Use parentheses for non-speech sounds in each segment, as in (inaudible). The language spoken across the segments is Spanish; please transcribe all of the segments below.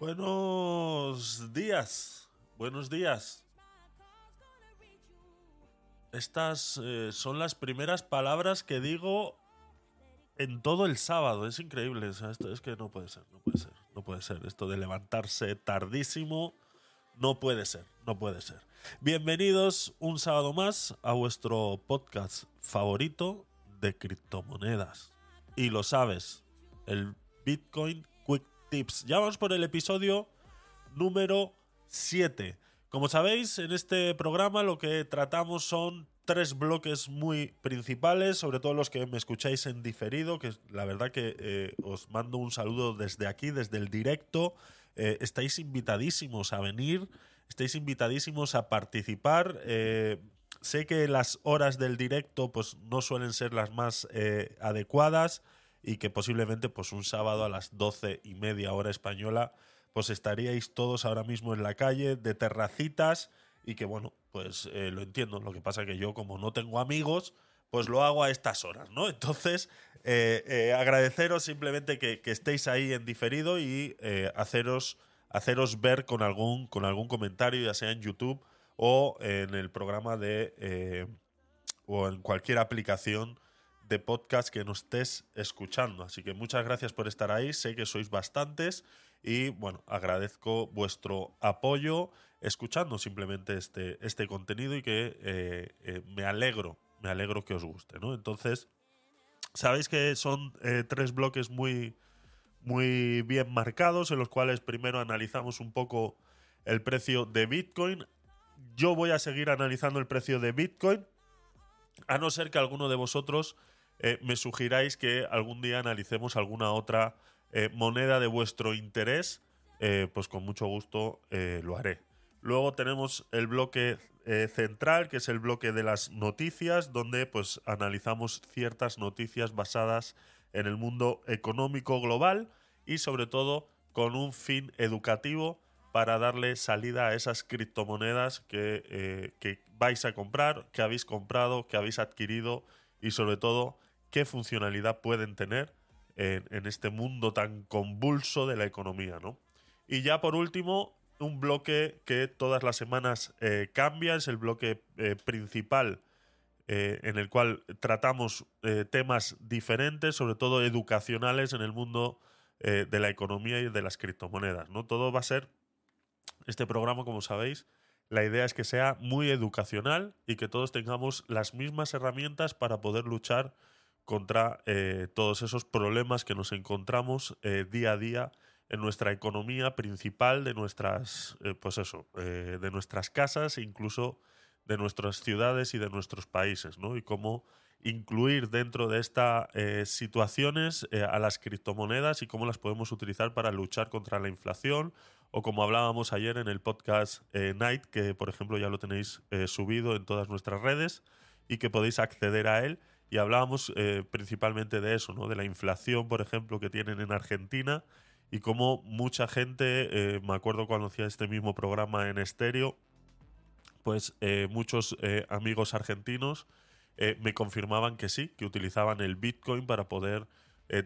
Buenos días, buenos días. Estas eh, son las primeras palabras que digo en todo el sábado. Es increíble. esto es que no puede ser, no puede ser, no puede ser. Esto de levantarse tardísimo, no puede ser, no puede ser. Bienvenidos un sábado más a vuestro podcast favorito de criptomonedas. Y lo sabes, el Bitcoin Tips. Ya vamos por el episodio número 7. Como sabéis, en este programa lo que tratamos son tres bloques muy principales, sobre todo los que me escucháis en diferido, que la verdad que eh, os mando un saludo desde aquí, desde el directo. Eh, estáis invitadísimos a venir, estáis invitadísimos a participar. Eh, sé que las horas del directo pues, no suelen ser las más adecuadas y que posiblemente pues, un sábado a las doce y media hora española pues estaríais todos ahora mismo en la calle de terracitas y que bueno, pues eh, lo entiendo. Lo que pasa que yo como no tengo amigos, pues lo hago a estas horas, ¿no? Entonces, eh, eh, agradeceros simplemente que, estéis ahí en diferido y haceros, haceros ver con algún, con algún comentario, ya sea en YouTube o en el programa de... o en cualquier aplicación de podcast que nos estés escuchando. Así que muchas gracias por estar ahí. Sé que sois bastantes y bueno, agradezco vuestro apoyo escuchando simplemente este, este contenido y que eh, eh, me alegro, me alegro que os guste, ¿no? Entonces, sabéis que son eh, tres bloques muy, muy bien marcados en los cuales primero analizamos un poco el precio de Bitcoin. Yo voy a seguir analizando el precio de Bitcoin, a no ser que alguno de vosotros me sugiráis que algún día analicemos alguna otra eh, moneda de vuestro interés, eh, pues con mucho gusto eh, lo haré. Luego tenemos el bloque central, que es el bloque de las noticias, donde pues analizamos ciertas noticias basadas en el mundo económico global y sobre todo con un fin educativo para darle salida a esas criptomonedas que vais a comprar, que habéis comprado, que habéis adquirido y sobre todo qué funcionalidad pueden tener en, este mundo tan convulso de la economía, ¿no? Y ya por último, un bloque que todas las semanas eh, cambia, es el bloque eh, principal eh, en el cual tratamos temas diferentes, sobre todo educacionales en el mundo de la economía y de las criptomonedas, ¿no? Todo va a ser, este programa, como sabéis, la idea es que sea muy educacional y que todos tengamos las mismas herramientas para poder luchar contra eh, todos esos problemas que nos encontramos eh, día a día en nuestra economía principal de nuestras eh, pues eso de nuestras casas e incluso de nuestras ciudades y de nuestros países ¿no? y cómo incluir dentro de estas situaciones a las criptomonedas y cómo las podemos utilizar para luchar contra la inflación o como hablábamos ayer en el podcast Night que por ejemplo ya lo tenéis subido en todas nuestras redes y que podéis acceder a él y hablábamos eh, principalmente de eso, ¿no? de la inflación, por ejemplo, que tienen en Argentina y cómo mucha gente, eh, me acuerdo cuando hacía este mismo programa en estéreo, pues eh, muchos amigos argentinos me confirmaban que sí, que utilizaban el Bitcoin para poder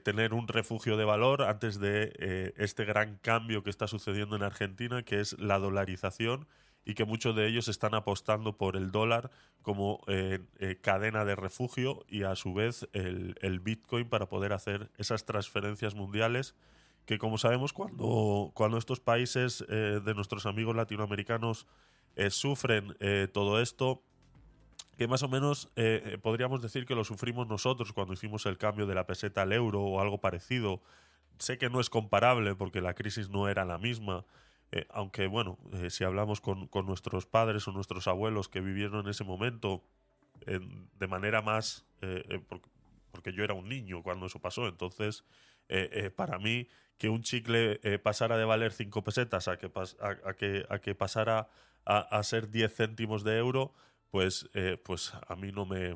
tener un refugio de valor antes de este gran cambio que está sucediendo en Argentina, que es la dolarización y que muchos de ellos están apostando por el dólar como eh, eh, cadena de refugio y a su vez el, Bitcoin para poder hacer esas transferencias mundiales que como sabemos cuando, cuando estos países eh, de nuestros amigos latinoamericanos sufren todo esto, que más o menos podríamos decir que lo sufrimos nosotros cuando hicimos el cambio de la peseta al euro o algo parecido. Sé que no es comparable porque la crisis no era la misma, eh, aunque bueno, eh, si hablamos con, nuestros padres o nuestros abuelos que vivieron en ese momento de manera más, eh, porque, yo era un niño cuando eso pasó, entonces para mí que un chicle pasara de valer 5 pesetas a que, a, que, a que pasara a, a, ser 10 céntimos de euro, pues, pues a mí no me,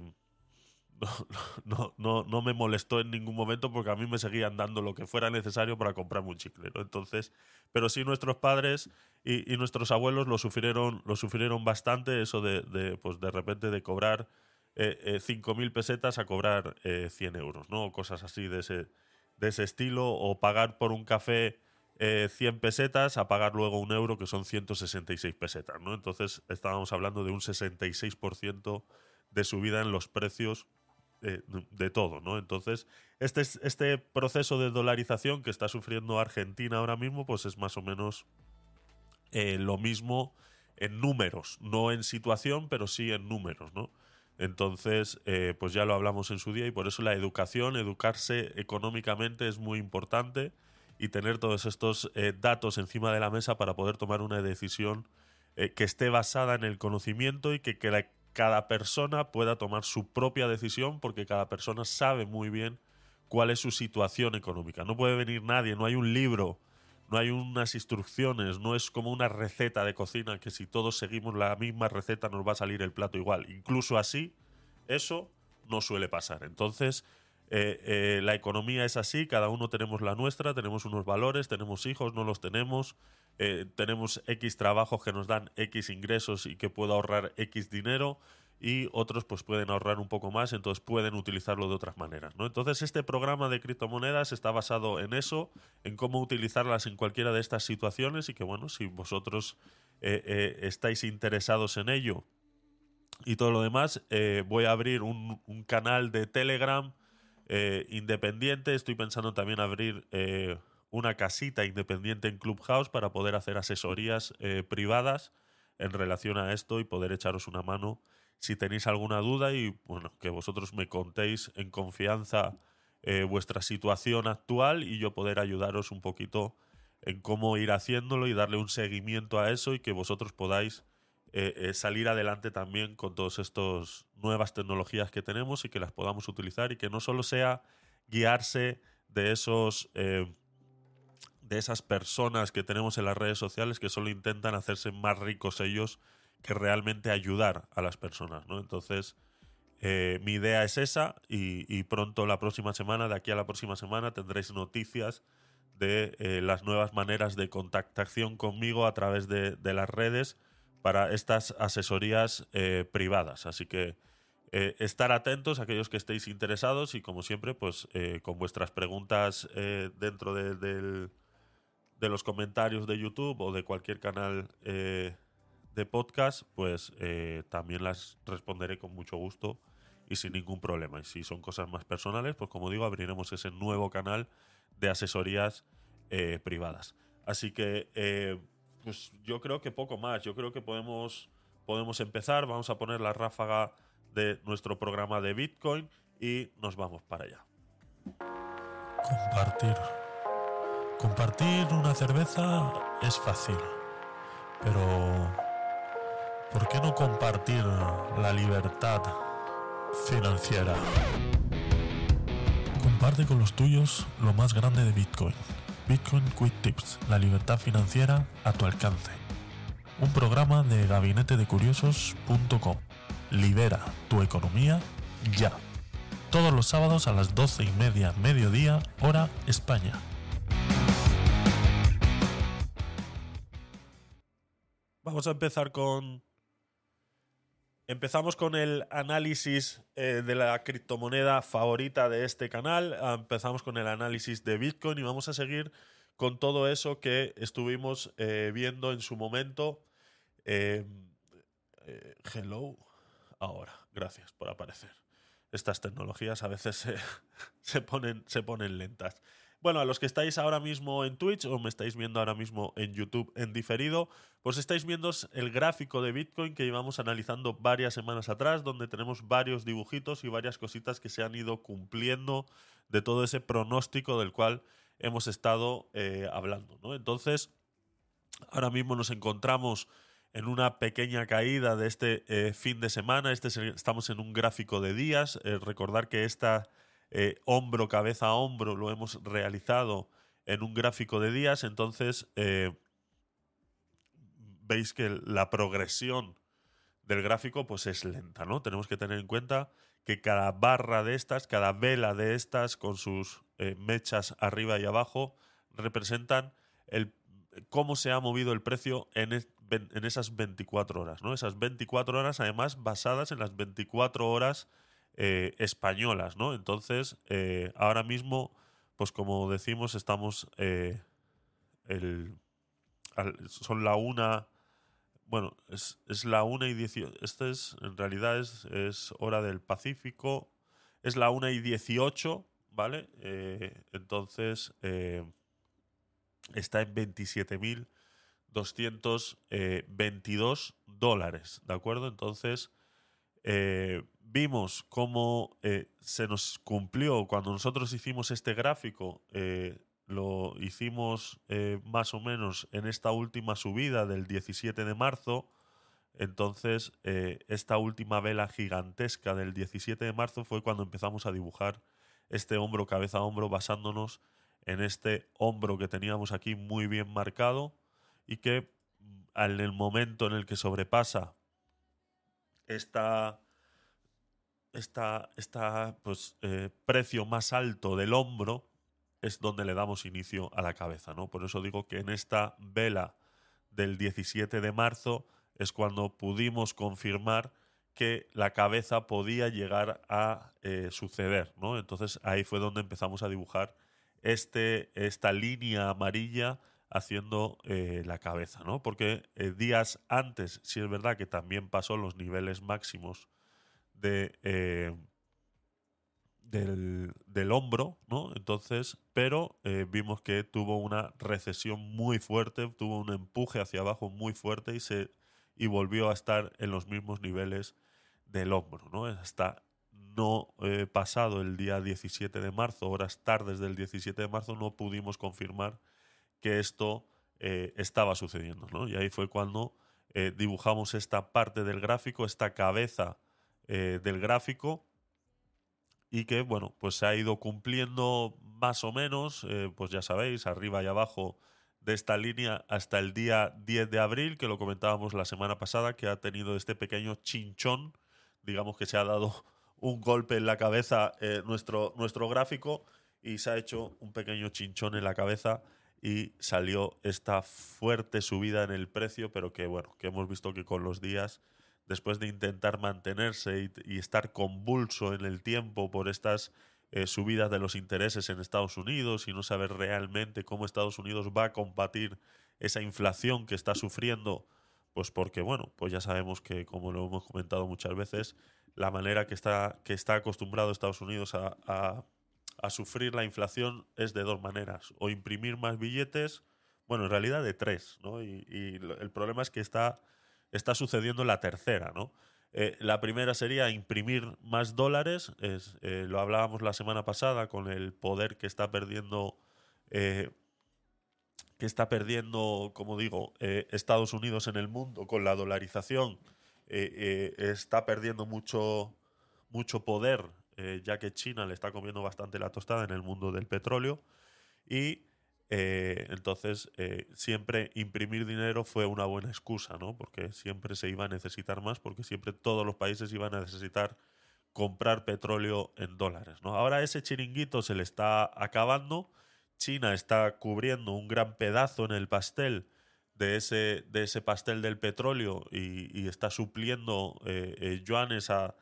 (laughs) no, no, no, me molestó en ningún momento porque a mí me seguían dando lo que fuera necesario para comprarme un chicle. Entonces, pero sí nuestros padres y, nuestros abuelos lo sufrieron, lo sufrieron bastante, eso de, pues de repente de cobrar eh, eh, 5.000 pesetas a cobrar eh, 100 euros, ¿no? cosas así de ese, de ese estilo, o pagar por un café 100 pesetas a pagar luego un euro, que son 166 pesetas, ¿no? Entonces estábamos hablando de un 66% de subida en los precios de todo, ¿no? Entonces, este, este proceso de dolarización que está sufriendo Argentina ahora mismo, pues es más o menos eh, lo mismo en números, no en situación, pero sí en números, ¿no? Entonces, eh, pues ya lo hablamos en su día y por eso la educación, educarse económicamente es muy importante y tener todos estos eh, datos encima de la mesa para poder tomar una decisión que esté basada en el conocimiento y que, que la, cada persona pueda tomar su propia decisión porque cada persona sabe muy bien cuál es su situación económica. No puede venir nadie, no hay un libro, no hay unas instrucciones, no es como una receta de cocina que si todos seguimos la misma receta nos va a salir el plato igual. Incluso así, eso no suele pasar. Entonces, eh, eh, la economía es así, cada uno tenemos la nuestra, tenemos unos valores, tenemos hijos, no los tenemos, eh, tenemos X trabajos que nos dan X ingresos y que puedo ahorrar X dinero y otros pues pueden ahorrar un poco más, entonces pueden utilizarlo de otras maneras. ¿no? Entonces este programa de criptomonedas está basado en eso, en cómo utilizarlas en cualquiera de estas situaciones y que bueno, si vosotros eh, eh, estáis interesados en ello y todo lo demás, voy a abrir un, un canal de Telegram independiente, estoy pensando también abrir una casita independiente en Clubhouse para poder hacer asesorías eh, privadas en relación a esto y poder echaros una mano si tenéis alguna duda y bueno, que vosotros me contéis en confianza eh, vuestra situación actual y yo poder ayudaros un poquito en cómo ir haciéndolo y darle un seguimiento a eso y que vosotros podáis eh, salir adelante también con todas estas nuevas tecnologías que tenemos y que las podamos utilizar y que no solo sea guiarse de esos de esas personas que tenemos en las redes sociales que solo intentan hacerse más ricos ellos que realmente ayudar a las personas, ¿no? Entonces, eh, mi idea es esa y, pronto la próxima semana, de aquí a la próxima semana, tendréis noticias de eh, las nuevas maneras de contactación conmigo a través de, las redes para estas asesorías eh, privadas. Así que estar atentos a aquellos que estéis interesados y como siempre, pues con vuestras preguntas dentro del de los comentarios de YouTube o de cualquier canal eh, de podcast, pues eh, también las responderé con mucho gusto y sin ningún problema. Y si son cosas más personales, pues como digo, abriremos ese nuevo canal de asesorías eh, privadas. Así que, pues yo creo que poco más. Yo creo que podemos, podemos empezar. Vamos a poner la ráfaga de nuestro programa de Bitcoin y nos vamos para allá. Compartir. Compartir una cerveza es fácil, pero ¿por qué no compartir la libertad financiera? Comparte con los tuyos lo más grande de Bitcoin. Bitcoin Quick Tips, la libertad financiera a tu alcance. Un programa de gabinetedecuriosos.com. Libera tu economía ya. Todos los sábados a las doce y media mediodía, hora España. Vamos a empezar con. Empezamos con el análisis eh, de la criptomoneda favorita de este canal. Ah, empezamos con el análisis de Bitcoin y vamos a seguir con todo eso que estuvimos eh, viendo en su momento. Em, eh, hello. Ahora, gracias por aparecer. Estas tecnologías a veces se, (laughs) ponen, se ponen lentas. Bueno, a los que estáis ahora mismo en Twitch o me estáis viendo ahora mismo en YouTube en diferido, pues estáis viendo el gráfico de Bitcoin que llevamos analizando varias semanas atrás, donde tenemos varios dibujitos y varias cositas que se han ido cumpliendo de todo ese pronóstico del cual hemos estado eh, hablando. ¿no? Entonces, ahora mismo nos encontramos en una pequeña caída de este eh, fin de semana. Este estamos en un gráfico de días. Eh, recordar que esta eh, hombro, cabeza a hombro, lo hemos realizado en un gráfico de días, entonces eh, veis que la progresión del gráfico pues es lenta, ¿no? Tenemos que tener en cuenta que cada barra de estas, cada vela de estas con sus eh, mechas arriba y abajo representan el, cómo se ha movido el precio en, en esas 24 horas, ¿no? Esas 24 horas además basadas en las 24 horas eh, españolas, ¿no? Entonces, eh, ahora mismo, pues como decimos, estamos eh, son la una. Bueno, es, es la una y dieciocho. Este es, en realidad, es, es, hora del Pacífico. Es la una y dieciocho, ¿vale? Entonces, está en 27.222 eh, dólares, ¿de acuerdo? Entonces, vimos cómo se nos cumplió cuando nosotros hicimos este gráfico lo hicimos eh, más o menos en esta última subida del 17 de marzo. Entonces, eh, esta última vela gigantesca del 17 de marzo fue cuando empezamos a dibujar este hombro cabeza a hombro basándonos en este hombro que teníamos aquí muy bien marcado y que mm, en el momento en el que sobrepasa esta, esta, esta pues, eh, precio más alto del hombro, es donde le damos inicio a la cabeza, ¿no? Por eso digo que en esta vela del 17 de marzo es cuando pudimos confirmar que la cabeza podía llegar a eh, suceder, ¿no? Entonces ahí fue donde empezamos a dibujar este, esta línea amarilla haciendo eh, la cabeza, ¿no? Porque días antes, sí es verdad que también pasó los niveles máximos de, del, hombro, ¿no? Entonces, pero eh, vimos que tuvo una recesión muy fuerte, tuvo un empuje hacia abajo muy fuerte y se y volvió a estar en los mismos niveles del hombro, ¿no? Hasta no eh, pasado el día 17 de marzo, horas tardes del 17 de marzo, no pudimos confirmar que esto eh, estaba sucediendo, ¿no? Y ahí fue cuando dibujamos esta parte del gráfico, esta cabeza del gráfico, y que, bueno, pues se ha ido cumpliendo más o menos, eh, pues ya sabéis, arriba y abajo de esta línea hasta el día 10 de abril, que lo comentábamos la semana pasada, que ha tenido este pequeño chinchón, digamos que se ha dado (laughs) un golpe en la cabeza eh, nuestro, nuestro gráfico y se ha hecho un pequeño chinchón en la cabeza y salió esta fuerte subida en el precio, pero que bueno, que hemos visto que con los días después de intentar mantenerse y, estar convulso en el tiempo por estas eh, subidas de los intereses en Estados Unidos y no saber realmente cómo Estados Unidos va a combatir esa inflación que está sufriendo, pues porque, bueno, pues ya sabemos que, como lo hemos comentado muchas veces, la manera que está, que está acostumbrado Estados Unidos a, a sufrir la inflación es de dos maneras, o imprimir más billetes, bueno, en realidad de tres, ¿no? Y, y el problema es que está está sucediendo la tercera, ¿no? Eh, la primera sería imprimir más dólares, es, eh, lo hablábamos la semana pasada con el poder que está perdiendo, eh, que está perdiendo, como digo, Estados Unidos en el mundo con la dolarización, está perdiendo mucho, mucho poder, ya que China le está comiendo bastante la tostada en el mundo del petróleo y eh, entonces, eh, siempre imprimir dinero fue una buena excusa, ¿no? Porque siempre se iba a necesitar más, porque siempre todos los países iban a necesitar comprar petróleo en dólares, ¿no? Ahora ese chiringuito se le está acabando. China está cubriendo un gran pedazo en el pastel de ese, de ese pastel del petróleo y, está supliendo eh, yuanes a,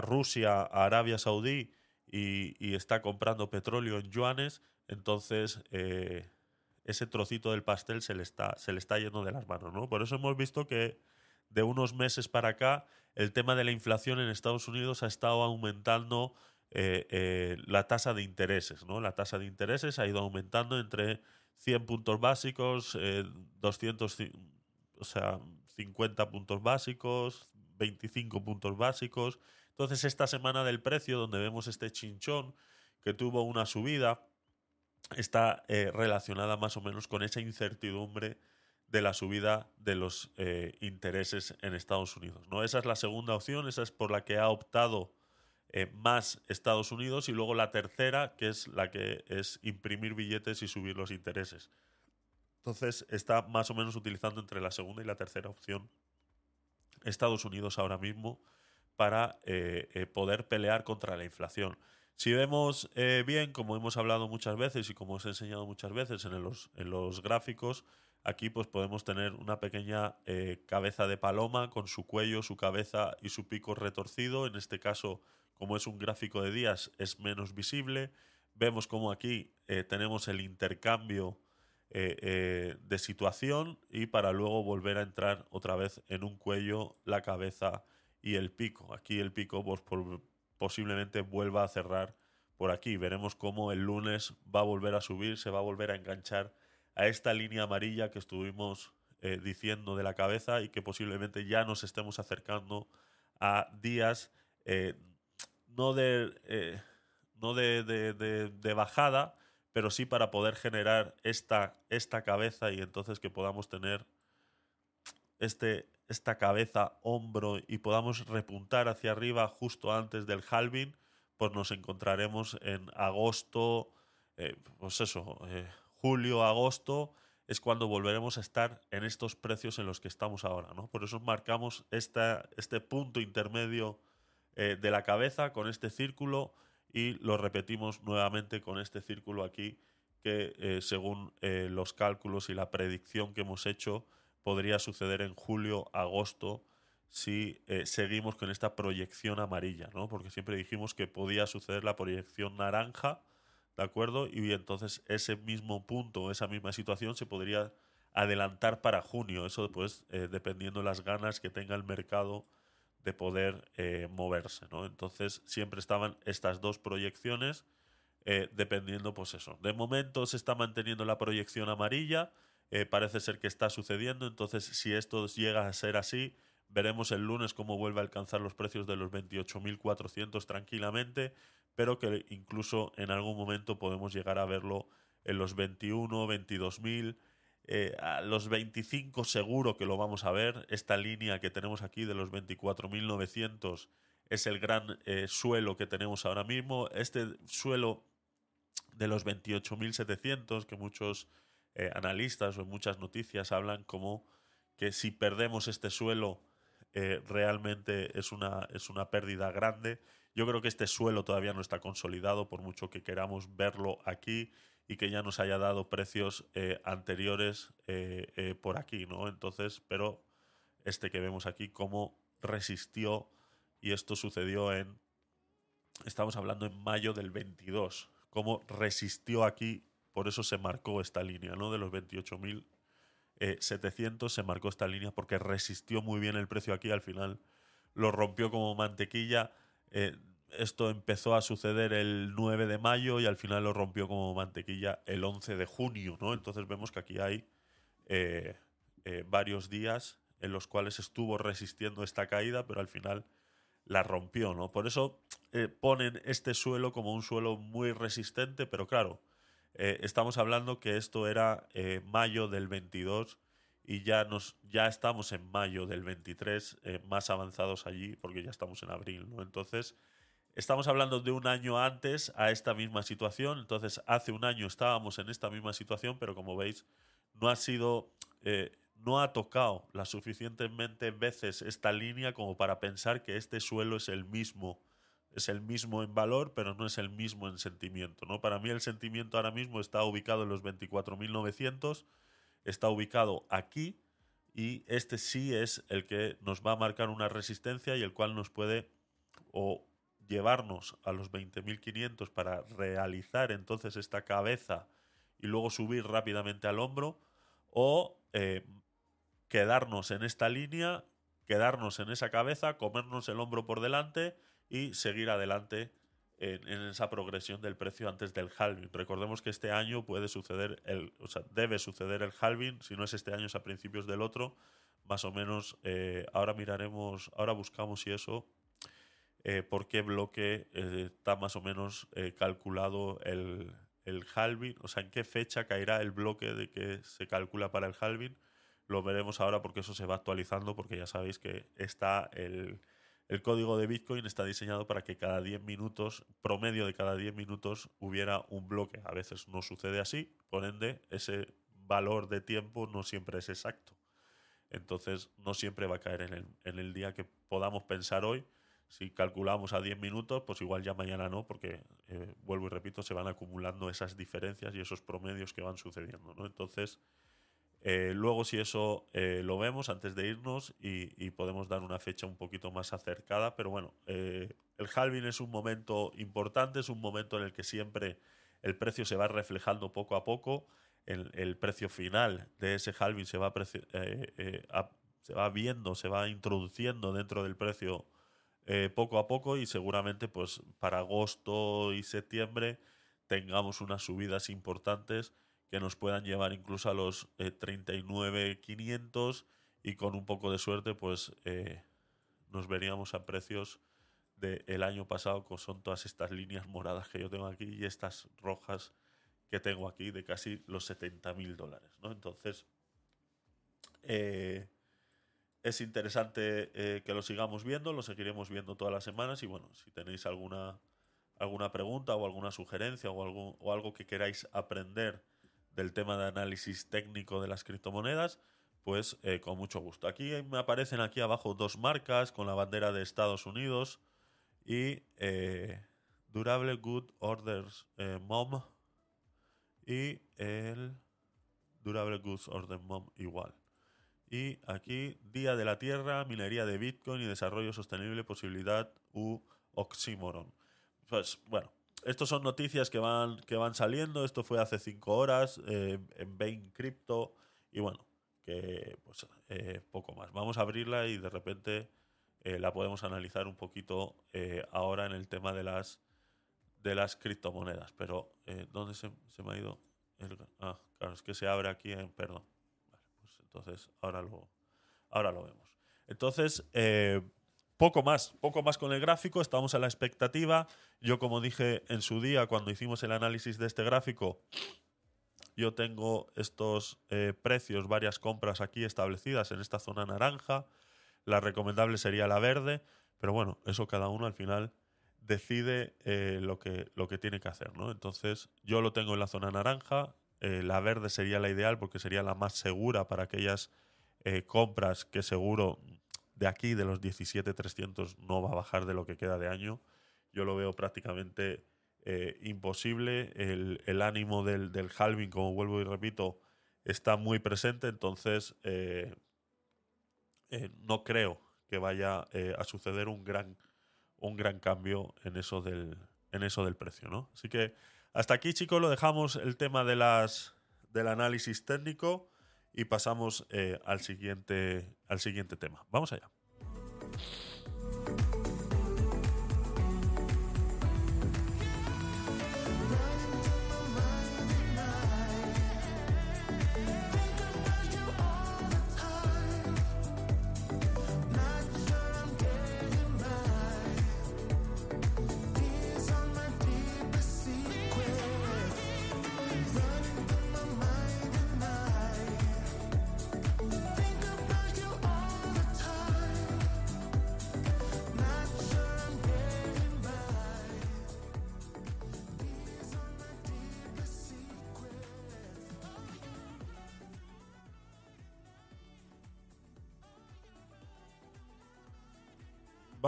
Rusia, a Arabia Saudí y, y, está comprando petróleo en yuanes entonces eh, ese trocito del pastel se le, está, se le está yendo de las manos. ¿no? Por eso hemos visto que de unos meses para acá el tema de la inflación en Estados Unidos ha estado aumentando eh, eh, la tasa de intereses. ¿no? La tasa de intereses ha ido aumentando entre 100 puntos básicos, 200, o sea, 50 puntos básicos, 25 puntos básicos. Entonces esta semana del precio, donde vemos este chinchón que tuvo una subida, está eh, relacionada más o menos con esa incertidumbre de la subida de los eh, intereses en Estados Unidos. ¿no? Esa es la segunda opción, esa es por la que ha optado eh, más Estados Unidos y luego la tercera, que es la que es imprimir billetes y subir los intereses. Entonces está más o menos utilizando entre la segunda y la tercera opción Estados Unidos ahora mismo para poder pelear contra la inflación. Si vemos eh, bien, como hemos hablado muchas veces y como os he enseñado muchas veces en los, en los gráficos, aquí pues podemos tener una pequeña eh, cabeza de paloma con su cuello, su cabeza y su pico retorcido. En este caso, como es un gráfico de días, es menos visible. Vemos como aquí eh, tenemos el intercambio de situación y para luego volver a entrar otra vez en un cuello, la cabeza y el pico. Aquí el pico pues, posiblemente vuelva a cerrar por aquí. Veremos cómo el lunes va a volver a subir, se va a volver a enganchar a esta línea amarilla que estuvimos eh, diciendo de la cabeza y que posiblemente ya nos estemos acercando a días eh, no, de, eh, no de, de, bajada, pero sí para poder generar esta, esta cabeza y entonces que podamos tener este, esta cabeza, hombro y podamos repuntar hacia arriba justo antes del halving, pues nos encontraremos en agosto, eh, pues eso, eh, julio, agosto, es cuando volveremos a estar en estos precios en los que estamos ahora, ¿no? Por eso marcamos esta, este punto intermedio eh, de la cabeza con este círculo y lo repetimos nuevamente con este círculo aquí que según los cálculos y la predicción que hemos hecho, podría suceder en julio, agosto, si eh, seguimos con esta proyección amarilla, ¿no? Porque siempre dijimos que podía suceder la proyección naranja, ¿de acuerdo? Y entonces ese mismo punto, esa misma situación se podría adelantar para junio. Eso después, eh, dependiendo las ganas que tenga el mercado de poder eh, moverse. Entonces siempre estaban estas dos proyecciones, dependiendo, pues eso. De momento se está manteniendo la proyección amarilla, eh, parece ser que está sucediendo. Entonces, si esto llega a ser así, veremos el lunes cómo vuelve a alcanzar los precios de los 28.400 tranquilamente, pero que incluso en algún momento podemos llegar a verlo en los 21, 22.000. Eh, a los 25 seguro que lo vamos a ver. Esta línea que tenemos aquí de los 24.900 es el gran eh, suelo que tenemos ahora mismo. Este suelo de los 28.700 que muchos eh, analistas o en muchas noticias hablan como que si perdemos este suelo eh, realmente es una, es una pérdida grande. Yo creo que este suelo todavía no está consolidado por mucho que queramos verlo aquí y que ya nos haya dado precios eh, anteriores por aquí, ¿no? Entonces, pero este que vemos aquí, cómo resistió y esto sucedió en, estamos hablando en mayo del 22, cómo resistió aquí por eso se marcó esta línea, ¿no? De los 28.700 eh, se marcó esta línea porque resistió muy bien el precio aquí. Al final lo rompió como mantequilla. Eh, esto empezó a suceder el 9 de mayo y al final lo rompió como mantequilla el 11 de junio, ¿no? Entonces vemos que aquí hay eh, varios días en los cuales estuvo resistiendo esta caída, pero al final la rompió, ¿no? Por eso ponen este suelo como un suelo muy resistente, pero claro, eh, estamos hablando que esto era eh, mayo del 22 y ya, nos, ya estamos en mayo del 23, eh, más avanzados allí, porque ya estamos en abril, ¿no? Entonces, estamos hablando de un año antes a esta misma situación. Entonces, hace un año estábamos en esta misma situación, pero como veis, no ha sido. no ha tocado las suficientemente veces esta línea como para pensar que este suelo es el mismo es el mismo en valor, pero no es el mismo en sentimiento. ¿no? Para mí el sentimiento ahora mismo está ubicado en los 24.900, está ubicado aquí y este sí es el que nos va a marcar una resistencia y el cual nos puede o llevarnos a los 20.500 para realizar entonces esta cabeza y luego subir rápidamente al hombro o eh, quedarnos en esta línea, quedarnos en esa cabeza, comernos el hombro por delante y seguir adelante en, esa progresión del precio antes del halving. Recordemos que este año puede suceder, el, o sea, debe suceder el halving, si no es este año es a principios del otro, más o menos, eh, ahora miraremos, ahora buscamos si eso, eh, por qué bloque eh, está más o menos calculado el, el halving, o sea, en qué fecha caerá el bloque de que se calcula para el halving. Lo veremos ahora porque eso se va actualizando, porque ya sabéis que está el, el código de Bitcoin está diseñado para que cada 10 minutos, promedio de cada 10 minutos, hubiera un bloque. A veces no sucede así, por ende, ese valor de tiempo no siempre es exacto. Entonces, no siempre va a caer en el, en día que podamos pensar hoy. Si calculamos a 10 minutos, pues igual ya mañana no, porque, eh, vuelvo y repito, se van acumulando esas diferencias y esos promedios que van sucediendo. ¿no? Entonces, eh, luego, si eso eh, lo vemos antes de irnos y, podemos dar una fecha un poquito más acercada, pero bueno, eh, el halving es un momento importante, es un momento en el que siempre el precio se va reflejando poco a poco. el, precio final de ese halving se va, eh, se va viendo, se va introduciendo dentro del precio poco a poco y seguramente pues para agosto y septiembre tengamos unas subidas importantes que nos puedan llevar incluso a los 39.500 y con un poco de suerte pues nos veríamos a precios del año pasado, que son todas estas líneas moradas que yo tengo aquí y estas rojas que tengo aquí de casi los 70 mil dólares. ¿no? Entonces, eh, es interesante eh, que lo sigamos viendo, lo seguiremos viendo todas las semanas y bueno, si tenéis alguna, alguna pregunta o alguna sugerencia o algo, o algo que queráis aprender del tema de análisis técnico de las criptomonedas, pues eh, con mucho gusto. Aquí me aparecen aquí abajo dos marcas con la bandera de Estados Unidos y eh, Durable Good Orders eh, Mom y el Durable Goods Order Mom igual. Y aquí Día de la Tierra, Minería de Bitcoin y Desarrollo Sostenible, Posibilidad U Oxymoron. Pues bueno, estos son noticias que van, que van saliendo. Esto fue hace cinco horas eh, en Bain Crypto. Y bueno, que pues poco más. Vamos a abrirla y de repente eh, la podemos analizar un poquito eh, ahora en el tema de las de las criptomonedas. Pero, eh, ¿dónde se, me ha ido? ah, claro, es que se abre aquí en... Perdón. Vale, pues entonces ahora lo, ahora lo vemos. Entonces, poco más, poco más con el gráfico, estamos a la expectativa. Yo, como dije en su día, cuando hicimos el análisis de este gráfico, yo tengo estos precios, varias compras aquí establecidas en esta zona naranja. La recomendable sería la verde, pero bueno, eso cada uno al final decide eh, lo, que, lo que tiene que hacer, ¿no? Entonces, yo lo tengo en la zona naranja, eh, la verde sería la ideal porque sería la más segura para aquellas eh, compras que seguro de aquí, de los 17.300, no va a bajar de lo que queda de año. Yo lo veo prácticamente imposible. El, ánimo del, del, halving, como vuelvo y repito, está muy presente, entonces eh, no creo que vaya eh, a suceder un gran, un gran cambio en eso, del, en eso del precio. ¿no? Así que hasta aquí, chicos, lo dejamos el tema de las, del análisis técnico y pasamos eh, al, siguiente, al siguiente tema. Vamos allá.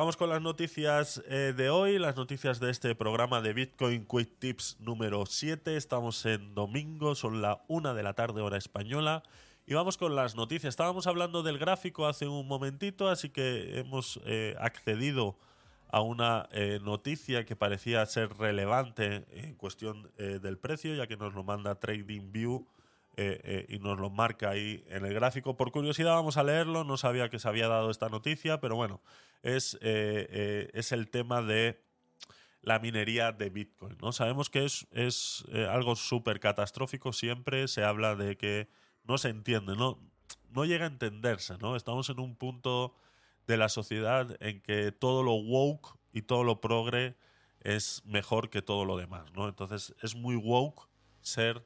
Vamos con las noticias eh, de hoy, las noticias de este programa de Bitcoin Quick Tips número 7. Estamos en domingo, son la una de la tarde hora española. Y vamos con las noticias. Estábamos hablando del gráfico hace un momentito, así que hemos eh, accedido a una eh, noticia que parecía ser relevante en cuestión del precio, ya que nos lo manda TradingView y nos lo marca ahí en el gráfico. Por curiosidad vamos a leerlo, no sabía que se había dado esta noticia, pero bueno, es, eh, eh, es el tema de la minería de Bitcoin. ¿no? Sabemos que es, es eh, algo súper catastrófico, siempre se habla de que no se entiende, no, no llega a entenderse. ¿no? Estamos en un punto de la sociedad en que todo lo woke y todo lo progre es mejor que todo lo demás. ¿no? Entonces es muy woke ser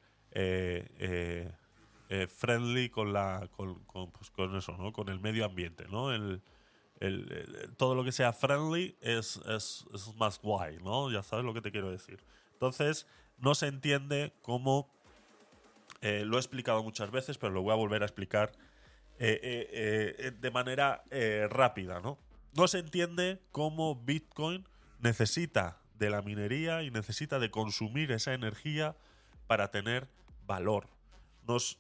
friendly con, la, con, con, pues, con, eso, ¿no? con el medio ambiente. ¿no? Todo lo que sea friendly es, es, más guay, ¿no? Ya sabes lo que te quiero decir. Entonces, no se entiende cómo, eh, lo he explicado muchas veces, pero lo voy a volver a explicar eh, eh, de manera rápida, ¿no? No se entiende cómo Bitcoin necesita de la minería y necesita de consumir esa energía para tener valor. Nos,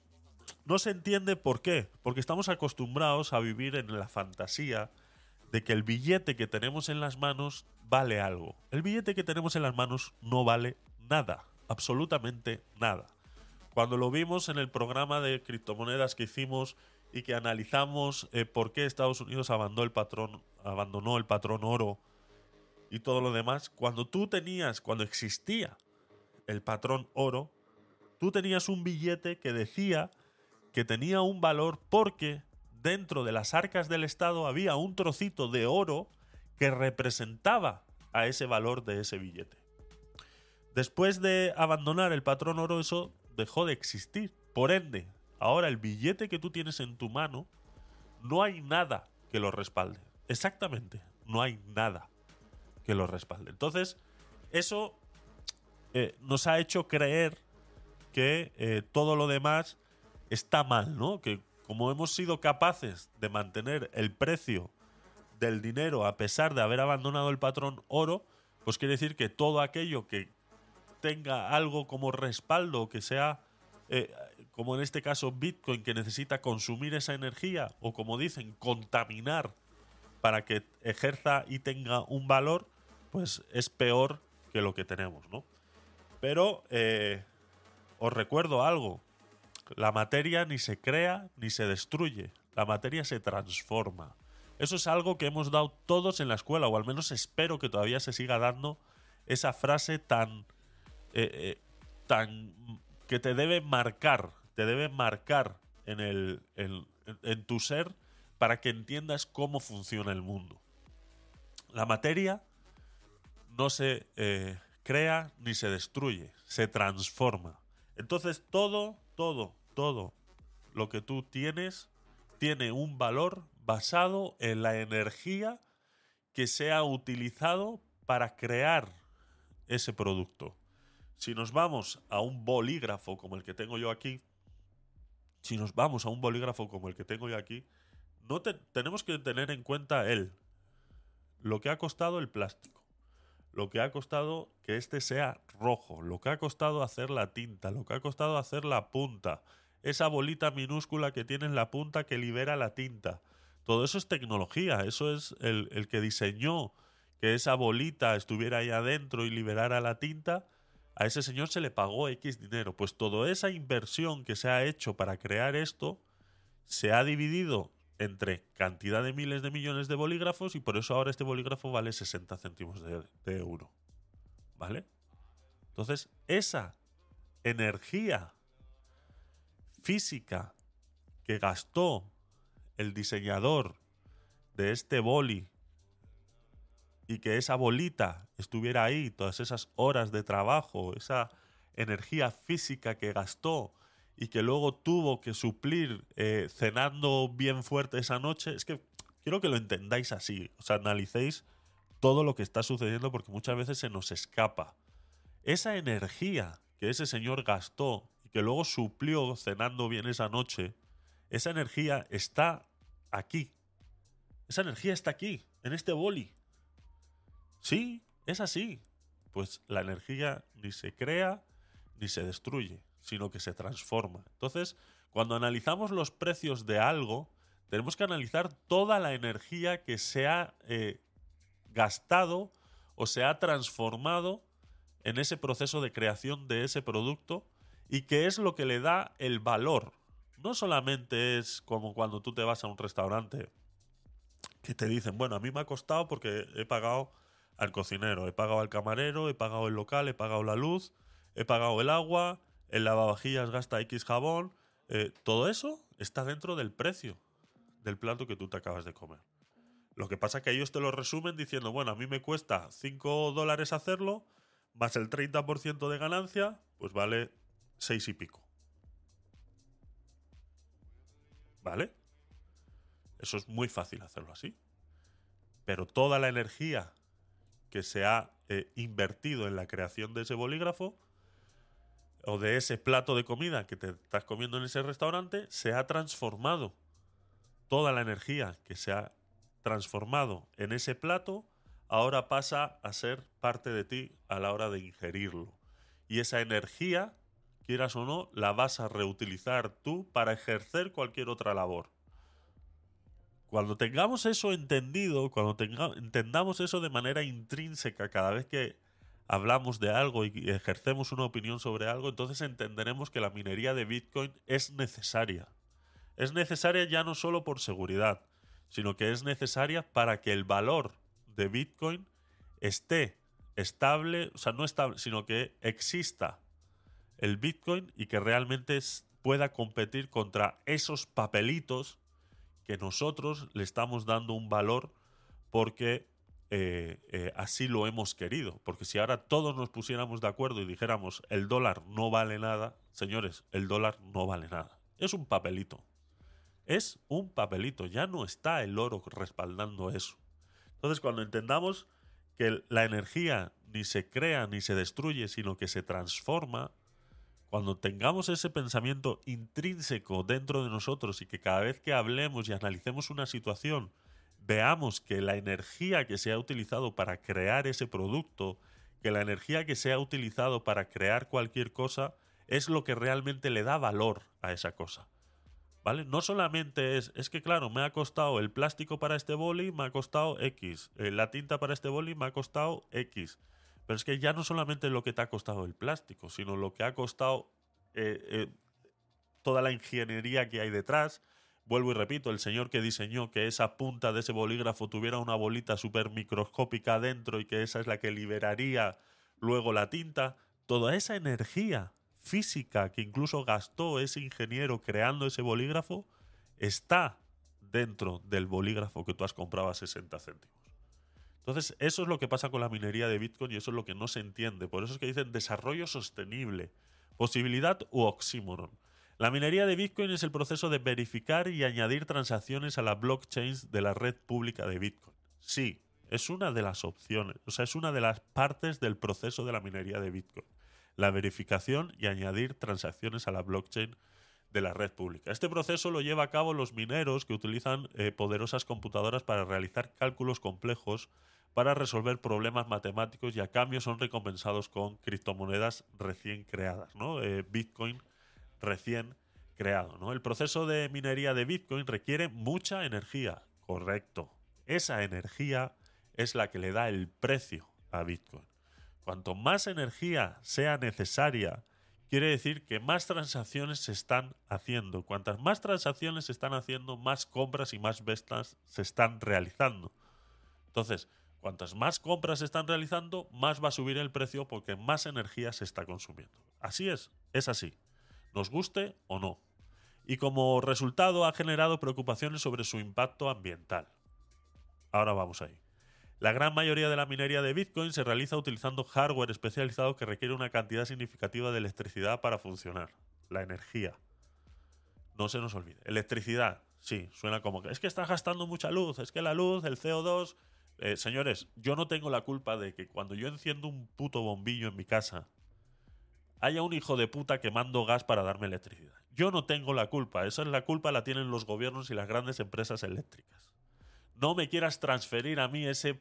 no se entiende por qué, porque estamos acostumbrados a vivir en la fantasía de que el billete que tenemos en las manos vale algo. El billete que tenemos en las manos no vale nada, absolutamente nada. cuando lo vimos en el programa de criptomonedas que hicimos y que analizamos eh, por qué Estados Unidos abandonó el patrón, abandonó el patrón oro y todo lo demás, cuando tú tenías, cuando existía el patrón oro, tú tenías un billete que decía que tenía un valor porque dentro de las arcas del Estado había un trocito de oro que representaba a ese valor de ese billete. Después de abandonar el patrón oro, eso dejó de existir. Por ende, ahora el billete que tú tienes en tu mano, no hay nada que lo respalde. Exactamente, no hay nada que lo respalde. Entonces, eso eh, nos ha hecho creer que eh, todo lo demás está mal, ¿no? Que como hemos sido capaces de mantener el precio del dinero a pesar de haber abandonado el patrón oro, pues quiere decir que todo aquello que tenga algo como respaldo, que sea, eh, como en este caso Bitcoin, que necesita consumir esa energía, o como dicen, contaminar para que ejerza y tenga un valor, pues es peor que lo que tenemos, ¿no? Pero eh, os recuerdo algo, la materia ni se crea ni se destruye, la materia se transforma. Eso es algo que hemos dado todos en la escuela, o al menos espero que todavía se siga dando esa frase tan. Eh, eh, tan. que te debe marcar, te debe marcar en, el, en, tu ser para que entiendas cómo funciona el mundo. La materia no se eh, crea ni se destruye, se transforma. Entonces todo, todo, todo lo que tú tienes tiene un valor basado en la energía que se ha utilizado para crear ese producto. Si nos vamos a un bolígrafo como el que tengo yo aquí, si nos vamos a un bolígrafo como el que tengo yo aquí, no tenemos que tener en cuenta él, lo que ha costado el plástico, lo que ha costado que este sea rojo, lo que ha costado hacer la tinta, lo que ha costado hacer la punta, esa bolita minúscula que tiene en la punta que libera la tinta, todo eso es tecnología, eso es el, que diseñó que esa bolita estuviera ahí adentro y liberara la tinta, a ese señor se le pagó X dinero. Pues toda esa inversión que se ha hecho para crear esto se ha dividido entre cantidad de miles de millones de bolígrafos y por eso ahora este bolígrafo vale 60 céntimos de, de euro. ¿Vale? Entonces, esa energía física que gastó el diseñador de este boli y que esa bolita estuviera ahí, todas esas horas de trabajo, esa energía física que gastó y que luego tuvo que suplir eh, cenando bien fuerte esa noche, es que quiero que lo entendáis así, o sea, analicéis todo lo que está sucediendo porque muchas veces se nos escapa. Esa energía que ese señor gastó y que luego suplió cenando bien esa noche, esa energía está aquí. Esa energía está aquí, en este boli. Sí, es así. Pues la energía ni se crea ni se destruye, sino que se transforma. Entonces, cuando analizamos los precios de algo, tenemos que analizar toda la energía que se ha eh, gastado o se ha transformado en ese proceso de creación de ese producto y que es lo que le da el valor no solamente es como cuando tú te vas a un restaurante que te dicen, bueno, a mí me ha costado porque he pagado al cocinero, he pagado al camarero, he pagado el local, he pagado la luz, he pagado el agua, el lavavajillas gasta X jabón, eh, todo eso está dentro del precio del plato que tú te acabas de comer. Lo que pasa es que ellos te lo resumen diciendo, bueno, a mí me cuesta 5 dólares hacerlo, más el 30% de ganancia, pues vale 6 y pico. ¿Vale? Eso es muy fácil hacerlo así. Pero toda la energía que se ha eh, invertido en la creación de ese bolígrafo o de ese plato de comida que te estás comiendo en ese restaurante se ha transformado. Toda la energía que se ha transformado en ese plato ahora pasa a ser parte de ti a la hora de ingerirlo. Y esa energía quieras o no, la vas a reutilizar tú para ejercer cualquier otra labor. Cuando tengamos eso entendido, cuando entendamos eso de manera intrínseca cada vez que hablamos de algo y ejercemos una opinión sobre algo, entonces entenderemos que la minería de Bitcoin es necesaria. Es necesaria ya no solo por seguridad, sino que es necesaria para que el valor de Bitcoin esté estable, o sea, no estable, sino que exista el Bitcoin y que realmente pueda competir contra esos papelitos que nosotros le estamos dando un valor porque eh, eh, así lo hemos querido. Porque si ahora todos nos pusiéramos de acuerdo y dijéramos el dólar no vale nada, señores, el dólar no vale nada. Es un papelito. Es un papelito. Ya no está el oro respaldando eso. Entonces, cuando entendamos que la energía ni se crea ni se destruye, sino que se transforma, cuando tengamos ese pensamiento intrínseco dentro de nosotros y que cada vez que hablemos y analicemos una situación, veamos que la energía que se ha utilizado para crear ese producto, que la energía que se ha utilizado para crear cualquier cosa, es lo que realmente le da valor a esa cosa. ¿Vale? No solamente es, es que claro, me ha costado el plástico para este boli, me ha costado X, eh, la tinta para este boli me ha costado X. Pero es que ya no solamente lo que te ha costado el plástico, sino lo que ha costado eh, eh, toda la ingeniería que hay detrás, vuelvo y repito, el señor que diseñó que esa punta de ese bolígrafo tuviera una bolita súper microscópica dentro y que esa es la que liberaría luego la tinta, toda esa energía física que incluso gastó ese ingeniero creando ese bolígrafo está dentro del bolígrafo que tú has comprado a 60 céntimos. Entonces, eso es lo que pasa con la minería de Bitcoin y eso es lo que no se entiende. Por eso es que dicen desarrollo sostenible, posibilidad u oxímoron. La minería de Bitcoin es el proceso de verificar y añadir transacciones a la blockchain de la red pública de Bitcoin. Sí, es una de las opciones, o sea, es una de las partes del proceso de la minería de Bitcoin. La verificación y añadir transacciones a la blockchain de la red pública. Este proceso lo lleva a cabo los mineros que utilizan eh, poderosas computadoras para realizar cálculos complejos para resolver problemas matemáticos y a cambio son recompensados con criptomonedas recién creadas, ¿no? Eh, Bitcoin recién creado. ¿no? El proceso de minería de Bitcoin requiere mucha energía, correcto. Esa energía es la que le da el precio a Bitcoin. Cuanto más energía sea necesaria, quiere decir que más transacciones se están haciendo. Cuantas más transacciones se están haciendo, más compras y más ventas se están realizando. Entonces, cuantas más compras se están realizando, más va a subir el precio porque más energía se está consumiendo. Así es, es así nos guste o no. Y como resultado ha generado preocupaciones sobre su impacto ambiental. Ahora vamos ahí. La gran mayoría de la minería de Bitcoin se realiza utilizando hardware especializado que requiere una cantidad significativa de electricidad para funcionar. La energía. No se nos olvide. Electricidad. Sí, suena como que es que está gastando mucha luz, es que la luz, el CO2... Eh, señores, yo no tengo la culpa de que cuando yo enciendo un puto bombillo en mi casa haya un hijo de puta quemando gas para darme electricidad. Yo no tengo la culpa, esa es la culpa la tienen los gobiernos y las grandes empresas eléctricas. No me quieras transferir a mí ese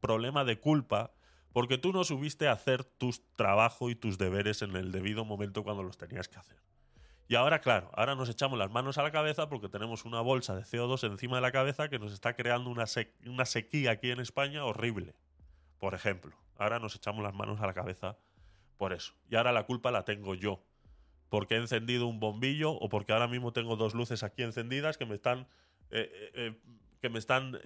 problema de culpa porque tú no subiste a hacer tu trabajo y tus deberes en el debido momento cuando los tenías que hacer. Y ahora, claro, ahora nos echamos las manos a la cabeza porque tenemos una bolsa de CO2 encima de la cabeza que nos está creando una, una sequía aquí en España horrible. Por ejemplo, ahora nos echamos las manos a la cabeza por eso. Y ahora la culpa la tengo yo. Porque he encendido un bombillo o porque ahora mismo tengo dos luces aquí encendidas que me están, eh, eh, eh, que me están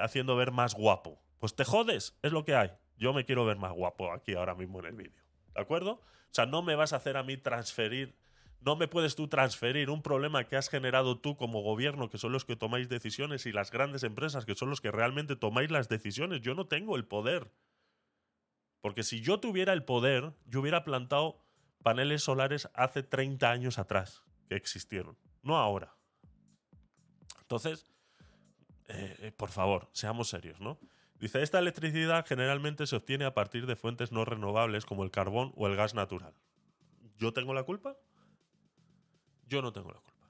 haciendo ver más guapo. Pues te jodes, es lo que hay. Yo me quiero ver más guapo aquí ahora mismo en el vídeo. ¿De acuerdo? O sea, no me vas a hacer a mí transferir no me puedes tú transferir un problema que has generado tú como gobierno, que son los que tomáis decisiones, y las grandes empresas, que son los que realmente tomáis las decisiones. Yo no tengo el poder. Porque si yo tuviera el poder, yo hubiera plantado paneles solares hace 30 años atrás que existieron, no ahora. Entonces, eh, eh, por favor, seamos serios, ¿no? Dice, esta electricidad generalmente se obtiene a partir de fuentes no renovables como el carbón o el gas natural. ¿Yo tengo la culpa? Yo no tengo la culpa.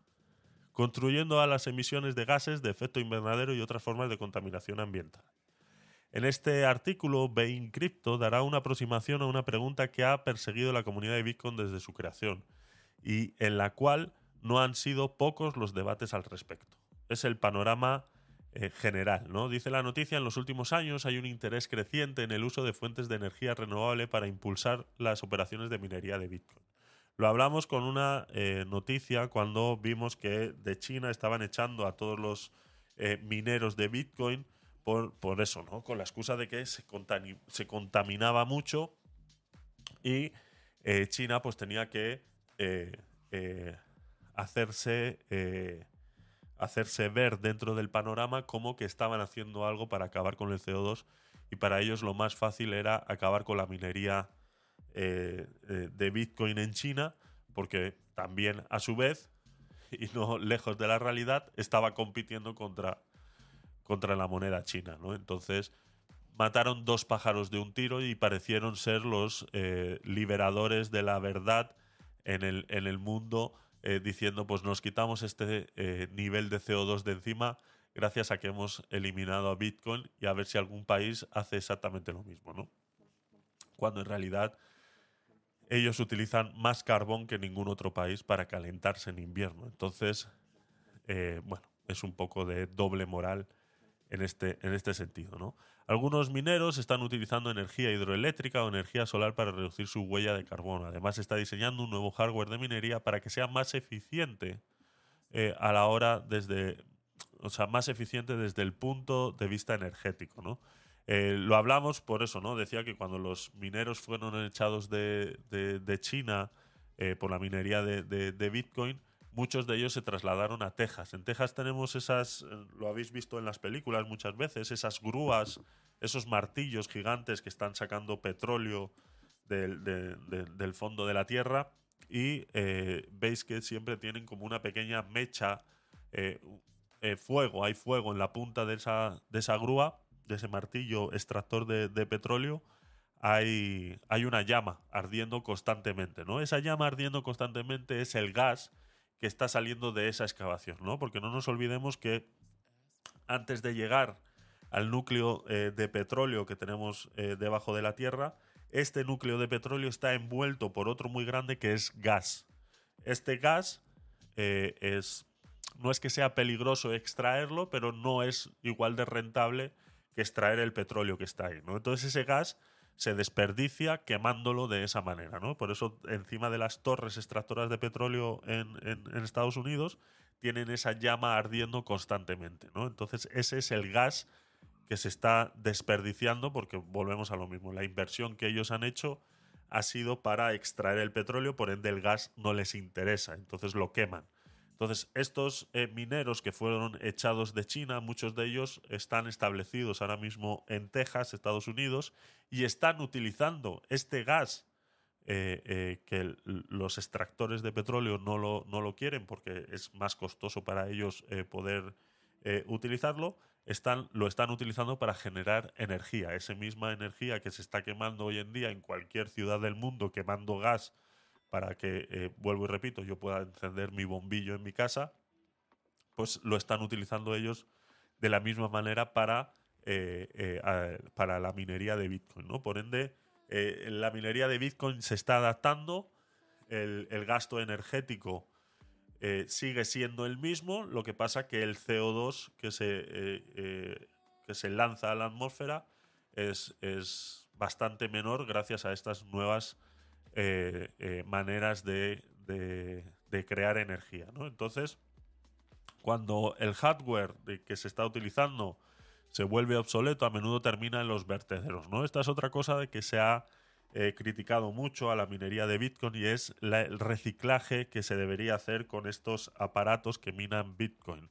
Construyendo a las emisiones de gases de efecto invernadero y otras formas de contaminación ambiental. En este artículo, Bain Crypto dará una aproximación a una pregunta que ha perseguido la comunidad de Bitcoin desde su creación y en la cual no han sido pocos los debates al respecto. Es el panorama eh, general. ¿no? Dice la noticia, en los últimos años hay un interés creciente en el uso de fuentes de energía renovable para impulsar las operaciones de minería de Bitcoin. Lo hablamos con una eh, noticia cuando vimos que de China estaban echando a todos los eh, mineros de Bitcoin por, eso, ¿no? Con la excusa de que se, se contaminaba mucho y China pues tenía que hacerse hacerse ver dentro del panorama como que estaban haciendo algo para acabar con el CO2 y para ellos lo más fácil era acabar con la minería eh, eh, de Bitcoin en China porque también a su vez (laughs) y no lejos de la realidad estaba compitiendo contra, contra la moneda china ¿no? entonces mataron dos pájaros de un tiro y parecieron ser los eh, liberadores de la verdad en el, en el mundo eh, diciendo pues nos quitamos este eh, nivel de CO2 de encima gracias a que hemos eliminado a Bitcoin y a ver si algún país hace exactamente lo mismo, ¿no? Cuando en realidad ellos utilizan más carbón que ningún otro país para calentarse en invierno. Entonces, eh, bueno, es un poco de doble moral en este, en este sentido, ¿no? Algunos mineros están utilizando energía hidroeléctrica o energía solar para reducir su huella de carbono. Además, está diseñando un nuevo hardware de minería para que sea más eficiente eh, a la hora desde, o sea, más eficiente desde el punto de vista energético, ¿no? Eh, lo hablamos por eso, ¿no? Decía que cuando los mineros fueron echados de, China eh, por la minería de Bitcoin, muchos de ellos se trasladaron a Texas. En Texas tenemos esas, eh, lo habéis visto en las películas muchas veces, esas grúas, esos martillos gigantes que están sacando petróleo del, fondo de la tierra y eh, veis que siempre tienen como una pequeña mecha, eh, fuego, hay fuego en la punta de esa, de esa grúa, de ese martillo extractor de, petróleo. Hay, hay, una llama ardiendo constantemente, ¿no? Esa llama ardiendo constantemente es el gas que está saliendo de esa excavación, ¿no? Porque no nos olvidemos que antes de llegar al núcleo eh, de petróleo que tenemos eh, debajo de la Tierra, este núcleo de petróleo está envuelto por otro muy grande que es gas. Este gas eh, es, no es que sea peligroso extraerlo, pero no es igual de rentable que extraer el petróleo que está ahí. Entonces ese gas se desperdicia quemándolo de esa manera, ¿no? Por eso encima de las torres extractoras de petróleo en, Estados Unidos tienen esa llama ardiendo constantemente, ¿no? Entonces ese es el gas que se está desperdiciando porque volvemos a lo mismo, la inversión que ellos han hecho ha sido para extraer el petróleo, por ende el gas no les interesa, entonces lo queman. Entonces, estos eh, mineros que fueron echados de China, muchos de ellos están establecidos ahora mismo en Texas, Estados Unidos, y están utilizando este gas eh, eh, que los extractores de petróleo no lo, no lo, quieren porque es más costoso para ellos poder utilizarlo, están, lo están utilizando para generar energía. Esa misma energía que se está quemando hoy en día en cualquier ciudad del mundo, quemando gas para que, eh, vuelvo y repito, yo pueda encender mi bombillo en mi casa, pues lo están utilizando ellos de la misma manera para, eh, eh, para la minería de Bitcoin. ¿no? Por ende, la minería de Bitcoin se está adaptando, el, gasto energético sigue siendo el mismo, lo que pasa que el CO2 que se, que se lanza a la atmósfera es, es bastante menor gracias a estas nuevas eh, eh, maneras de, crear energía. Entonces, cuando el hardware que se está utilizando se vuelve obsoleto, a menudo termina en los vertederos. ¿no? Esta es otra cosa de que se ha eh, criticado mucho a la minería de Bitcoin y es el reciclaje que se debería hacer con estos aparatos que minan Bitcoin.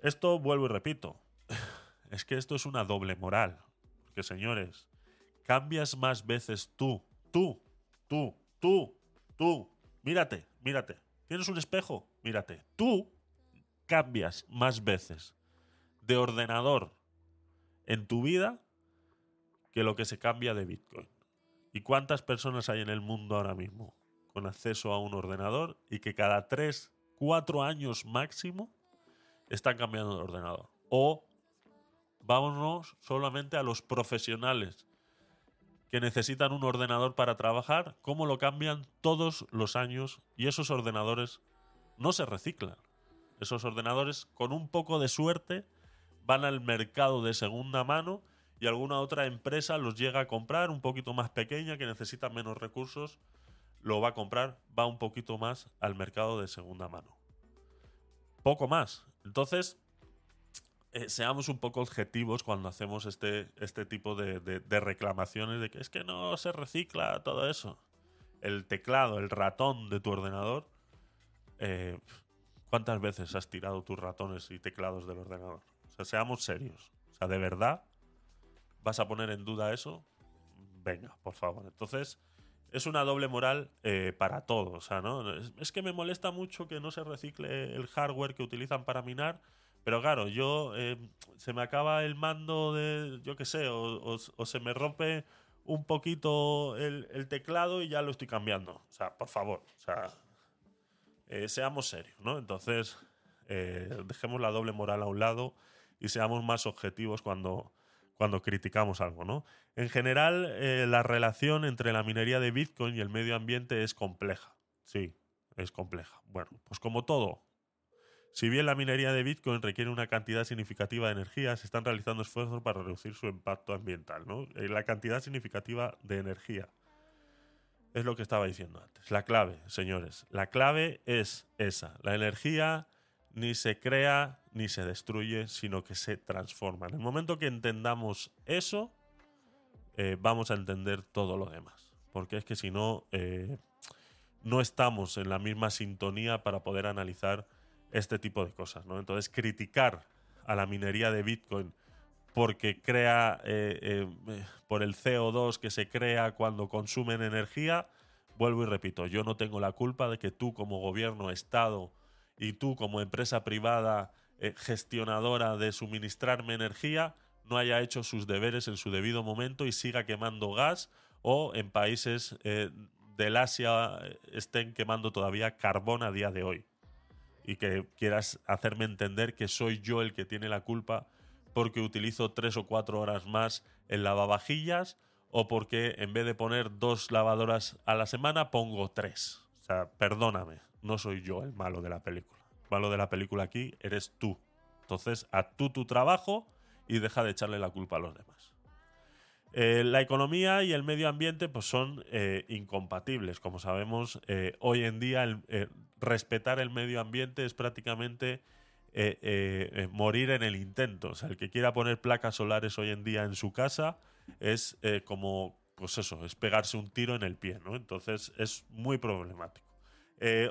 Esto, vuelvo y repito, (laughs) es que esto es una doble moral. Porque, señores, cambias más veces tú, tú, Tú, tú, tú, mírate, mírate. ¿Tienes un espejo? Mírate. Tú cambias más veces de ordenador en tu vida que lo que se cambia de Bitcoin. ¿Y cuántas personas hay en el mundo ahora mismo con acceso a un ordenador y que cada 3, 4 años máximo están cambiando de ordenador? O vámonos solamente a los profesionales que necesitan un ordenador para trabajar, cómo lo cambian todos los años y esos ordenadores no se reciclan. Esos ordenadores, con un poco de suerte, van al mercado de segunda mano y alguna otra empresa los llega a comprar un poquito más pequeña que necesita menos recursos, lo va a comprar, va un poquito más al mercado de segunda mano. Poco más. Entonces, eh, seamos un poco objetivos cuando hacemos este, este tipo de, reclamaciones de que es que no se recicla todo eso. El teclado, el ratón de tu ordenador. Eh, ¿Cuántas veces has tirado tus ratones y teclados del ordenador? O sea, seamos serios. O sea, de verdad, ¿vas a poner en duda eso? Venga, por favor. Entonces, es una doble moral eh, para todos. O sea, ¿no? es, que me molesta mucho que no se recicle el hardware que utilizan para minar pero claro, yo eh, se me acaba el mando de, yo qué sé, o, se me rompe un poquito el, teclado y ya lo estoy cambiando. O sea, por favor, o sea, eh, seamos serios, ¿no? Entonces, eh, dejemos la doble moral a un lado y seamos más objetivos cuando, cuando criticamos algo, ¿no? En general, la relación entre la minería de Bitcoin y el medio ambiente es compleja. Sí, es compleja. Bueno, pues como todo, si bien la minería de Bitcoin requiere una cantidad significativa de energía, se están realizando esfuerzos para reducir su impacto ambiental. ¿no? Eh, la cantidad significativa de energía. Es lo que estaba diciendo antes. La clave, señores. La clave es esa. La energía ni se crea ni se destruye, sino que se transforma. En el momento que entendamos eso, eh, vamos a entender todo lo demás. Porque es que si no, eh, no estamos en la misma sintonía para poder analizar este tipo de cosas, ¿no? Entonces, criticar a la minería de Bitcoin porque crea, eh, eh, por el CO2 que se crea cuando consumen energía, vuelvo y repito, yo no tengo la culpa de que tú como gobierno, Estado y tú como empresa privada eh, gestionadora de suministrarme energía, no haya hecho sus deberes en su debido momento y siga quemando gas o en países del Asia estén quemando todavía carbón a día de hoy y que quieras hacerme entender que soy yo el que tiene la culpa porque utilizo tres o cuatro horas más en lavavajillas o porque en vez de poner dos lavadoras a la semana pongo tres. O sea, perdóname, no soy yo el malo de la película. El malo de la película aquí eres tú. Entonces, haz tú tu trabajo y deja de echarle la culpa a los demás. Eh, la economía y el medio ambiente pues, son eh, incompatibles. Como sabemos, eh, hoy en día respetar el medio ambiente es prácticamente morir en el intento. O sea, el que quiera poner placas solares hoy en día en su casa es como, pues eso, es pegarse un tiro en el pie, ¿no? Entonces es muy problemático.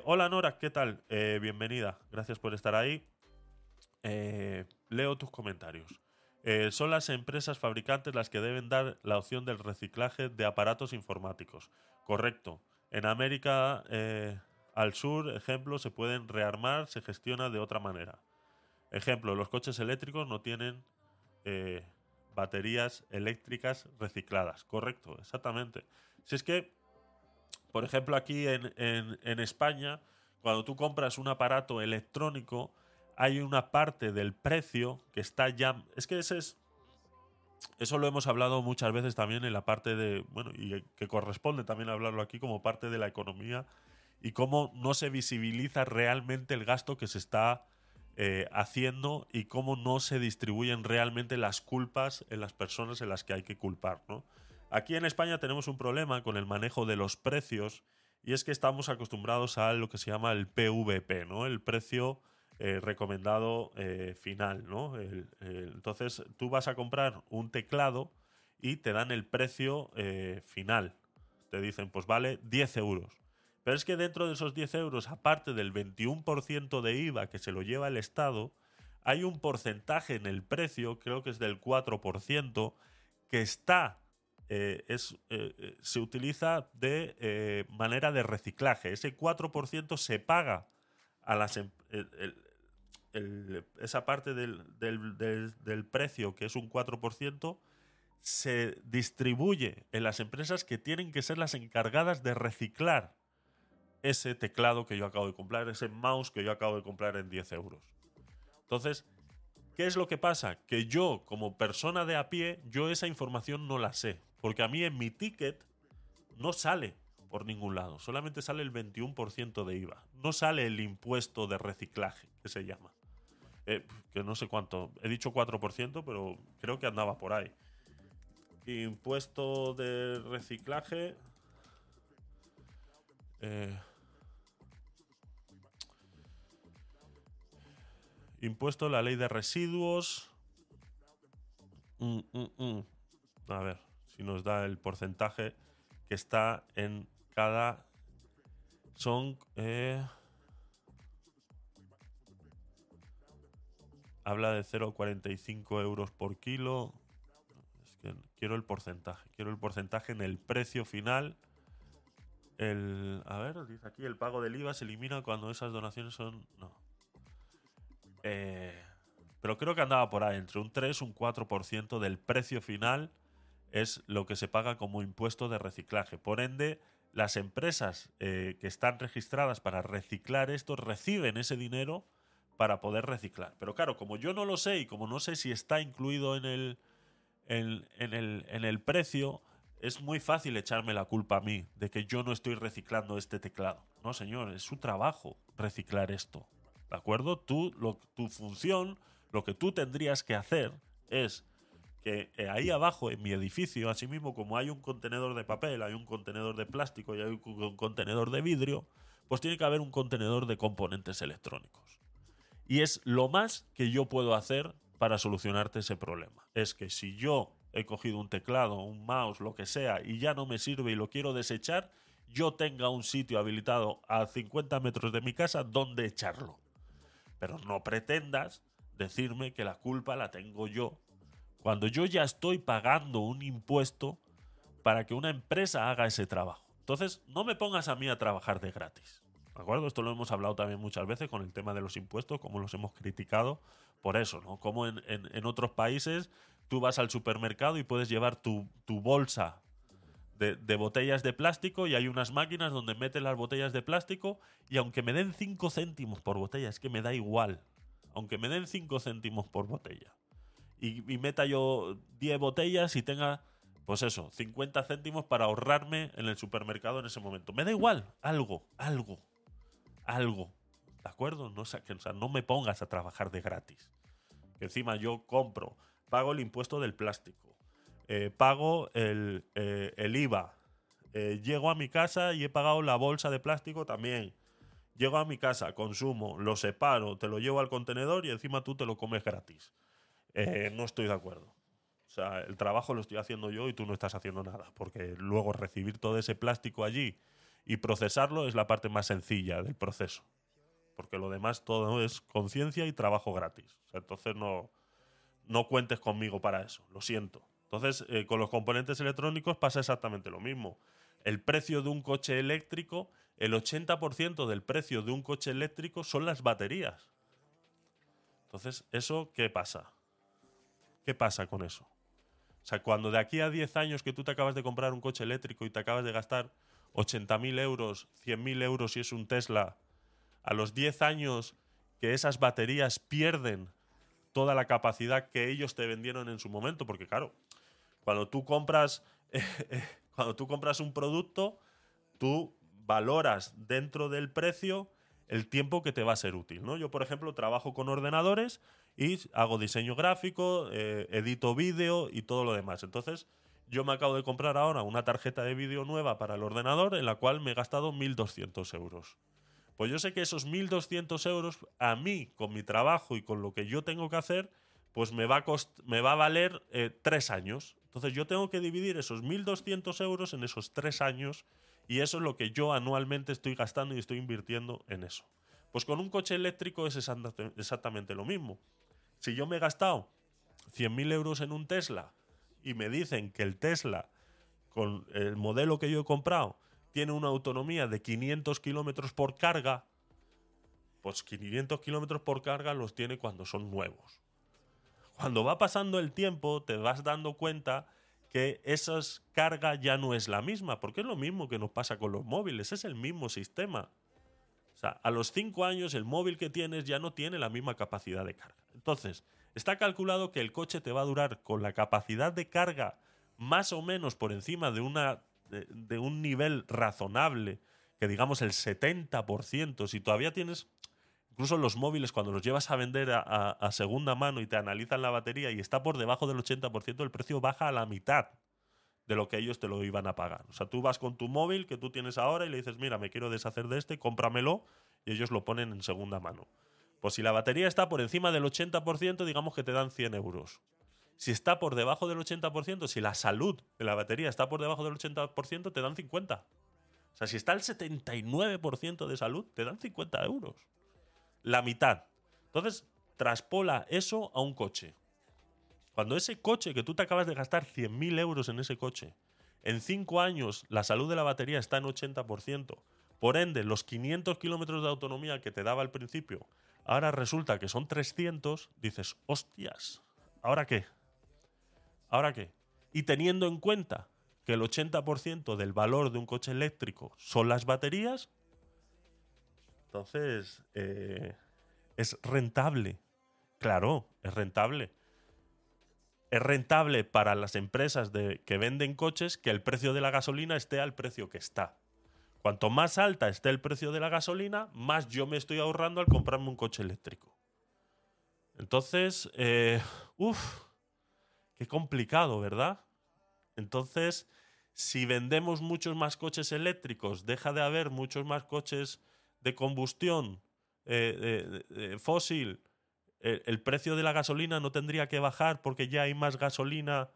hola Nora, ¿qué tal? bienvenida, gracias por estar ahí. leo tus comentarios. Eh, son las empresas fabricantes las que deben dar la opción del reciclaje de aparatos informáticos. Correcto. En América eh, al sur, ejemplo, se pueden rearmar, se gestiona de otra manera. Ejemplo, los coches eléctricos no tienen eh, baterías eléctricas recicladas. Correcto, exactamente. Si es que, por ejemplo, aquí en, en España, cuando tú compras un aparato electrónico, hay una parte del precio que está ya... Es que ese es... Eso lo hemos hablado muchas veces también en la parte de... Bueno, y que corresponde también hablarlo aquí como parte de la economía y cómo no se visibiliza realmente el gasto que se está eh, haciendo y cómo no se distribuyen realmente las culpas en las personas en las que hay que culpar. ¿no? Aquí en España tenemos un problema con el manejo de los precios y es que estamos acostumbrados a lo que se llama el PVP, ¿no? el precio eh, recomendado eh, final, ¿no? entonces tú vas a comprar un teclado y te dan el precio eh, final. Te dicen, pues vale 10 euros. Pero es que dentro de esos 10 euros, aparte del 21% de IVA que se lo lleva el Estado, hay un porcentaje en el precio, creo que es del 4%, que está es, se utiliza de manera de reciclaje. Ese 4% se paga a las, esa parte del, precio, que es un 4%, se distribuye en las empresas que tienen que ser las encargadas de reciclar ese teclado que yo acabo de comprar, ese mouse que yo acabo de comprar en 10 euros. Entonces, ¿qué es lo que pasa? Que yo, como persona de a pie, yo esa información no la sé. Porque a mí en mi ticket no sale por ningún lado. Solamente sale el 21% de IVA. No sale el impuesto de reciclaje, que se llama. Eh, que no sé cuánto. He dicho 4%, pero creo que andaba por ahí. Impuesto de reciclaje. Eh, impuesto la ley de residuos. Mm, mm, mm. A ver si nos da el porcentaje que está en cada. Son. Habla de 0,45 euros por kilo. Es que quiero el porcentaje. Quiero el porcentaje en el precio final. El, a ver, dice aquí, el pago del IVA se elimina cuando esas donaciones son... No. Eh, pero creo que andaba por ahí, entre un 3 y un 4% del precio final es lo que se paga como impuesto de reciclaje. Por ende, las empresas eh, que están registradas para reciclar esto reciben ese dinero para poder reciclar. Pero claro, como yo no lo sé y como no sé si está incluido en el, en, el, en el precio, es muy fácil echarme la culpa a mí de que yo no estoy reciclando este teclado. No, señor, es su trabajo reciclar esto. ¿De acuerdo? Tú, lo, tu función, lo que tú tendrías que hacer es que eh, ahí abajo en mi edificio, así mismo como hay un contenedor de papel, hay un contenedor de plástico y hay un contenedor de vidrio, pues tiene que haber un contenedor de componentes electrónicos. Y es lo más que yo puedo hacer para solucionarte ese problema. Es que si yo he cogido un teclado, un mouse, lo que sea, y ya no me sirve y lo quiero desechar, yo tenga un sitio habilitado a 50 metros de mi casa donde echarlo. Pero no pretendas decirme que la culpa la tengo yo, cuando yo ya estoy pagando un impuesto para que una empresa haga ese trabajo. Entonces, no me pongas a mí a trabajar de gratis. ¿De acuerdo? Esto lo hemos hablado también muchas veces con el tema de los impuestos, como los hemos criticado por eso, ¿no? Como en, otros países tú vas al supermercado y puedes llevar tu, bolsa de, de, botellas de plástico y hay unas máquinas donde metes las botellas de plástico y aunque me den 5 céntimos por botella, es que me da igual. Aunque me den 5 céntimos por botella y, y meta yo 10 botellas y tenga, pues eso, 50 céntimos para ahorrarme en el supermercado en ese momento. Me da igual, algo, algo algo. ¿De acuerdo? No, o sea, no me pongas a trabajar de gratis. Que encima yo compro, pago el impuesto del plástico, eh, pago el, eh, IVA, eh, llego a mi casa y he pagado la bolsa de plástico también. Llego a mi casa, consumo, lo separo, te lo llevo al contenedor y encima tú te lo comes gratis. no estoy de acuerdo. O sea, el trabajo lo estoy haciendo yo y tú no estás haciendo nada. Porque luego recibir todo ese plástico allí y procesarlo es la parte más sencilla del proceso. Porque lo demás todo es conciencia y trabajo gratis. entonces no, no cuentes conmigo para eso, lo siento. Entonces, eh, con los componentes electrónicos pasa exactamente lo mismo. El precio de un coche eléctrico, el 80% del precio de un coche eléctrico son las baterías. Entonces, ¿eso qué pasa? ¿Qué pasa con eso? O sea, cuando de aquí a 10 años que tú te acabas de comprar un coche eléctrico y te acabas de gastar 80.000 euros, 100.000 euros si es un Tesla, a los 10 años que esas baterías pierden toda la capacidad que ellos te vendieron en su momento, porque claro, cuando tú compras, (laughs) cuando tú compras un producto, tú valoras dentro del precio el tiempo que te va a ser útil. ¿no? Yo, por ejemplo, trabajo con ordenadores y hago diseño gráfico, eh, edito vídeo y todo lo demás. Entonces, yo me acabo de comprar ahora una tarjeta de vídeo nueva para el ordenador en la cual me he gastado 1.200 euros. Pues yo sé que esos 1.200 euros a mí, con mi trabajo y con lo que yo tengo que hacer, pues me va a, me va a valer eh, tres años. Entonces yo tengo que dividir esos 1.200 euros en esos tres años y eso es lo que yo anualmente estoy gastando y estoy invirtiendo en eso. Pues con un coche eléctrico es exactamente lo mismo. Si yo me he gastado 100.000 euros en un Tesla y me dicen que el Tesla, con el modelo que yo he comprado, tiene una autonomía de 500 kilómetros por carga, pues 500 kilómetros por carga los tiene cuando son nuevos. Cuando va pasando el tiempo, te vas dando cuenta que esa carga ya no es la misma, porque es lo mismo que nos pasa con los móviles, es el mismo sistema. O sea, a los 5 años el móvil que tienes ya no tiene la misma capacidad de carga. Entonces, Está calculado que el coche te va a durar con la capacidad de carga más o menos por encima de, una, de, un nivel razonable, que digamos el 70%, si todavía tienes Incluso los móviles, cuando los llevas a vender a, a- segunda mano y te analizan la batería y está por debajo del 80%, el precio baja a la mitad de lo que ellos te lo iban a pagar. O sea, tú vas con tu móvil que tú tienes ahora y le dices, mira, me quiero deshacer de este, cómpramelo, y ellos lo ponen en segunda mano. Pues si la batería está por encima del 80%, digamos que te dan 100 euros. Si está por debajo del 80%, si la salud de la batería está por debajo del 80%, te dan 50. O sea, si está el 79% de salud, te dan 50 euros. La mitad. Entonces, traspola eso a un coche. Cuando ese coche que tú te acabas de gastar 100.000 euros en ese coche, en 5 años la salud de la batería está en 80%, por ende, los 500 kilómetros de autonomía que te daba al principio, ahora resulta que son 300, dices, hostias, ¿ahora qué? ¿Ahora qué? Y teniendo en cuenta que el 80% del valor de un coche eléctrico son las baterías, entonces eh, es rentable. Claro, es rentable. Es rentable para las empresas de, que venden coches que el precio de la gasolina esté al precio que está. Cuanto más alta esté el precio de la gasolina, más yo me estoy ahorrando al comprarme un coche eléctrico. Entonces, eh, uff, qué complicado, ¿verdad? Entonces, si vendemos muchos más coches eléctricos, deja de haber muchos más coches de combustión eh, eh, eh, fósil, el, el precio de la gasolina no tendría que bajar porque ya hay más gasolina.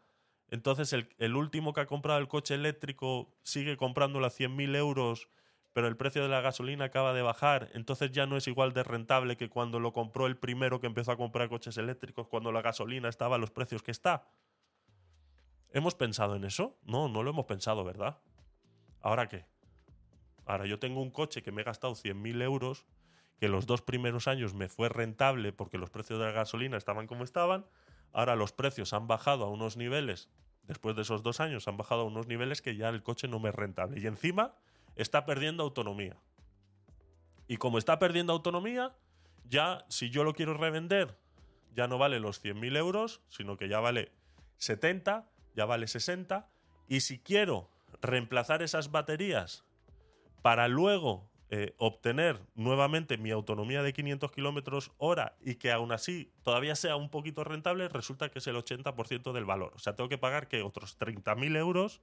Entonces, el, último que ha comprado el coche eléctrico sigue comprándolo a 100.000 euros, pero el precio de la gasolina acaba de bajar. Entonces, ya no es igual de rentable que cuando lo compró el primero que empezó a comprar coches eléctricos, cuando la gasolina estaba a los precios que está. ¿Hemos pensado en eso? No, no lo hemos pensado, ¿verdad? ¿Ahora qué? Ahora yo tengo un coche que me he gastado 100.000 euros, que los dos primeros años me fue rentable porque los precios de la gasolina estaban como estaban. Ahora los precios han bajado a unos niveles, después de esos dos años, han bajado a unos niveles que ya el coche no me es rentable. Y encima está perdiendo autonomía. Y como está perdiendo autonomía, ya si yo lo quiero revender, ya no vale los 100.000 euros, sino que ya vale 70, ya vale 60. Y si quiero reemplazar esas baterías para luego eh, obtener nuevamente mi autonomía de 500 kilómetros hora y que aún así todavía sea un poquito rentable, resulta que es el 80% del valor. O sea, tengo que pagar que otros 30.000 euros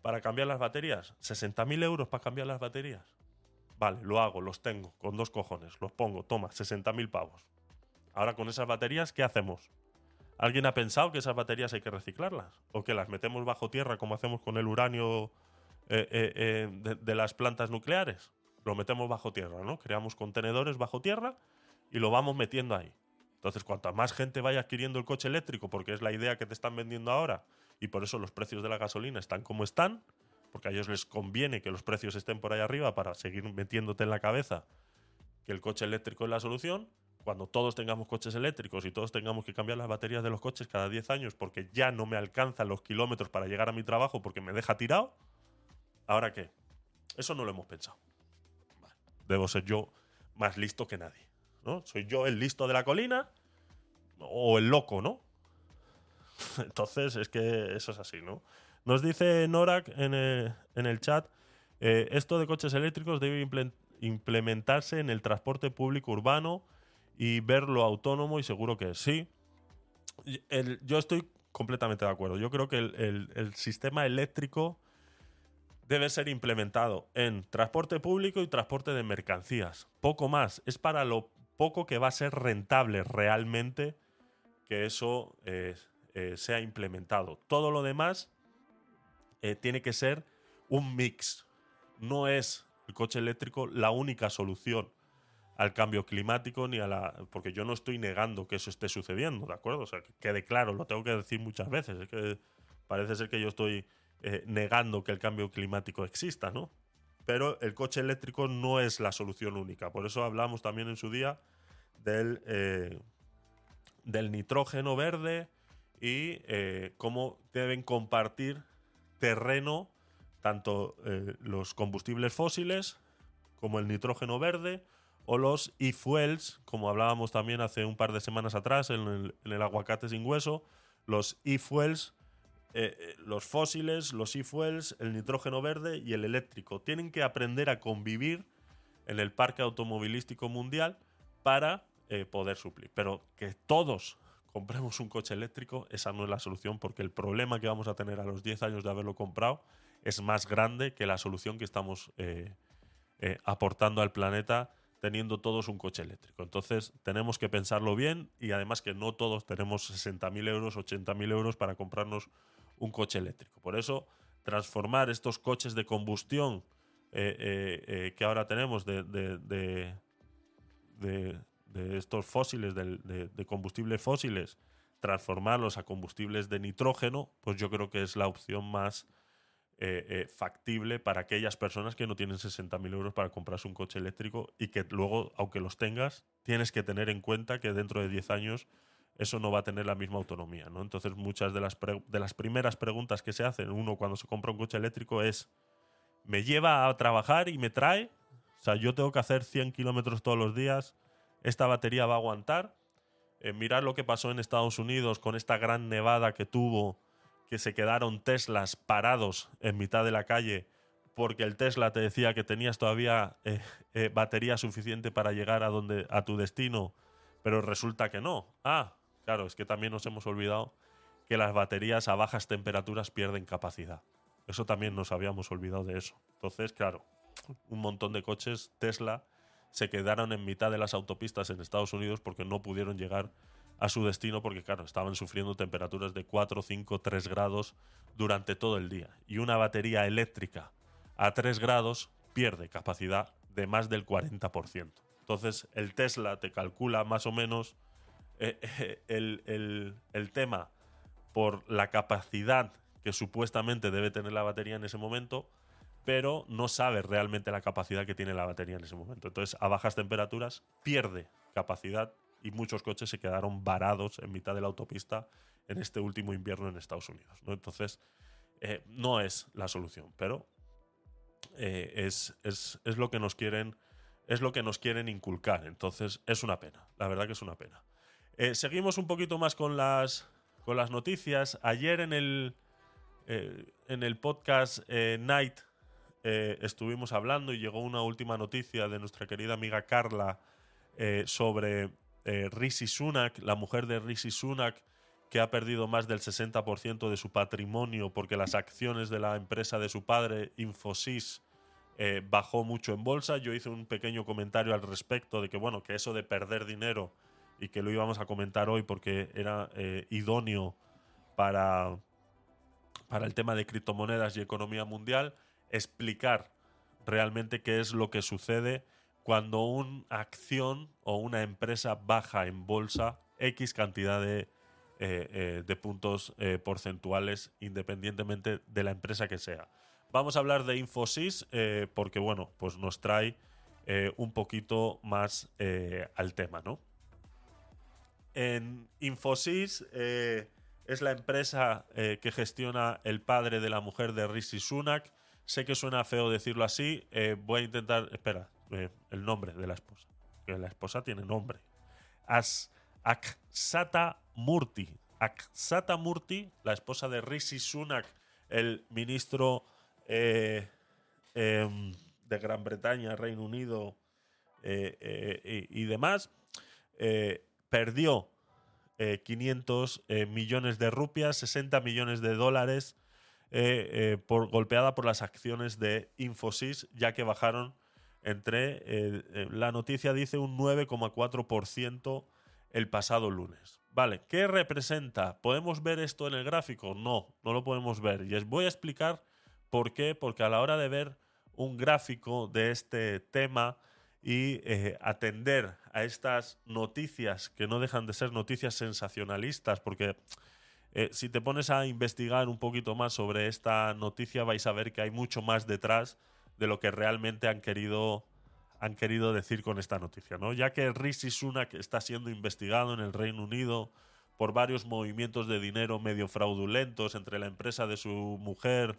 para cambiar las baterías. 60.000 euros para cambiar las baterías. Vale, lo hago, los tengo, con dos cojones, los pongo, toma, 60.000 pavos. Ahora con esas baterías, ¿qué hacemos? ¿Alguien ha pensado que esas baterías hay que reciclarlas? ¿O que las metemos bajo tierra como hacemos con el uranio eh, eh, eh, de, de las plantas nucleares? Lo metemos bajo tierra, ¿no? Creamos contenedores bajo tierra y lo vamos metiendo ahí. Entonces, cuanta más gente vaya adquiriendo el coche eléctrico, porque es la idea que te están vendiendo ahora, y por eso los precios de la gasolina están como están, porque a ellos les conviene que los precios estén por ahí arriba para seguir metiéndote en la cabeza que el coche eléctrico es la solución, cuando todos tengamos coches eléctricos y todos tengamos que cambiar las baterías de los coches cada 10 años porque ya no me alcanzan los kilómetros para llegar a mi trabajo porque me deja tirado, ¿ahora qué? Eso no lo hemos pensado. Debo ser yo más listo que nadie. ¿no? Soy yo el listo de la colina o el loco, ¿no? (laughs) Entonces es que eso es así, ¿no? Nos dice Norak en el, en el chat, eh, esto de coches eléctricos debe imple- implementarse en el transporte público urbano y verlo autónomo y seguro que sí. Yo estoy completamente de acuerdo. Yo creo que el- el sistema eléctrico debe ser implementado en transporte público y transporte de mercancías. Poco más. Es para lo poco que va a ser rentable realmente que eso eh, eh, sea implementado. Todo lo demás eh, tiene que ser un mix. No es el coche eléctrico la única solución al cambio climático ni a la porque yo no estoy negando que eso esté sucediendo, ¿de acuerdo? O sea, que quede claro, lo tengo que decir muchas veces, parece ser que yo estoy eh, negando que el cambio climático exista, ¿no? Pero el coche eléctrico no es la solución única, por eso hablamos también en su día del, eh, del nitrógeno verde y eh, cómo deben compartir terreno tanto los combustibles fósiles como el nitrógeno verde o los e-fuels, como hablábamos también hace un par de semanas atrás en el, en el aguacate sin hueso, los e-fuels, eh, eh, los fósiles, los e-fuels, el nitrógeno verde y el eléctrico. Tienen que aprender a convivir en el parque automovilístico mundial para eh, poder suplir. Pero que todos compremos un coche eléctrico, esa no es la solución, porque el problema que vamos a tener a los 10 años de haberlo comprado es más grande que la solución que estamos aportando al planeta teniendo todos un coche eléctrico. Entonces tenemos que pensarlo bien y además que no todos tenemos 60.000 euros, 80.000 euros para comprarnos un coche eléctrico. Por eso transformar estos coches de combustión que ahora tenemos de, de de estos fósiles, de, combustibles fósiles, transformarlos a combustibles de nitrógeno, pues yo creo que es la opción más eh, eh, factible para aquellas personas que no tienen 60.000 euros para comprarse un coche eléctrico y que luego, aunque los tengas, tienes que tener en cuenta que dentro de 10 años eso no va a tener la misma autonomía. ¿no? Entonces, muchas de las, de las primeras preguntas que se hacen uno cuando se compra un coche eléctrico es, ¿me lleva a trabajar y me trae? O sea, yo tengo que hacer 100 kilómetros todos los días esta batería va a aguantar. Eh, mirar lo que pasó en Estados Unidos con esta gran nevada que tuvo, que se quedaron Teslas parados en mitad de la calle porque el Tesla te decía que tenías todavía eh, eh, batería suficiente para llegar a, donde, a tu destino, pero resulta que no. Ah, claro, es que también nos hemos olvidado que las baterías a bajas temperaturas pierden capacidad. Eso también nos habíamos olvidado de eso. Entonces, claro, un montón de coches Tesla se quedaron en mitad de las autopistas en Estados Unidos porque no pudieron llegar a su destino porque, claro, estaban sufriendo temperaturas de 4, 5, 3 grados durante todo el día. Y una batería eléctrica a 3 grados pierde capacidad de más del 40%. Entonces, el Tesla te calcula más o menos eh, eh, el, el tema por la capacidad que supuestamente debe tener la batería en ese momento pero no sabe realmente la capacidad que tiene la batería en ese momento. Entonces, a bajas temperaturas pierde capacidad y muchos coches se quedaron varados en mitad de la autopista en este último invierno en Estados Unidos. Entonces, eh, no es la solución, pero eh, es, lo que nos quieren es lo que nos quieren inculcar. Entonces, es una pena. La verdad que es una pena. Eh, seguimos un poquito más con las, con las noticias. Ayer en el, en el podcast Night eh, estuvimos hablando y llegó una última noticia de nuestra querida amiga Carla eh, sobre eh, Rishi Sunak, la mujer de Rishi Sunak, que ha perdido más del 60% de su patrimonio porque las acciones de la empresa de su padre, Infosys, bajó mucho en bolsa. Yo hice un pequeño comentario al respecto de que, bueno, que eso de perder dinero y que lo íbamos a comentar hoy porque era idóneo para, para el tema de criptomonedas y economía mundial explicar realmente qué es lo que sucede cuando una acción o una empresa baja en bolsa X cantidad de, eh, eh, puntos eh, porcentuales independientemente de la empresa que sea. Vamos a hablar de Infosys porque, bueno, pues nos trae un poquito más al tema, ¿no? En Infosys es la empresa que gestiona el padre de la mujer de Rishi Sunak, Sé que suena feo decirlo así. Eh, voy a intentar. Espera, eh, el nombre de la esposa. La esposa tiene nombre. As, Aksata Murti. Aksata Murti, la esposa de Rishi Sunak, el ministro eh, em, de Gran Bretaña, Reino Unido y, demás, perdió 500 millones de rupias, 60 millones de dólares eh, eh, por, golpeada por las acciones de Infosys, ya que bajaron entre, eh, la noticia dice, un 9,4% el pasado lunes. Vale, ¿qué representa? ¿Podemos ver esto en el gráfico? No, no lo podemos ver. Y os voy a explicar por qué. Porque a la hora de ver un gráfico de este tema y atender a estas noticias que no dejan de ser noticias sensacionalistas, porque eh, si te pones a investigar un poquito más sobre esta noticia, vais a ver que hay mucho más detrás de lo que realmente han querido, han querido decir con esta noticia. ¿no? Ya que Rishi Sunak está siendo investigado en el Reino Unido por varios movimientos de dinero medio fraudulentos entre la empresa de su mujer,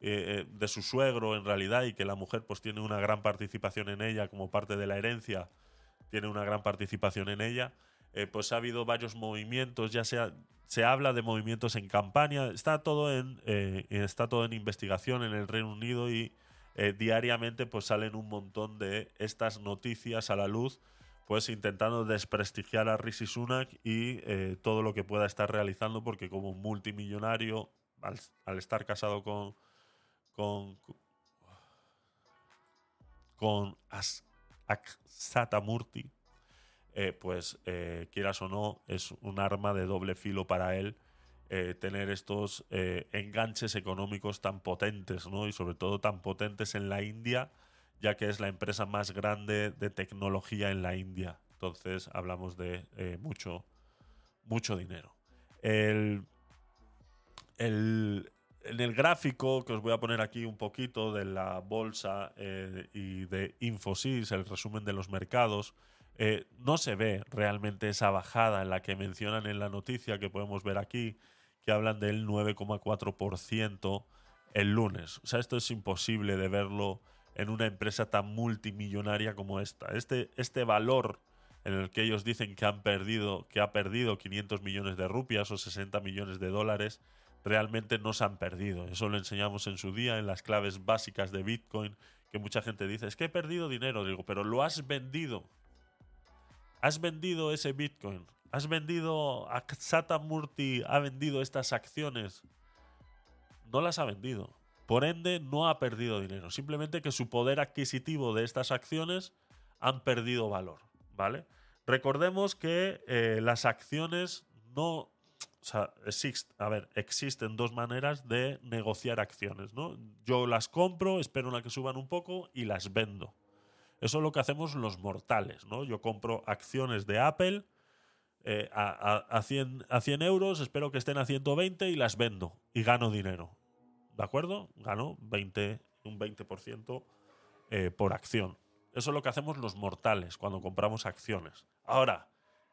eh, eh, de su suegro en realidad, y que la mujer pues tiene una gran participación en ella como parte de la herencia, tiene una gran participación en ella. pues ha habido varios movimientos, ya sea se habla de movimientos en campaña, está todo en, eh, está todo en investigación en el Reino Unido y eh, diariamente pues salen un montón de estas noticias a la luz, pues intentando desprestigiar a Rishi Sunak y eh, todo lo que pueda estar realizando, porque como multimillonario, al, estar casado con con con Aksata Murti, eh, pues quieras o no, es un arma de doble filo para él eh, tener estos eh, enganches económicos tan potentes, ¿no? Y sobre todo tan potentes en la India, ya que es la empresa más grande de tecnología en la India. Entonces hablamos de eh, mucho, mucho dinero. El, en el gráfico que os voy a poner aquí un poquito de la bolsa y de Infosys, el resumen de los mercados, no se ve realmente esa bajada en la que mencionan en la noticia que podemos ver aquí que hablan del 9,4% el lunes. O sea, esto es imposible de verlo en una empresa tan multimillonaria como esta. Este, este valor en el que ellos dicen que han perdido, que ha perdido 500 millones de rupias o 60 millones de dólares, realmente no se han perdido. Eso lo enseñamos en su día en las claves básicas de Bitcoin, que mucha gente dice, es que he perdido dinero, digo, pero lo has vendido. Has vendido ese Bitcoin. Has vendido, Aksata Murti ha vendido estas acciones. No las ha vendido. Por ende, no ha perdido dinero. Simplemente que su poder adquisitivo de estas acciones han perdido valor. ¿Vale? Recordemos que eh, las acciones no. O a ver, existen dos maneras de negociar acciones, ¿no? Yo las compro, espero a que suban un poco y las vendo. Eso es lo que hacemos los mortales, ¿no? Yo compro acciones de Apple eh, a, 100, a 100 euros, espero que estén a 120 y las vendo y gano dinero. ¿De acuerdo? Gano 20, un 20% eh, por acción. Eso es lo que hacemos los mortales cuando compramos acciones. Ahora,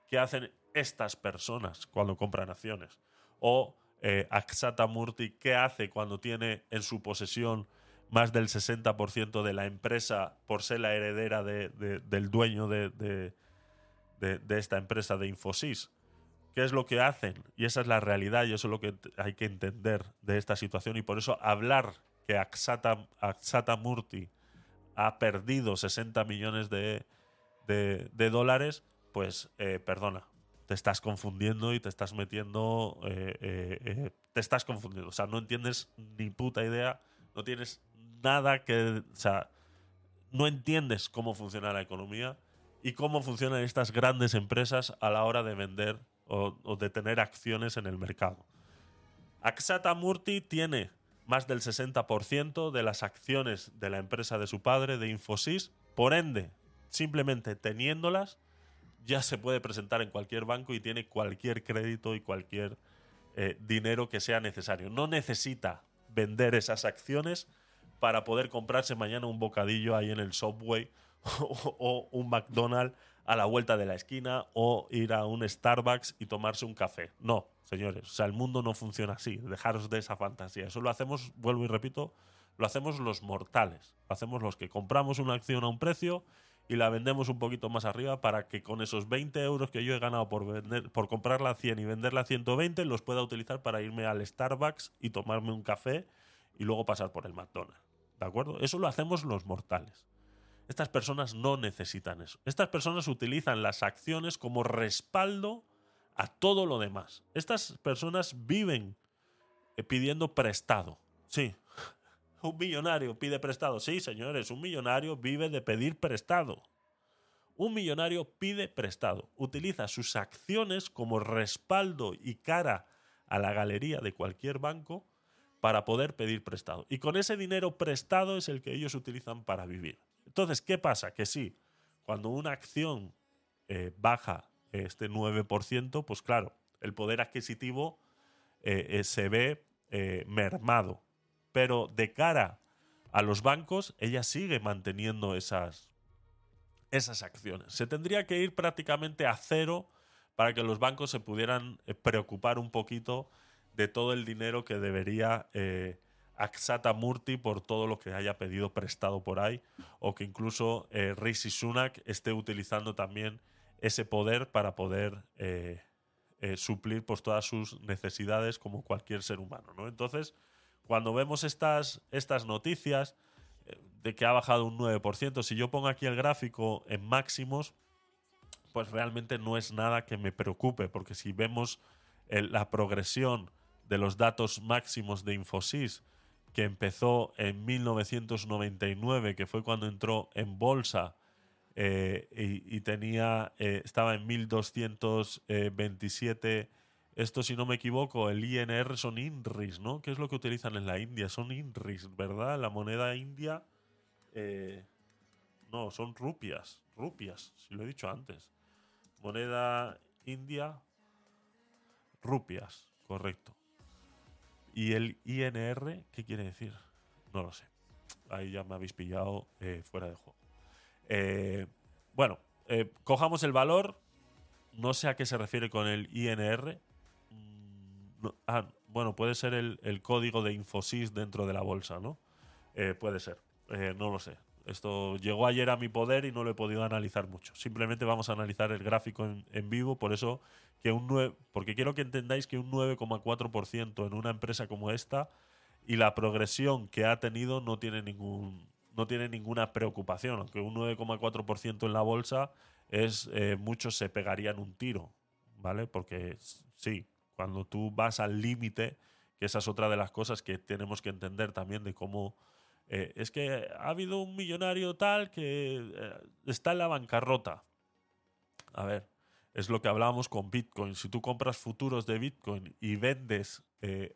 ¿qué hacen estas personas cuando compran acciones? O eh, Aksata Murti, ¿qué hace cuando tiene en su posesión más del 60% de la empresa por ser la heredera del dueño de, esta empresa de Infosys. ¿Qué es lo que hacen? Y esa es la realidad y eso es lo que hay que entender de esta situación. Y por eso hablar que Aksata, Aksata Murti ha perdido 60 millones de, dólares, pues eh, perdona, te estás confundiendo y te estás metiendo, eh, eh, te estás confundiendo. O sea, no entiendes ni puta idea, no tienes nada que, o sea, no entiendes cómo funciona la economía y cómo funcionan estas grandes empresas a la hora de vender o, de tener acciones en el mercado. Aksata Murti tiene más del 60% de las acciones de la empresa de su padre, de Infosys. Por ende, simplemente teniéndolas, ya se puede presentar en cualquier banco y tiene cualquier crédito y cualquier eh, dinero que sea necesario. No necesita vender esas acciones para poder comprarse mañana un bocadillo ahí en el Subway (laughs) o, un McDonald's a la vuelta de la esquina o ir a un Starbucks y tomarse un café. No, señores, o sea, el mundo no funciona así. Dejaros de esa fantasía. Eso lo hacemos, vuelvo y repito, lo hacemos los mortales. Lo hacemos los que compramos una acción a un precio y la vendemos un poquito más arriba para que con esos 20 euros que yo he ganado por, vender, por comprarla a 100 y venderla a 120 los pueda utilizar para irme al Starbucks y tomarme un café y luego pasar por el McDonald's. ¿De acuerdo? Eso lo hacemos los mortales. Estas personas no necesitan eso. Estas personas utilizan las acciones como respaldo a todo lo demás. Estas personas viven eh, pidiendo prestado. Sí. Un millonario pide prestado. Sí, señores, un millonario vive de pedir prestado. Un millonario pide prestado. Utiliza sus acciones como respaldo y cara a la galería de cualquier banco para poder pedir prestado. Y con ese dinero prestado es el que ellos utilizan para vivir. Entonces, ¿qué pasa? Que sí, cuando una acción eh, baja este 9%, pues claro, el poder adquisitivo eh, eh, se ve mermado. Pero de cara a los bancos, ella sigue manteniendo esas, esas acciones. Se tendría que ir prácticamente a cero para que los bancos se pudieran preocupar un poquito de todo el dinero que debería Aksata Murti por todo lo que haya pedido prestado por ahí, o que incluso eh, Rishi Sunak esté utilizando también ese poder para poder eh, eh, suplir pues, todas sus necesidades como cualquier ser humano. ¿no? Entonces, cuando vemos estas, estas noticias, de que ha bajado un 9%. Si yo pongo aquí el gráfico en máximos, pues realmente no es nada que me preocupe, porque si vemos la progresión de los datos máximos de Infosys, que empezó en 1999, que fue cuando entró en bolsa, eh, y, tenía, eh, estaba en 1227. Esto, si no me equivoco, el INR son INRIS, ¿no? ¿Qué es lo que utilizan en la India? Son INRIS, ¿verdad? La moneda india. Eh, no, son rupias. Rupias, si lo he dicho antes. Moneda india. Rupias, correcto. ¿Y el INR qué quiere decir? No lo sé. Ahí ya me habéis pillado fuera de juego. Eh, bueno, eh, cojamos el valor. No sé a qué se refiere con el INR. Ah, bueno, puede ser el, código de Infosys dentro de la bolsa, ¿no? Eh, puede ser. no lo sé. Esto llegó ayer a mi poder y no lo he podido analizar mucho. Simplemente vamos a analizar el gráfico en, vivo, por eso que un 9, porque quiero que entendáis que un 9,4% en una empresa como esta y la progresión que ha tenido no tiene ningún no tiene ninguna preocupación, aunque un 9,4% en la bolsa es eh, muchos se pegarían un tiro, ¿vale? Porque sí, cuando tú vas al límite, que esa es otra de las cosas que tenemos que entender también de cómo eh, es que ha habido un millonario tal que eh, está en la bancarrota. A ver, es lo que hablábamos con Bitcoin. Si tú compras futuros de Bitcoin y vendes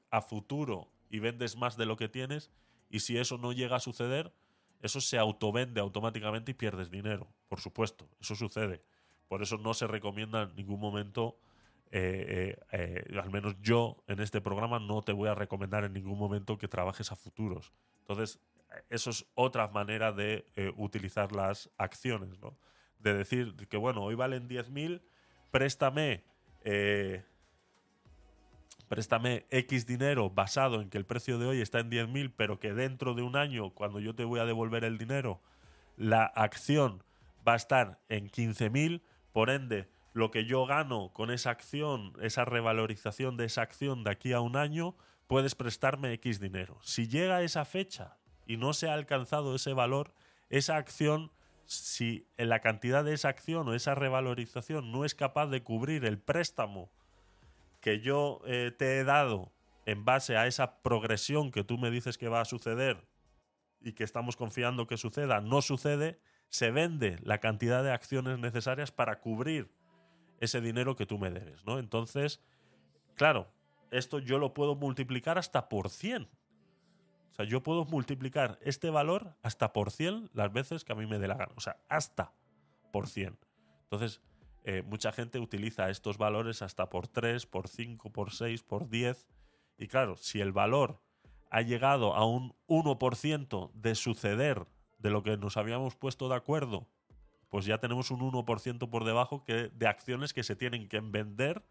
a futuro y vendes más de lo que tienes, y si eso no llega a suceder, eso se autovende automáticamente y pierdes dinero, por supuesto, eso sucede. Por eso no se recomienda en ningún momento, eh, eh, eh, al menos yo en este programa no te voy a recomendar en ningún momento que trabajes a futuros. Entonces, eso es otra manera de utilizar las acciones, ¿no? De decir que, bueno, hoy valen 10.000, préstame préstame X dinero basado en que el precio de hoy está en 10.000, pero que dentro de un año, cuando yo te voy a devolver el dinero, la acción va a estar en 15.000, por ende, lo que yo gano con esa acción, esa revalorización de esa acción de aquí a un año, puedes prestarme X dinero. Si llega esa fecha y no se ha alcanzado ese valor, esa acción, si en la cantidad de esa acción o esa revalorización no es capaz de cubrir el préstamo que yo eh, te he dado en base a esa progresión que tú me dices que va a suceder y que estamos confiando que suceda, no sucede, se vende la cantidad de acciones necesarias para cubrir ese dinero que tú me debes, ¿no? Entonces, claro, esto yo lo puedo multiplicar hasta por 100. O sea, yo puedo multiplicar este valor hasta por 100 las veces que a mí me dé la gana. O sea, hasta por 100. Entonces, eh, mucha gente utiliza estos valores hasta por 3, por 5, por 6, por 10. Y claro, si el valor ha llegado a un 1% de suceder de lo que nos habíamos puesto de acuerdo, pues ya tenemos un 1% por debajo que, de acciones que se tienen que vender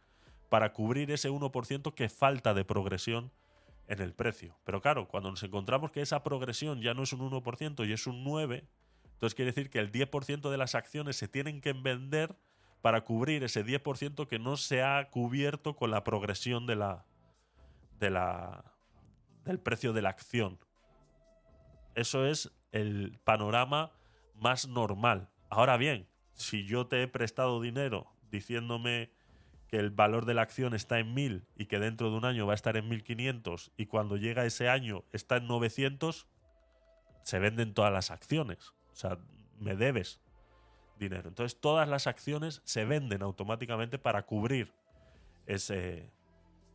para cubrir ese 1% que falta de progresión en el precio. Pero claro, cuando nos encontramos que esa progresión ya no es un 1% y es un 9%, entonces quiere decir que el 10% de las acciones se tienen que vender para cubrir ese 10% que no se ha cubierto con la progresión de la, de la, del precio de la acción. Eso es el panorama más normal. Ahora bien, si yo te he prestado dinero diciéndome que el valor de la acción está en 1000 y que dentro de un año va a estar en 1500 y cuando llega ese año está en 900, se venden todas las acciones. O sea, me debes dinero. Entonces todas las acciones se venden automáticamente para cubrir ese,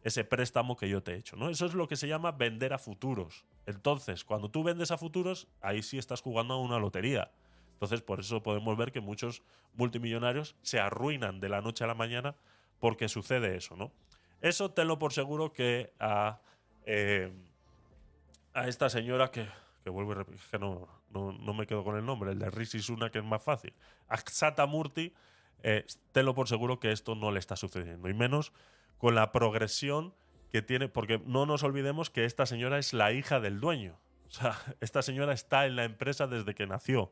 ese préstamo que yo te he hecho. ¿no? Eso es lo que se llama vender a futuros. Entonces, cuando tú vendes a futuros, ahí sí estás jugando a una lotería. Entonces, por eso podemos ver que muchos multimillonarios se arruinan de la noche a la mañana porque sucede eso, ¿no? Eso tenlo por seguro que a, eh, a esta señora que, que vuelvo repetir, que no, no, me quedo con el nombre, el de Rishi Suna, que es más fácil. Aksata Murti, eh, tenlo por seguro que esto no le está sucediendo, y menos con la progresión que tiene, porque no nos olvidemos que esta señora es la hija del dueño. O sea, (laughs) esta señora está en la empresa desde que nació.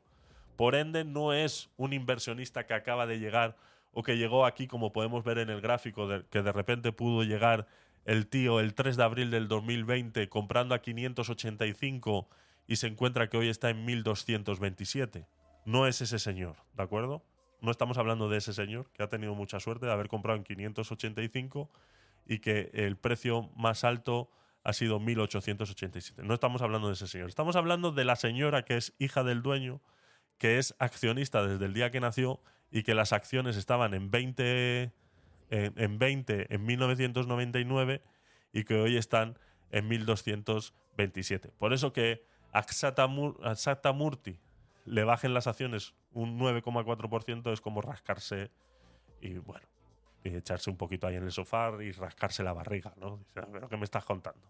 Por ende, no es un inversionista que acaba de llegar o que llegó aquí, como podemos ver en el gráfico, que de repente pudo llegar el tío el 3 de abril del 2020 comprando a 585 y se encuentra que hoy está en 1227. No es ese señor, ¿de acuerdo? No estamos hablando de ese señor que ha tenido mucha suerte de haber comprado en 585 y que el precio más alto ha sido 1887. No estamos hablando de ese señor. Estamos hablando de la señora que es hija del dueño, que es accionista desde el día que nació y que las acciones estaban en 20 en, 20 en 1999 y que hoy están en 1227. Por eso que a Murti le bajen las acciones un 9,4% es como rascarse y bueno, y echarse un poquito ahí en el sofá y rascarse la barriga, ¿no? Dice, pero ¿qué me estás contando?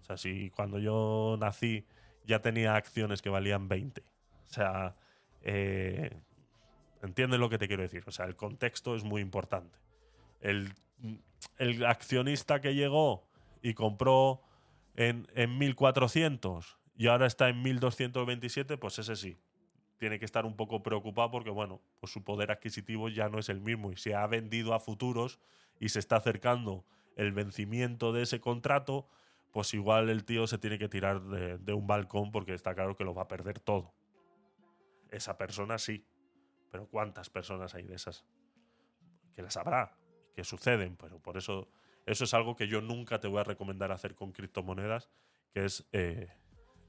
O sea, si cuando yo nací ya tenía acciones que valían 20. O sea, eh, entiendes lo que te quiero decir. O sea, el contexto es muy importante. El, accionista que llegó y compró en, en 1400 y ahora está en 1227, pues ese sí. Tiene que estar un poco preocupado porque, bueno, pues su poder adquisitivo ya no es el mismo y se ha vendido a futuros y se está acercando el vencimiento de ese contrato, pues igual el tío se tiene que tirar de un balcón porque está claro que lo va a perder todo. Esa persona sí, pero ¿cuántas personas hay de esas? Que las habrá, que suceden, pero por eso eso es algo que yo nunca te voy a recomendar hacer con criptomonedas, que es eh,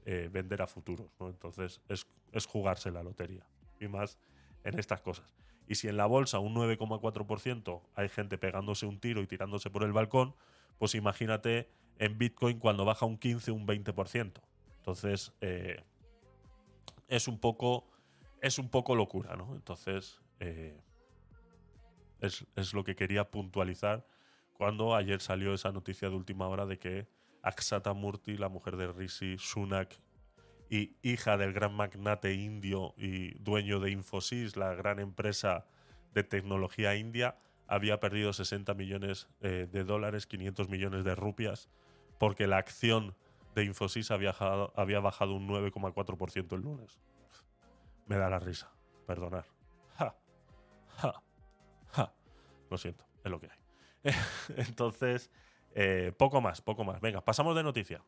eh, vender a futuros. Entonces es, jugarse la lotería. Y más en estas cosas. Y si en la bolsa un 9,4% hay gente pegándose un tiro y tirándose por el balcón, pues imagínate en Bitcoin cuando baja un 15, un 20%. Entonces eh, es un poco es un poco locura, ¿no? Entonces es, es, lo que quería puntualizar cuando ayer salió esa noticia de última hora de que Aksata Murti, la mujer de Rishi Sunak y hija del gran magnate indio y dueño de Infosys, la gran empresa de tecnología india, había perdido 60 millones eh, de dólares, 500 millones de rupias, porque la acción de Infosys había, había bajado un 9,4% el lunes. Me da la risa, perdonar. Ja, ja, ja. Lo siento, es lo que hay. (laughs) Entonces, eh, poco más, poco más. Venga, pasamos de noticia.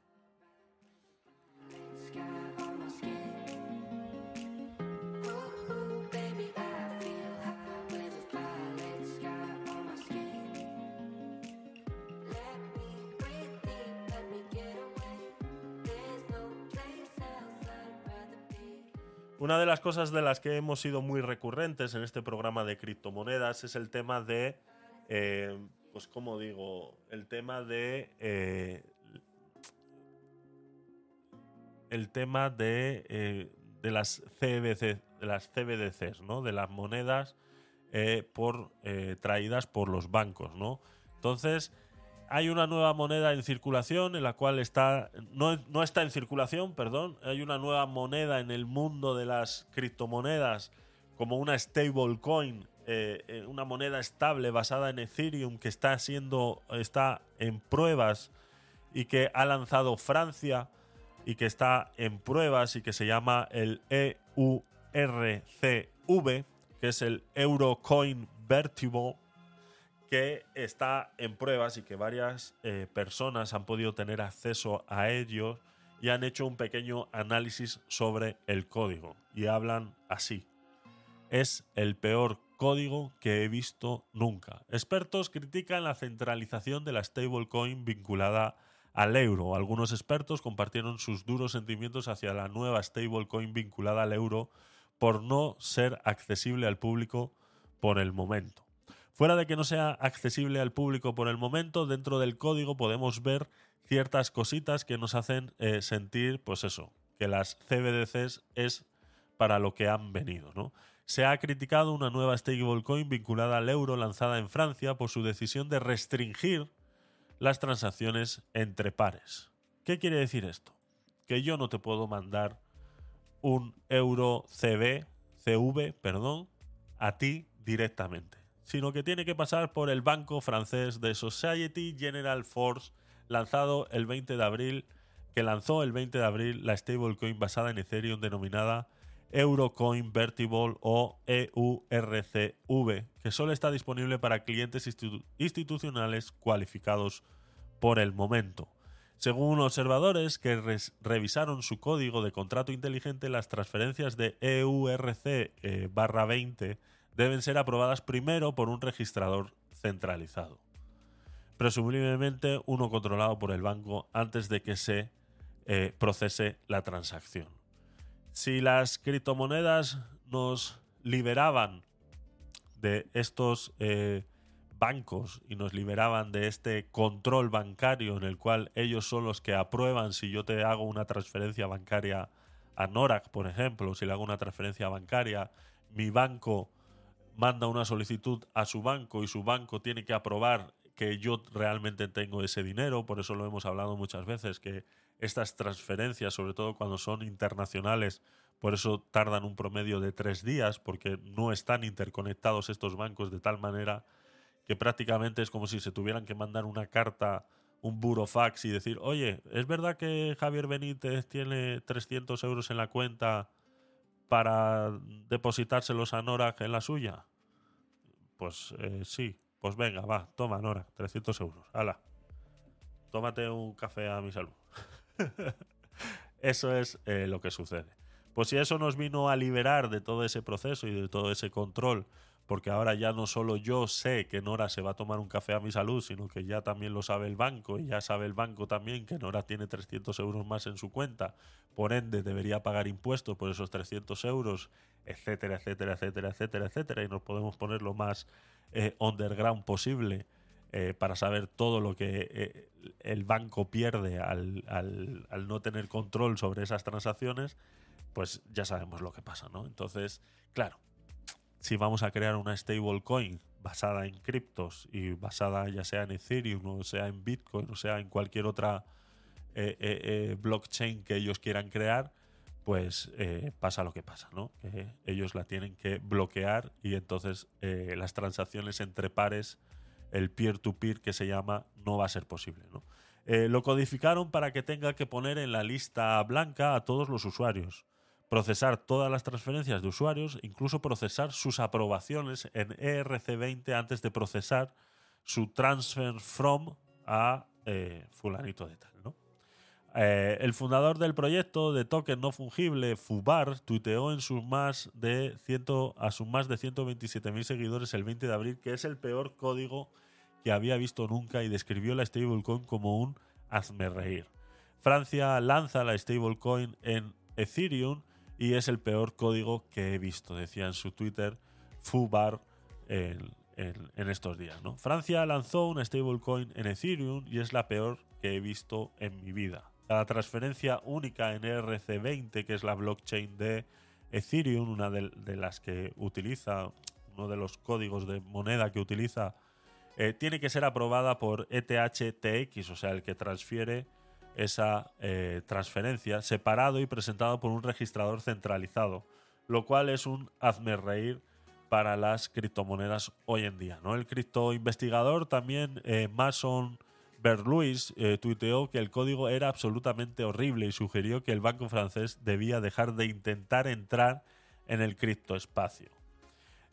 Una de las cosas de las que hemos sido muy recurrentes en este programa de criptomonedas es el tema de eh, pues como digo, el tema de... Eh, el tema de, eh, de las CBC, de las CBDCs, ¿no? De las monedas por, traídas por los bancos, ¿no? Entonces, hay una nueva moneda en circulación en la cual está. No, no, está en circulación, perdón. Hay una nueva moneda en el mundo de las criptomonedas, como una stablecoin eh, eh, una moneda estable basada en Ethereum que está siendo está en pruebas y que ha lanzado Francia y que está en pruebas y que se llama el EURCV, que es el Eurocoin Vertible, que está en pruebas y que varias eh, personas han podido tener acceso a ellos y han hecho un pequeño análisis sobre el código y hablan así. Es el peor código que he visto nunca. Expertos critican la centralización de la stablecoin vinculada al euro. Algunos expertos compartieron sus duros sentimientos hacia la nueva stablecoin vinculada al euro por no ser accesible al público por el momento. Fuera de que no sea accesible al público por el momento, dentro del código podemos ver ciertas cositas que nos hacen eh, sentir, pues eso, que las CBDCs es para lo que han venido, se ha criticado una nueva stablecoin vinculada al euro lanzada en Francia por su decisión de restringir las transacciones entre pares. ¿Qué quiere decir esto? Que yo no te puedo mandar un euro CB, CV, perdón, a ti directamente, sino que tiene que pasar por el banco francés de Society General Force, lanzado el 20 de abril, que lanzó el 20 de abril la stablecoin basada en Ethereum denominada Eurocoin Vertible o EURCV, que solo está disponible para clientes institucionales cualificados por el momento. Según observadores que revisaron su código de contrato inteligente, las transferencias de EURC 20 eh, deben ser aprobadas primero por un registrador centralizado, presumiblemente uno controlado por el banco antes de que se eh, procese la transacción. Si las criptomonedas nos liberaban de estos eh, bancos y nos liberaban de este control bancario en el cual ellos son los que aprueban si yo te hago una transferencia bancaria a Norak, por ejemplo, si le hago una transferencia bancaria, mi banco manda una solicitud a su banco y su banco tiene que aprobar que yo realmente tengo ese dinero, por eso lo hemos hablado muchas veces, que estas transferencias, sobre todo cuando son internacionales, por eso tardan un promedio de tres días, porque no están interconectados estos bancos de tal manera que prácticamente es como si se tuvieran que mandar una carta, un burofax y decir, oye, ¿es verdad que Javier Benítez tiene 300 euros en la cuenta para depositárselos a Nora en la suya? Pues eh, sí, pues venga, va, toma Nora, 300 euros, hala, tómate un café a mi salud. (laughs) eso es eh, lo que sucede. Pues si eso nos vino a liberar de todo ese proceso y de todo ese control porque ahora ya no solo yo sé que Nora se va a tomar un café a mi salud, sino que ya también lo sabe el banco y ya sabe el banco también que Nora tiene 300 euros más en su cuenta, por ende debería pagar impuestos por esos 300 euros, etcétera, etcétera, etcétera, etcétera, etcétera, y nos podemos poner lo más eh, underground posible. Eh, para saber todo lo que eh, el banco pierde al, al no tener control sobre esas transacciones, pues ya sabemos lo que pasa, ¿no? Entonces, claro, si vamos a crear una stablecoin basada en criptos y basada ya sea en Ethereum o sea en Bitcoin o sea en cualquier otra eh, eh, eh, blockchain que ellos quieran crear, pues pasa lo que pasa, ¿no? Ellos la tienen que bloquear y entonces las transacciones entre pares, el peer-to-peer -peer que se llama, no va a ser posible, ¿no? lo codificaron para que tenga que poner en la lista blanca a todos los usuarios procesar todas las transferencias de usuarios, incluso procesar sus aprobaciones en ERC20 antes de procesar su transfer from a eh, fulanito de tal. Eh, el fundador del proyecto de token no fungible, Fubar, tuiteó en sus más de a sus más de 127.000 seguidores el 20 de abril que es el peor código que había visto nunca y describió la stablecoin como un hazme reír. Francia lanza la stablecoin en Ethereum y es el peor código que he visto, decía en su Twitter Fubar en, estos días. Francia lanzó una stablecoin en Ethereum y es la peor que he visto en mi vida. La transferencia única en ERC20, que es la blockchain de Ethereum, una de, las que utiliza, uno de los códigos de moneda que utiliza, eh, tiene que ser aprobada por ETH-TX, o sea, el que transfiere esa eh, transferencia separado y presentado por un registrador centralizado, lo cual es un hazme reír para las criptomonedas hoy en día. ¿no? El criptoinvestigador también, eh, Mason Berluis, eh, tuiteó que el código era absolutamente horrible y sugirió que el banco francés debía dejar de intentar entrar en el criptoespacio.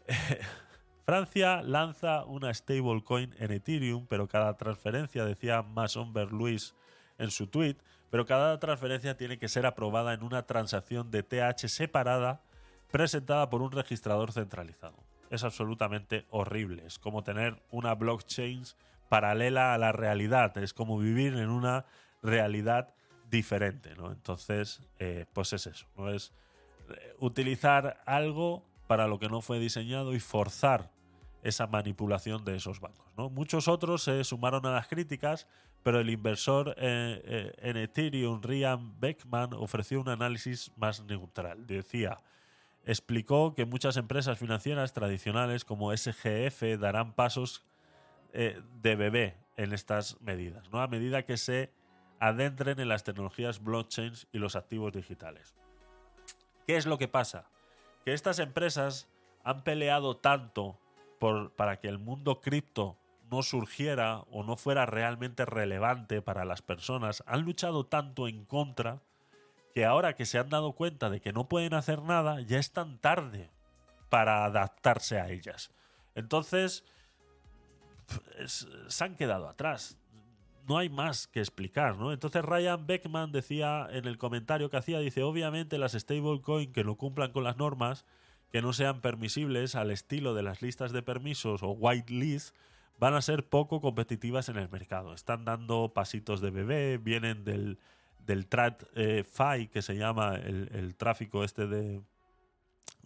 (laughs) Francia lanza una stablecoin en Ethereum, pero cada transferencia, decía Mason Berluis, en su tweet, pero cada transferencia tiene que ser aprobada en una transacción de TH separada presentada por un registrador centralizado. Es absolutamente horrible. Es como tener una blockchain paralela a la realidad. Es como vivir en una realidad diferente. ¿no? Entonces, eh, pues es eso. ¿no? Es eh, utilizar algo para lo que no fue diseñado y forzar esa manipulación de esos bancos. Muchos otros se sumaron a las críticas, pero el inversor eh, eh, en Ethereum, Ryan Beckman, ofreció un análisis más neutral. Decía, explicó que muchas empresas financieras tradicionales como SGF darán pasos eh, de bebé en estas medidas, ¿no? a medida que se adentren en las tecnologías blockchain y los activos digitales. ¿Qué es lo que pasa? Que estas empresas han peleado tanto para que el mundo cripto no surgiera o no fuera realmente relevante para las personas, han luchado tanto en contra que ahora que se han dado cuenta de que no pueden hacer nada, ya es tan tarde para adaptarse a ellas. Entonces, se han quedado atrás. no hay más que explicar, ¿no? Entonces Ryan Beckman decía en el comentario que hacía, dice, obviamente las stablecoin que no cumplan con las normas, que no sean permisibles al estilo de las listas de permisos o white list, van a ser poco competitivas en el mercado. Están dando pasitos de bebé, vienen del, del TRAT eh, que se llama el, tráfico este de,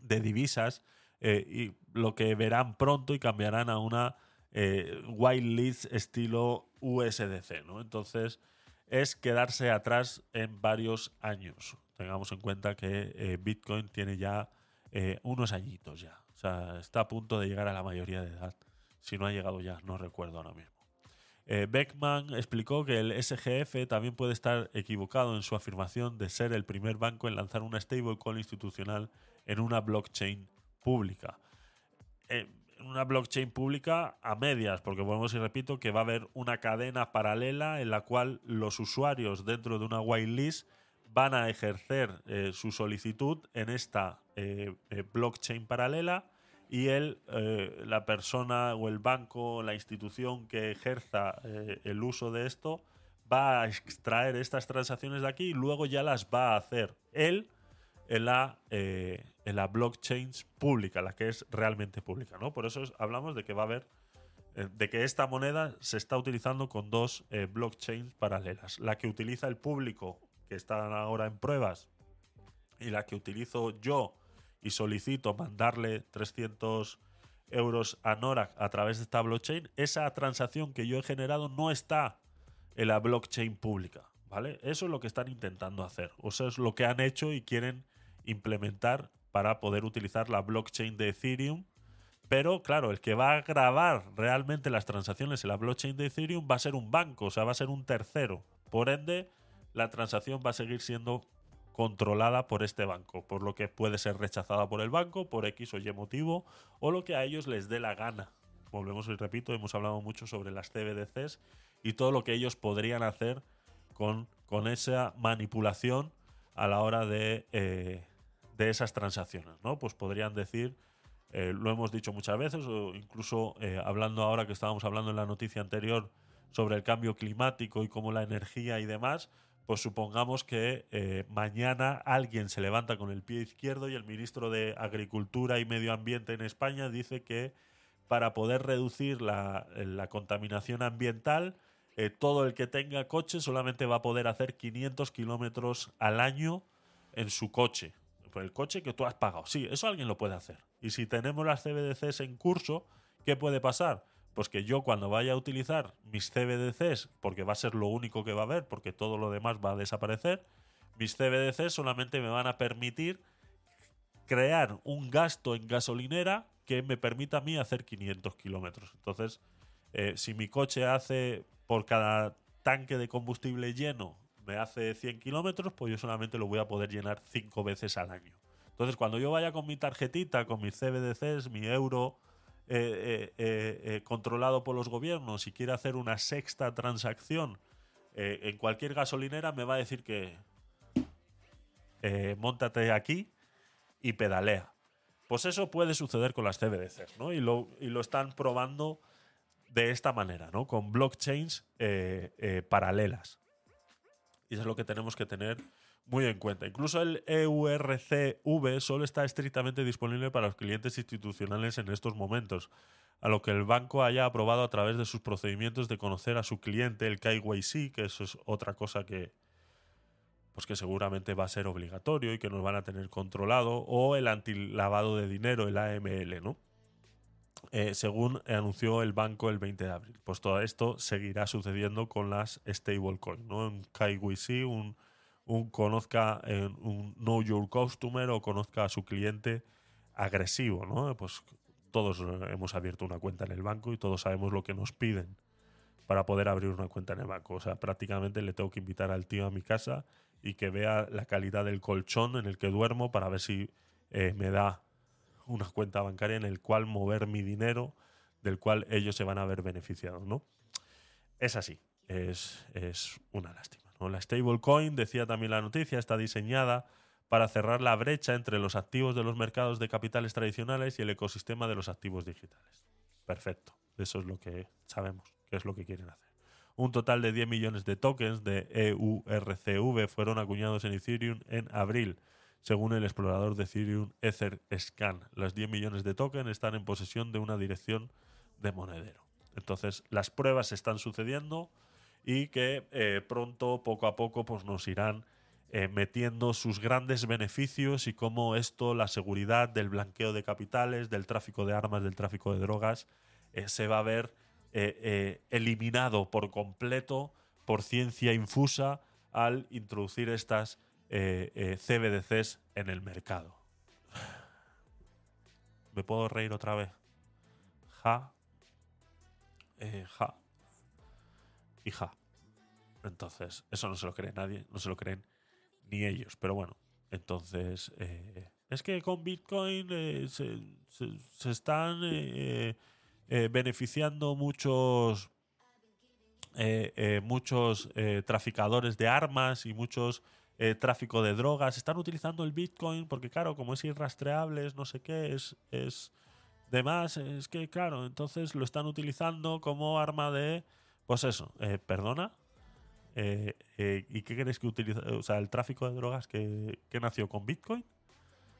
de divisas, eh, y lo que verán pronto y cambiarán a una eh, white list estilo USDC, ¿no? Entonces es quedarse atrás en varios años. Tengamos en cuenta que eh, Bitcoin tiene ya eh, unos añitos ya. O sea, está a punto de llegar a la mayoría de edad. Si no ha llegado ya, no recuerdo ahora mismo. Beckman explicó que el SGF también puede estar equivocado en su afirmación de ser el primer banco en lanzar una stablecoin institucional en una blockchain pública una blockchain pública a medias, porque volvemos y repito que va a haber una cadena paralela en la cual los usuarios dentro de una whitelist van a ejercer eh, su solicitud en esta eh, eh, blockchain paralela y él, la persona o el banco, la institución que ejerza el uso de esto, va a extraer estas transacciones de aquí y luego ya las va a hacer él en la, eh, en la blockchain pública, la que es realmente pública. ¿no? Por eso hablamos de que va a haber, eh, de que esta moneda se está utilizando con dos eh, blockchains paralelas. La que utiliza el público, que están ahora en pruebas, y la que utilizo yo y solicito mandarle 300 euros a Nora a través de esta blockchain, esa transacción que yo he generado no está en la blockchain pública. ¿Vale? Eso es lo que están intentando hacer. O sea, es lo que han hecho y quieren implementar para poder utilizar la blockchain de Ethereum. Pero claro, el que va a grabar realmente las transacciones en la blockchain de Ethereum va a ser un banco, o sea, va a ser un tercero. Por ende, la transacción va a seguir siendo controlada por este banco, por lo que puede ser rechazada por el banco, por X o Y motivo, o lo que a ellos les dé la gana. Volvemos y repito, hemos hablado mucho sobre las CBDCs y todo lo que ellos podrían hacer con, con esa manipulación a la hora de, eh, de esas transacciones, ¿no? Pues podrían decir, eh, lo hemos dicho muchas veces, o incluso eh, hablando ahora que estábamos hablando en la noticia anterior sobre el cambio climático y cómo la energía y demás, pues supongamos que eh, mañana alguien se levanta con el pie izquierdo y el ministro de Agricultura y Medio Ambiente en España dice que para poder reducir la, contaminación ambiental, todo el que tenga coche solamente va a poder hacer 500 kilómetros al año en su coche por el coche que tú has pagado. Sí, eso alguien lo puede hacer. Y si tenemos las CBDCs en curso, ¿qué puede pasar? Pues que yo cuando vaya a utilizar mis CBDCs, porque va a ser lo único que va a haber, porque todo lo demás va a desaparecer, mis CBDCs solamente me van a permitir crear un gasto en gasolinera que me permita a mí hacer 500 kilómetros. Entonces, eh, si mi coche hace por cada tanque de combustible lleno me hace 100 kilómetros, pues yo solamente lo voy a poder llenar 5 veces al año. Entonces, cuando yo vaya con mi tarjetita, con mis CBDCs, mi euro eh, eh, eh, controlado por los gobiernos y quiera hacer una sexta transacción en cualquier gasolinera, me va a decir que montate aquí y pedalea. Pues eso puede suceder con las CBDCs, ¿no? Y lo, y lo están probando de esta manera, ¿no? Con blockchains paralelas. Y eso es lo que tenemos que tener muy en cuenta. Incluso el EURCV solo está estrictamente disponible para los clientes institucionales en estos momentos, a lo que el banco haya aprobado a través de sus procedimientos de conocer a su cliente, el KYC, que eso es otra cosa que, pues que seguramente va a ser obligatorio y que nos van a tener controlado, o el antilavado de dinero, el AML, ¿no? Eh, según anunció el banco el 20 de abril. Pues todo esto seguirá sucediendo con las stablecoins, ¿no? Un KYC, un, un conozca, eh, un know your customer o conozca a su cliente agresivo, ¿no? Pues todos hemos abierto una cuenta en el banco y todos sabemos lo que nos piden para poder abrir una cuenta en el banco. O sea, prácticamente le tengo que invitar al tío a mi casa y que vea la calidad del colchón en el que duermo para ver si eh, me da una cuenta bancaria en el cual mover mi dinero, del cual ellos se van a ver beneficiados, ¿no? Es así, es, una lástima. La stablecoin, decía también la noticia, está diseñada para cerrar la brecha entre los activos de los mercados de capitales tradicionales y el ecosistema de los activos digitales. Perfecto, eso es lo que sabemos, que es lo que quieren hacer. Un total de 10 millones de tokens de EURCV fueron acuñados en Ethereum en abril, según el explorador de Ethereum EtherScan. Las 10 millones de tokens están en posesión de una dirección de monedero. Entonces, las pruebas están sucediendo y que eh, pronto, poco a poco, pues nos irán eh, metiendo sus grandes beneficios y cómo esto, la seguridad del blanqueo de capitales, del tráfico de armas, del tráfico de drogas, eh, se va a ver eliminado por completo por ciencia infusa al introducir estas CBDCs en el mercado. ¿Me puedo reír otra vez? Ja. ja. Y ja. Entonces, eso no se lo cree nadie, no se lo creen ni ellos. Pero bueno, entonces eh, es que con Bitcoin eh, se, están eh, beneficiando muchos muchos traficadores de armas y muchos tráfico de drogas. Están utilizando el Bitcoin porque claro, como es irrastreable, es no sé qué, es, es demás, es que claro, entonces lo están utilizando como arma de, pues eso, perdona, eh, eh, ¿Y qué crees que utiliza? O sea, el tráfico de drogas que, nació con Bitcoin.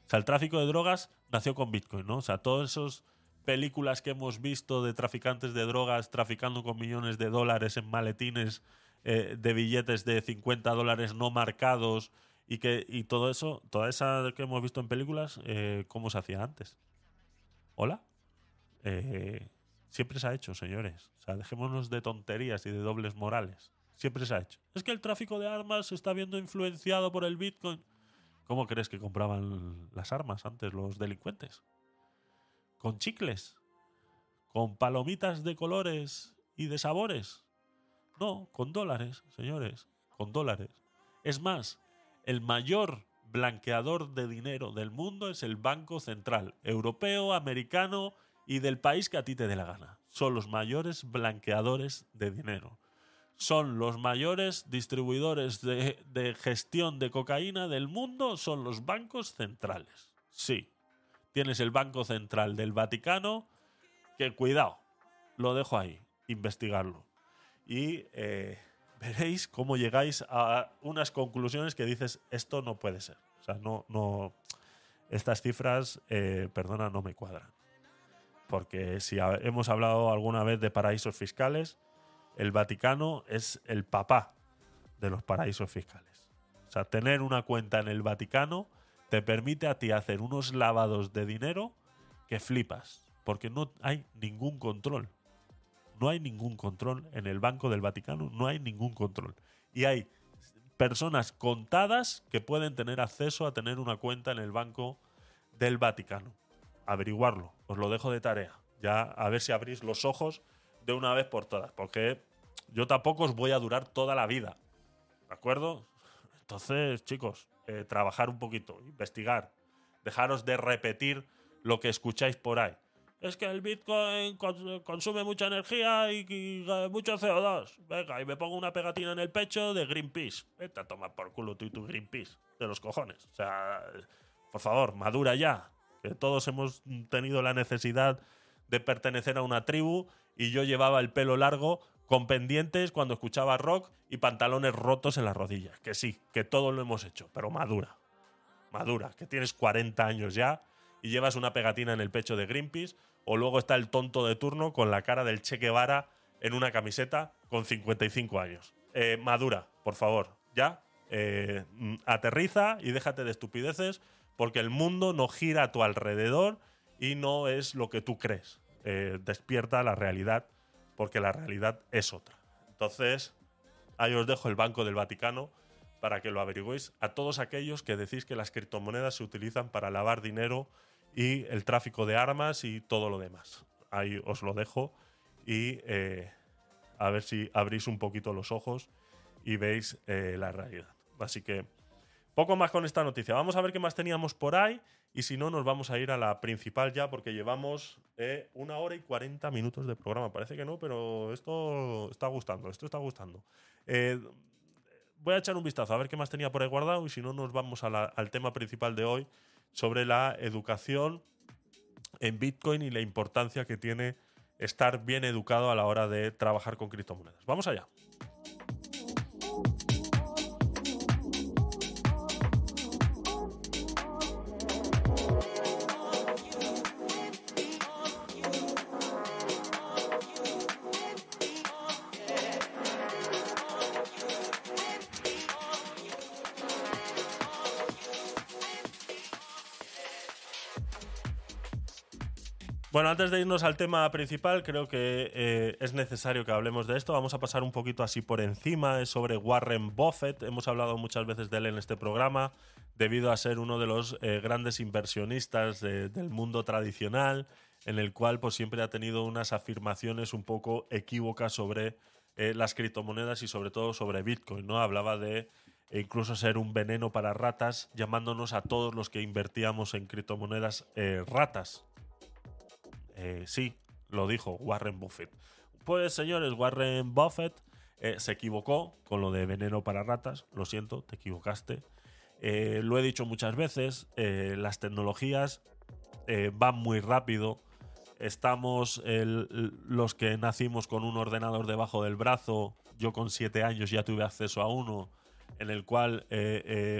O sea, el tráfico de drogas nació con Bitcoin, ¿no? O sea, todas esas películas que hemos visto de traficantes de drogas traficando con millones de dólares en maletines eh, de billetes de 50 dólares no marcados y que y todo eso, toda esa que hemos visto en películas, ¿cómo se hacía antes? ¿Hola? Siempre se ha hecho, señores. O sea, dejémonos de tonterías y de dobles morales. Siempre se ha hecho. Es que el tráfico de armas se está viendo influenciado por el Bitcoin. ¿Cómo crees que compraban las armas antes los delincuentes? ¿Con chicles? ¿Con palomitas de colores y de sabores? No, con dólares, señores, con dólares. Es más, el mayor blanqueador de dinero del mundo es el Banco Central, europeo, americano y del país que a ti te dé la gana. Son los mayores blanqueadores de dinero son los mayores distribuidores de, gestión de cocaína del mundo, son los bancos centrales. Sí, tienes el Banco Central del Vaticano, que cuidado, lo dejo ahí, investigarlo. Y eh, veréis cómo llegáis a unas conclusiones que dices, esto no puede ser. O sea, no, no, estas cifras, eh, perdona, no me cuadran. Porque si hemos hablado alguna vez de paraísos fiscales, el Vaticano es el papá de los paraísos fiscales. O sea, tener una cuenta en el Vaticano te permite a ti hacer unos lavados de dinero que flipas, porque no hay ningún control. No hay ningún control en el Banco del Vaticano, no hay ningún control. Y hay personas contadas que pueden tener acceso a tener una cuenta en el Banco del Vaticano. Averiguarlo, os lo dejo de tarea. Ya a ver si abrís los ojos de una vez por todas, porque yo tampoco os voy a durar toda la vida. ¿De acuerdo? Entonces, chicos, eh, trabajar un poquito, investigar, dejaros de repetir lo que escucháis por ahí. Es que el Bitcoin consume mucha energía y, mucho CO2. Venga, y me pongo una pegatina en el pecho de Greenpeace. Vete a tomar por culo tú y tu Greenpeace. De los cojones. O sea, por favor, madura ya. Que todos hemos tenido la necesidad de pertenecer a una tribu y yo llevaba el pelo largo con pendientes cuando escuchaba rock y pantalones rotos en las rodillas. Que sí, que todo lo hemos hecho, pero madura. Madura, que tienes 40 años ya y llevas una pegatina en el pecho de Greenpeace, o luego está el tonto de turno con la cara del Che Guevara en una camiseta con 55 años. Eh, madura, por favor, ya. Eh, mm, aterriza y déjate de estupideces porque el mundo no gira a tu alrededor y no es lo que tú crees. Eh, despierta la realidad, porque la realidad es otra. Entonces, ahí os dejo el Banco del Vaticano para que lo averigüéis. A todos aquellos que decís que las criptomonedas se utilizan para lavar dinero y el tráfico de armas y todo lo demás. Ahí os lo dejo y eh, a ver si abrís un poquito los ojos y veis eh, la realidad. Así que poco más con esta noticia. Vamos a ver qué más teníamos por ahí y si no, nos vamos a ir a la principal ya porque llevamos eh, una hora y 40 minutos de programa. Parece que no, pero esto está gustando, esto está gustando. Eh, voy a echar un vistazo a ver qué más tenía por ahí guardado y si no, nos vamos al tema principal de hoy sobre la educación en Bitcoin y la importancia que tiene estar bien educado a la hora de trabajar con criptomonedas. Vamos allá. Bueno, antes de irnos al tema principal, creo que eh, es necesario que hablemos de esto. Vamos a pasar un poquito así por encima. Es sobre Warren Buffett. Hemos hablado muchas veces de él en este programa, debido a ser uno de los eh, grandes inversionistas del mundo tradicional, en el cual pues, siempre ha tenido unas afirmaciones un poco equívocas sobre eh, las criptomonedas y sobre todo sobre Bitcoin. ¿no? Hablaba de incluso ser un veneno para ratas, llamándonos a todos los que invertíamos en criptomonedas ratas. Eh, sí, lo dijo Warren Buffett. Pues señores, Warren Buffett eh, se equivocó con lo de veneno para ratas. Lo siento, te equivocaste. Eh, lo he dicho muchas veces, las tecnologías van muy rápido. Estamos los que nacimos con un ordenador debajo del brazo. Yo con siete años ya tuve acceso a uno en el cual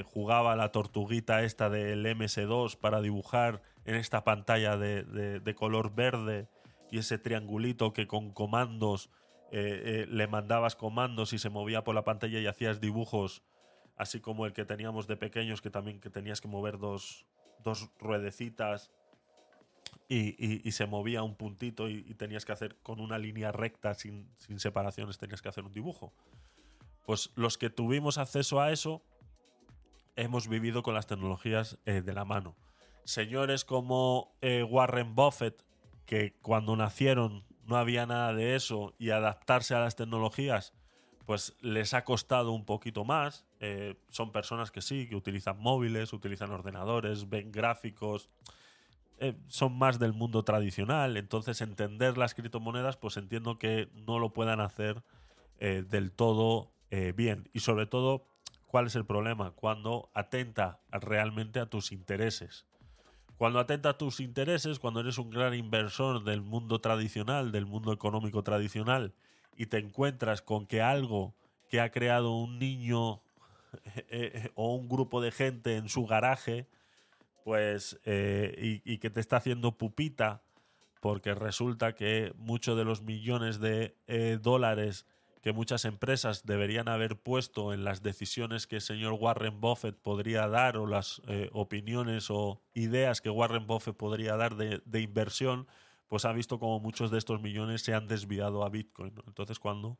jugaba la tortuguita esta del MS2 para dibujar en esta pantalla de, color verde y ese triangulito que con comandos eh, eh, le mandabas comandos y se movía por la pantalla y hacías dibujos, así como el que teníamos de pequeños, que también que tenías que mover dos, dos ruedecitas y, se movía un puntito y, tenías que hacer con una línea recta sin, separaciones, tenías que hacer un dibujo. Pues los que tuvimos acceso a eso hemos vivido con las tecnologías eh, de la mano señores como eh, Warren Buffett, que cuando nacieron no había nada de eso y adaptarse a las tecnologías, pues les ha costado un poquito más. Eh, son personas que sí, que utilizan móviles, utilizan ordenadores, ven gráficos, son más del mundo tradicional. Entonces entender las criptomonedas, pues entiendo que no lo puedan hacer del todo bien. Y sobre todo, ¿cuál es el problema? Cuando atenta realmente a tus intereses. Cuando atenta a tus intereses, cuando eres un gran inversor del mundo tradicional, del mundo económico tradicional, y te encuentras con que algo que ha creado un niño (laughs) eh, eh, o un grupo de gente en su garaje, pues, eh, y, que te está haciendo pupita, porque resulta que muchos de los millones de dólares que muchas empresas deberían haber puesto en las decisiones que el señor Warren Buffett podría dar o las eh, opiniones o ideas que Warren Buffett podría dar de, inversión, pues ha visto como muchos de estos millones se han desviado a Bitcoin. Entonces, cuando,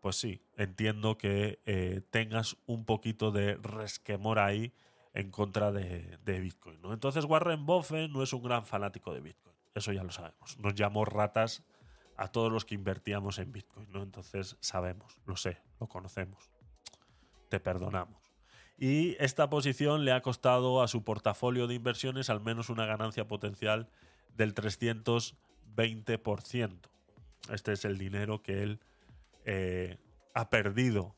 pues sí, entiendo que eh, tengas un poquito de resquemor ahí en contra de, de Bitcoin. ¿no? Entonces, Warren Buffett no es un gran fanático de Bitcoin. Eso ya lo sabemos. Nos llamó ratas a todos los que invertíamos en Bitcoin, ¿no? Entonces sabemos, lo sé, lo conocemos. Te perdonamos. Y esta posición le ha costado a su portafolio de inversiones al menos una ganancia potencial del 320%. Este es el dinero que él eh, ha perdido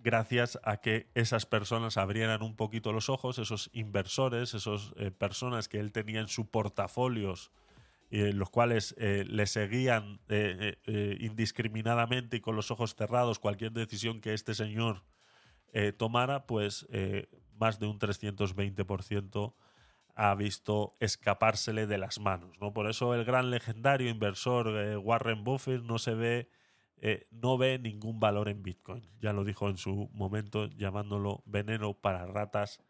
gracias a que esas personas abrieran un poquito los ojos, esos inversores, esas eh, personas que él tenía en su portafolios los cuales eh, le seguían eh, eh, indiscriminadamente y con los ojos cerrados cualquier decisión que este señor tomara, pues más de un 320% ha visto escapársele de las manos. ¿no? Por eso el gran legendario inversor Warren Buffett no se ve, no ve ningún valor en Bitcoin. Ya lo dijo en su momento llamándolo veneno para ratas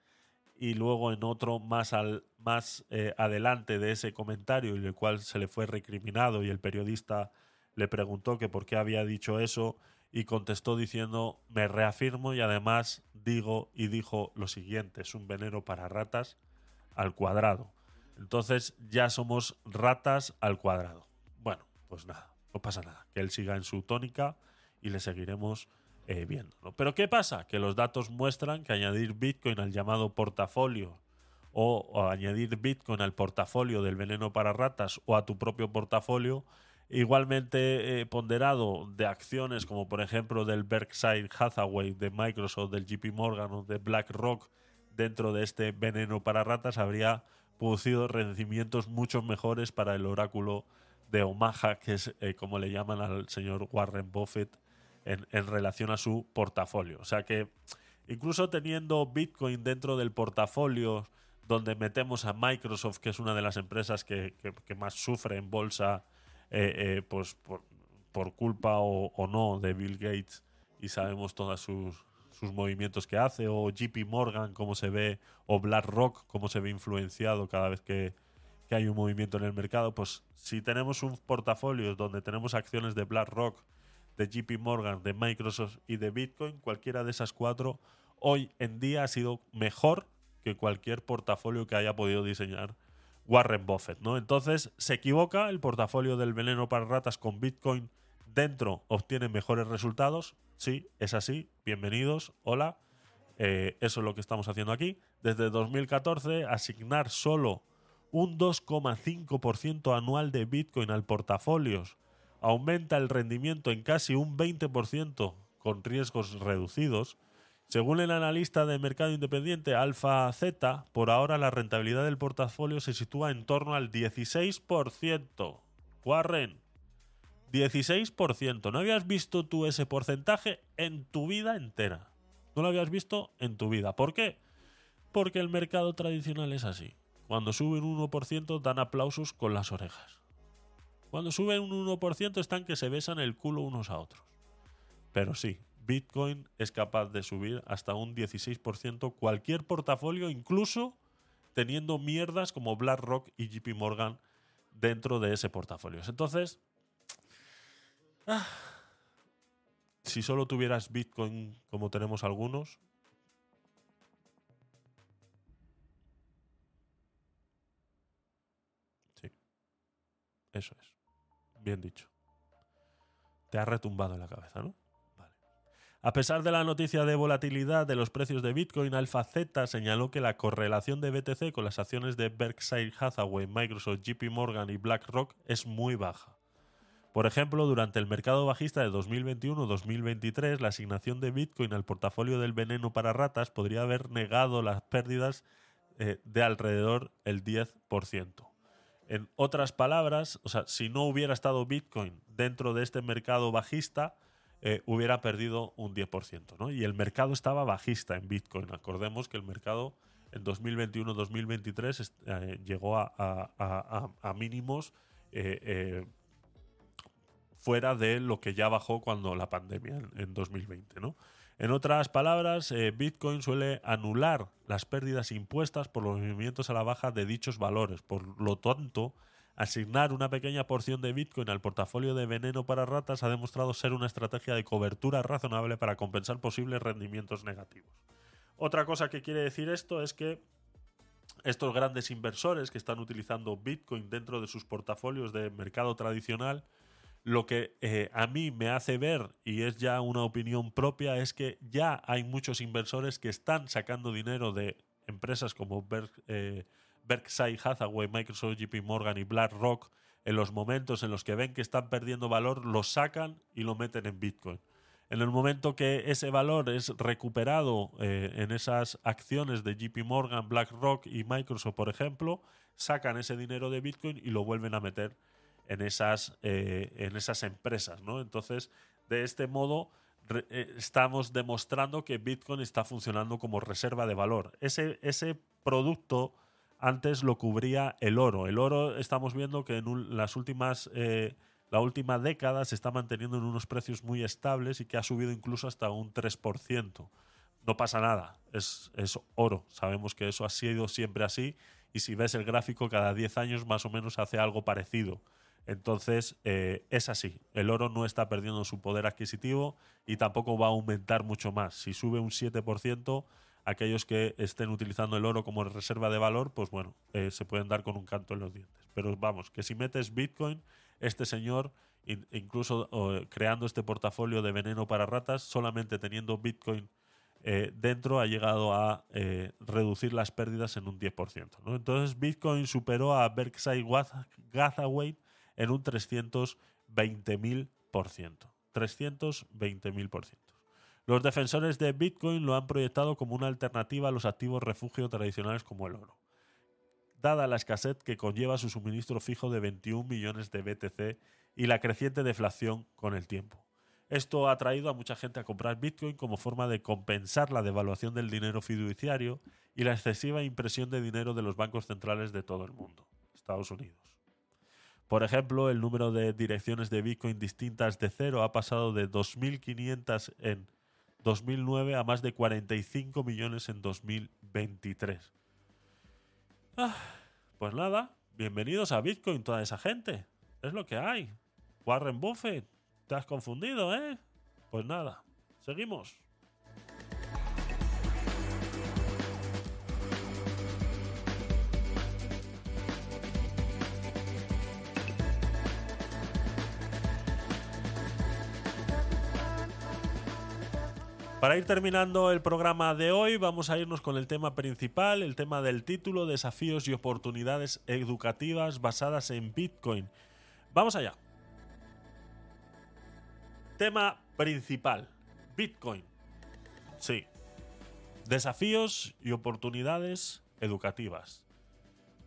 y luego en otro más, al, más eh, adelante de ese comentario, en el cual se le fue recriminado y el periodista le preguntó que por qué había dicho eso y contestó diciendo me reafirmo y además digo y dijo lo siguiente, es un veneno para ratas al cuadrado. Entonces ya somos ratas al cuadrado. Bueno, pues nada, no pasa nada, que él siga en su tónica y le seguiremos eh, Pero ¿qué pasa? Que los datos muestran que añadir Bitcoin al llamado portafolio o, añadir Bitcoin al portafolio del veneno para ratas o a tu propio portafolio, igualmente eh, ponderado de acciones como por ejemplo del Berkshire Hathaway, de Microsoft, del JP Morgan o de BlackRock dentro de este veneno para ratas, habría producido rendimientos mucho mejores para el oráculo de Omaha, que es eh, como le llaman al señor Warren Buffett en, relación a su portafolio. O sea que incluso teniendo Bitcoin dentro del portafolio, donde metemos a Microsoft, que es una de las empresas que, que- más sufre en bolsa, eh, eh, pues por, por culpa o, o no de Bill Gates, y sabemos todos sus, sus movimientos que hace, o JP Morgan, cómo se ve, o BlackRock, cómo se ve influenciado cada vez que, que hay un movimiento en el mercado, pues si tenemos un portafolio donde tenemos acciones de BlackRock, de JP Morgan, de Microsoft y de Bitcoin, cualquiera de esas cuatro hoy en día ha sido mejor que cualquier portafolio que haya podido diseñar Warren Buffett, ¿no? Entonces, se equivoca el portafolio del veneno para ratas con Bitcoin dentro obtiene mejores resultados. Sí, es así. Bienvenidos. Hola. Eh, eso es lo que estamos haciendo aquí. Desde 2014, asignar solo un 2,5% anual de Bitcoin al portafolios aumenta el rendimiento en casi un 20% con riesgos reducidos. Según el analista de mercado independiente Alpha Z, por ahora la rentabilidad del portafolio se sitúa en torno al 16%. Warren, 16%. ¿No habías visto tú ese porcentaje en tu vida entera? No lo habías visto en tu vida. ¿Por qué? Porque el mercado tradicional es así. Cuando sube un 1% dan aplausos con las orejas. Cuando sube un 1% están que se besan el culo unos a otros. Pero sí, Bitcoin es capaz de subir hasta un 16% cualquier portafolio, incluso teniendo mierdas como BlackRock y JP Morgan dentro de ese portafolio. Entonces, ah, si solo tuvieras Bitcoin como tenemos algunos, sí, eso es. Bien dicho. Te ha retumbado en la cabeza, ¿no? A pesar de la noticia de volatilidad de los precios de Bitcoin, Alpha Z señaló que la correlación de BTC con las acciones de Berkshire Hathaway, Microsoft, JP Morgan y BlackRock es muy baja. Por ejemplo, durante el mercado bajista de 2021-2023, la asignación de Bitcoin al portafolio del veneno para ratas podría haber negado las pérdidas eh, de alrededor el 10%. En otras palabras, o sea, si no hubiera estado Bitcoin dentro de este mercado bajista, eh, hubiera perdido un 10%. ¿no? Y el mercado estaba bajista en Bitcoin. Acordemos que el mercado en 2021-2023 est- eh, llegó a- a- a- a mínimos eh, eh, fuera de lo que ya bajó cuando la pandemia en, en 2020. ¿no? En otras palabras, eh, Bitcoin suele anular las pérdidas impuestas por los movimientos a la baja de dichos valores. Por lo tanto, asignar una pequeña porción de Bitcoin al portafolio de veneno para ratas ha demostrado ser una estrategia de cobertura razonable para compensar posibles rendimientos negativos. Otra cosa que quiere decir esto es que estos grandes inversores que están utilizando Bitcoin dentro de sus portafolios de mercado tradicional, lo que eh, a mí me hace ver, y es ya una opinión propia, es que ya hay muchos inversores que están sacando dinero de empresas como Berk- eh, Berkshire Hathaway, Microsoft, JP Morgan y BlackRock en los momentos en los que ven que están perdiendo valor, lo sacan y lo meten en Bitcoin. En el momento que ese valor es recuperado eh, en esas acciones de JP Morgan, BlackRock y Microsoft, por ejemplo, sacan ese dinero de Bitcoin y lo vuelven a meter en esas, eh, en esas empresas. ¿no? Entonces, de este modo, eh, estamos demostrando que Bitcoin está funcionando como reserva de valor. Ese, ese producto antes lo cubría el oro. El oro estamos viendo que en las últimas, eh, la última década se está manteniendo en unos precios muy estables y que ha subido incluso hasta un 3%. No pasa nada, es, es oro. Sabemos que eso ha sido siempre así y si ves el gráfico cada 10 años más o menos hace algo parecido. Entonces, eh, es así. El oro no está perdiendo su poder adquisitivo y tampoco va a aumentar mucho más. Si sube un 7%, aquellos que estén utilizando el oro como reserva de valor, pues bueno, eh, se pueden dar con un canto en los dientes. Pero vamos, que si metes Bitcoin, este señor, in- incluso creando este portafolio de veneno para ratas, solamente teniendo Bitcoin eh, dentro ha llegado a reducir las pérdidas en un 10%. ¿no? Entonces Bitcoin superó a Berkshire Hathaway en un 320.000%. 320.000%. Los defensores de Bitcoin lo han proyectado como una alternativa a los activos refugio tradicionales como el oro. dada la escasez que conlleva su suministro fijo de 21 millones de BTC y la creciente deflación con el tiempo. Esto ha traído a mucha gente a comprar Bitcoin como forma de compensar la devaluación del dinero fiduciario y la excesiva impresión de dinero de los bancos centrales de todo el mundo, Estados Unidos. Por ejemplo, el número de direcciones de Bitcoin distintas de cero ha pasado de 2.500 en 2009 a más de 45 millones en 2023. Ah, pues nada, bienvenidos a Bitcoin toda esa gente. Es lo que hay. Warren Buffett, te has confundido, ¿eh? Pues nada, seguimos. Para ir terminando el programa de hoy, vamos a irnos con el tema principal, el tema del título, desafíos y oportunidades educativas basadas en Bitcoin. Vamos allá. Tema principal, Bitcoin. Sí. Desafíos y oportunidades educativas.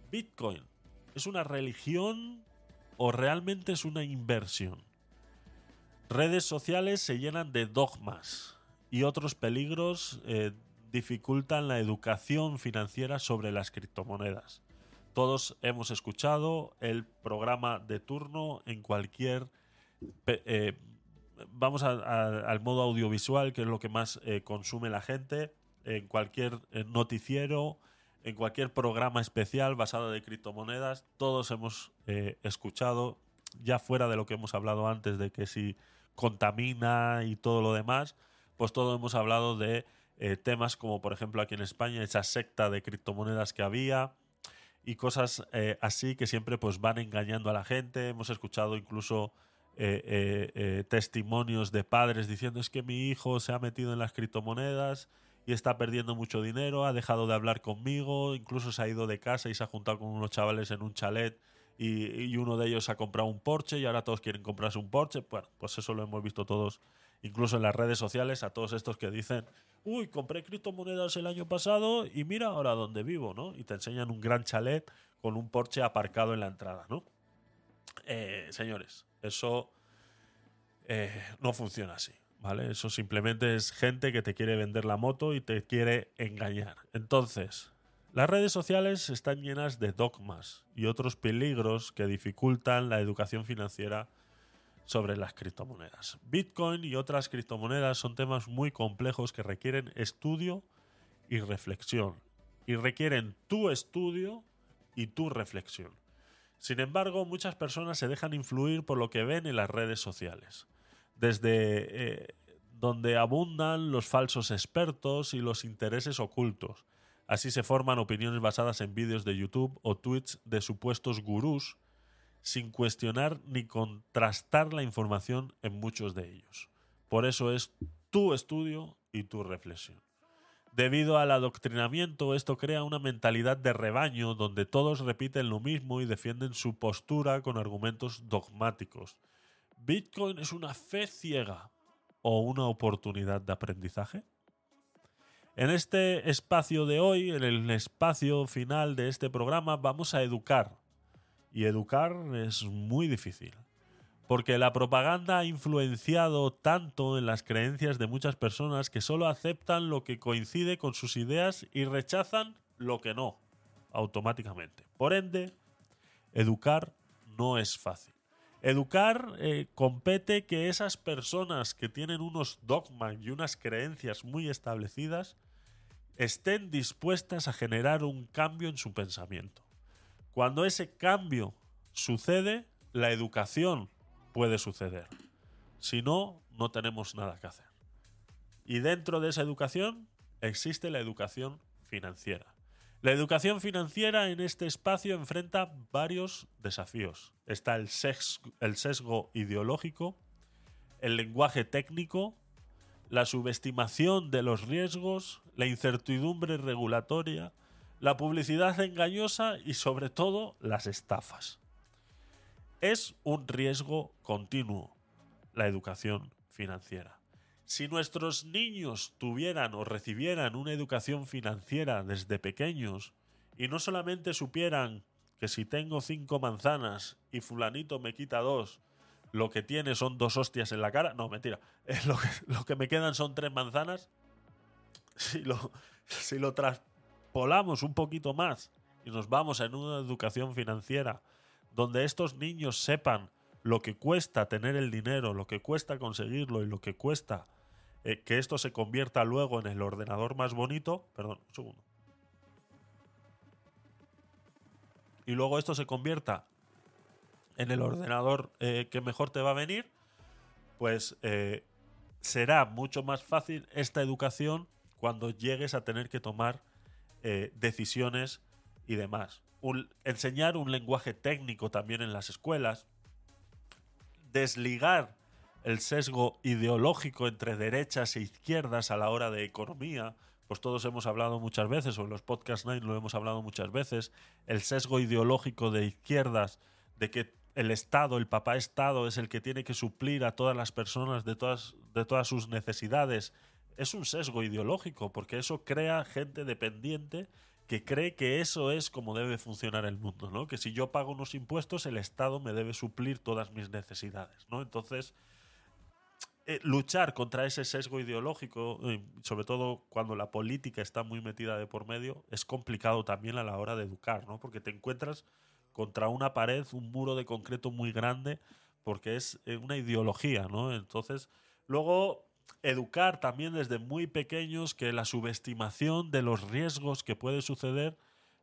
Bitcoin, ¿es una religión o realmente es una inversión? Redes sociales se llenan de dogmas y otros peligros eh, dificultan la educación financiera sobre las criptomonedas. Todos hemos escuchado el programa de turno en cualquier... Eh, vamos al modo audiovisual, que es lo que más eh, consume la gente, en cualquier noticiero, en cualquier programa especial basado de criptomonedas, todos hemos escuchado, ya fuera de lo que hemos hablado antes de que si contamina y todo lo demás, pues todo hemos hablado de eh, temas como por ejemplo aquí en España esa secta de criptomonedas que había y cosas eh, así que siempre pues van engañando a la gente. Hemos escuchado incluso eh, testimonios de padres diciendo es que mi hijo se ha metido en las criptomonedas y está perdiendo mucho dinero, ha dejado de hablar conmigo, incluso se ha ido de casa y se ha juntado con unos chavales en un chalet y, y uno de ellos ha comprado un Porsche y ahora todos quieren comprarse un Porsche. Bueno, pues eso lo hemos visto todos incluso en las redes sociales, a todos estos que dicen, uy, compré criptomonedas el año pasado y mira ahora dónde vivo, ¿no? Y te enseñan un gran chalet con un Porsche aparcado en la entrada, ¿no? Eh, señores, eso eh, no funciona así, ¿vale? Eso simplemente es gente que te quiere vender la moto y te quiere engañar. Entonces, las redes sociales están llenas de dogmas y otros peligros que dificultan la educación financiera sobre las criptomonedas. Bitcoin y otras criptomonedas son temas muy complejos que requieren estudio y reflexión. Y requieren tu estudio y tu reflexión. Sin embargo, muchas personas se dejan influir por lo que ven en las redes sociales. Desde eh, donde abundan los falsos expertos y los intereses ocultos. Así se forman opiniones basadas en vídeos de YouTube o tweets de supuestos gurús sin cuestionar ni contrastar la información en muchos de ellos. Por eso es tu estudio y tu reflexión. Debido al adoctrinamiento, esto crea una mentalidad de rebaño donde todos repiten lo mismo y defienden su postura con argumentos dogmáticos. ¿Bitcoin es una fe ciega o una oportunidad de aprendizaje? En este espacio de hoy, en el espacio final de este programa, vamos a educar y educar es muy difícil. Porque la propaganda ha influenciado tanto en las creencias de muchas personas que solo aceptan lo que coincide con sus ideas y rechazan lo que no, automáticamente. Por ende, educar no es fácil. Educar eh, compete que esas personas que tienen unos dogmas y unas creencias muy establecidas estén dispuestas a generar un cambio en su pensamiento. Cuando ese cambio sucede, la educación puede suceder. Si no, no tenemos nada que hacer. Y dentro de esa educación existe la educación financiera. La educación financiera en este espacio enfrenta varios desafíos. Está el sesgo, el sesgo ideológico, el lenguaje técnico, la subestimación de los riesgos, la incertidumbre regulatoria, la publicidad engañosa y sobre todo las estafas. Es un riesgo continuo la educación financiera. Si nuestros niños tuvieran o recibieran una educación financiera desde pequeños y no solamente supieran que si tengo cinco manzanas y fulanito me quita dos, lo que tiene son dos hostias en la cara. No, mentira. (laughs) Lo que, lo que me quedan son tres manzanas. Si lo, si lo traspolamos un poquito más y nos vamos en una educación financiera donde estos niños sepan lo que cuesta tener el dinero, lo que cuesta conseguirlo y lo que cuesta eh, que esto se convierta luego en el ordenador más bonito. Perdón, un segundo. Y luego esto se convierta en el ordenador eh, que mejor te va a venir, pues eh, será mucho más fácil esta educación cuando llegues a tener que tomar decisiones y demás. enseñar un lenguaje técnico también en las escuelas, desligar el sesgo ideológico entre derechas e izquierdas a la hora de economía, pues todos hemos hablado muchas veces, o en los podcast Night lo hemos hablado muchas veces, el sesgo ideológico de izquierdas, de que el Estado, el papá Estado, es el que tiene que suplir a todas las personas de todas, de todas sus necesidades, es un sesgo ideológico, porque eso crea gente dependiente que cree que eso es como debe funcionar el mundo, ¿no? Que si yo pago unos impuestos, el Estado me debe suplir todas mis necesidades, ¿no? Entonces, eh, luchar contra ese sesgo ideológico, eh, sobre todo cuando la política está muy metida de por medio, es complicado también a la hora de educar, ¿no? Porque te encuentras contra una pared, un muro de concreto muy grande, porque es eh, una ideología, ¿no? Entonces, luego educar también desde muy pequeños que la subestimación de los riesgos que puede suceder,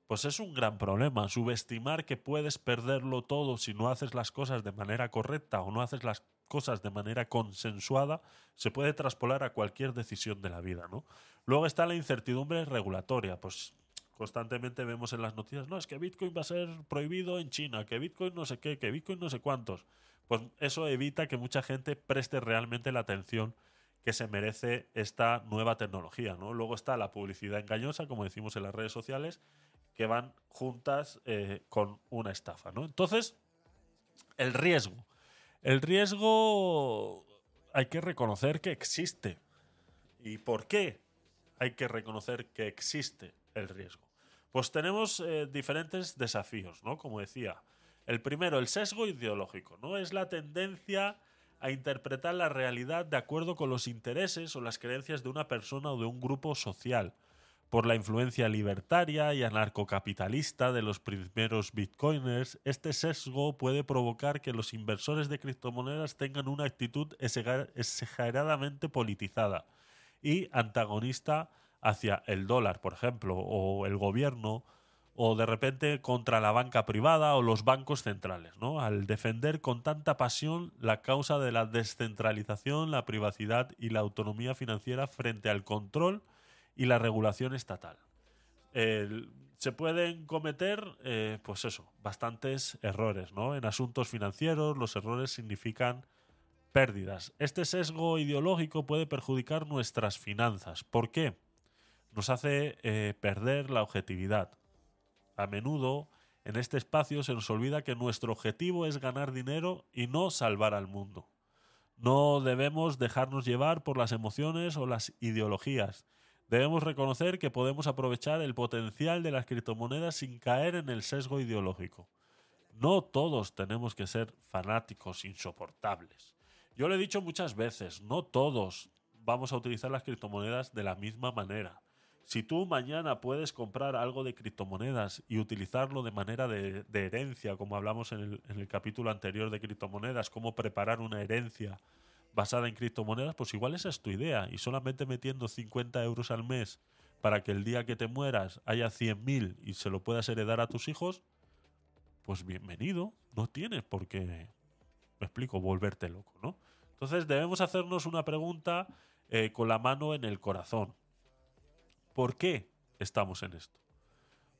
pues es un gran problema. Subestimar que puedes perderlo todo si no haces las cosas de manera correcta o no haces las cosas de manera consensuada se puede traspolar a cualquier decisión de la vida, ¿no? Luego está la incertidumbre regulatoria, pues constantemente vemos en las noticias, no, es que Bitcoin va a ser prohibido en China, que Bitcoin no sé qué, que Bitcoin no sé cuántos. Pues eso evita que mucha gente preste realmente la atención que se merece esta nueva tecnología. ¿no? Luego está la publicidad engañosa, como decimos en las redes sociales, que van juntas eh, con una estafa. ¿no? Entonces, el riesgo. El riesgo hay que reconocer que existe. ¿Y por qué hay que reconocer que existe el riesgo? Pues tenemos eh, diferentes desafíos, ¿no? Como decía. El primero, el sesgo ideológico, ¿no? Es la tendencia a interpretar la realidad de acuerdo con los intereses o las creencias de una persona o de un grupo social, por la influencia libertaria y anarcocapitalista de los primeros bitcoiners, este sesgo puede provocar que los inversores de criptomonedas tengan una actitud exageradamente politizada y antagonista hacia el dólar, por ejemplo, o el gobierno o de repente contra la banca privada o los bancos centrales, ¿no? Al defender con tanta pasión la causa de la descentralización, la privacidad y la autonomía financiera frente al control y la regulación estatal. se pueden cometer, eh, pues eso, bastantes errores, ¿no? En asuntos financieros los errores significan pérdidas. Este sesgo ideológico puede perjudicar nuestras finanzas. ¿Por qué? Nos hace eh, perder la objetividad a menudo en este espacio se nos olvida que nuestro objetivo es ganar dinero y no salvar al mundo. No debemos dejarnos llevar por las emociones o las ideologías. Debemos reconocer que podemos aprovechar el potencial de las criptomonedas sin caer en el sesgo ideológico. No todos tenemos que ser fanáticos insoportables. Yo lo he dicho muchas veces, no todos vamos a utilizar las criptomonedas de la misma manera. Si tú mañana puedes comprar algo de criptomonedas y utilizarlo de manera de, herencia, como hablamos en el, capítulo anterior de criptomonedas, cómo preparar una herencia basada en criptomonedas, pues igual esa es tu idea. Y solamente metiendo 50 euros al mes para que el día que te mueras haya 100.000 y se lo puedas heredar a tus hijos, pues bienvenido. No tienes por qué, me explico, volverte loco, ¿no? Entonces debemos hacernos una pregunta eh, con la mano en el corazón. ¿Por qué estamos en esto?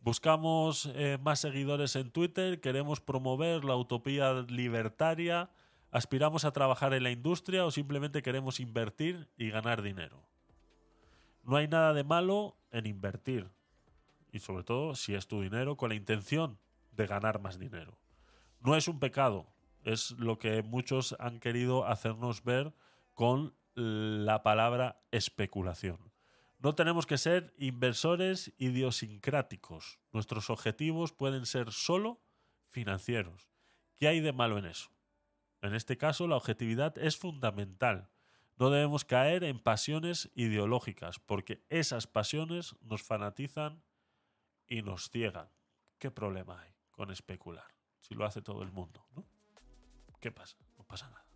Buscamos eh, más seguidores en Twitter, queremos promover la utopía libertaria, aspiramos a trabajar en la industria o simplemente queremos invertir y ganar dinero. No hay nada de malo en invertir, y sobre todo si es tu dinero con la intención de ganar más dinero. No es un pecado, es lo que muchos han querido hacernos ver con la palabra especulación. No tenemos que ser inversores idiosincráticos. Nuestros objetivos pueden ser solo financieros. ¿Qué hay de malo en eso? En este caso, la objetividad es fundamental. No debemos caer en pasiones ideológicas, porque esas pasiones nos fanatizan y nos ciegan. ¿Qué problema hay con especular? Si lo hace todo el mundo, ¿no? ¿Qué pasa? No pasa nada.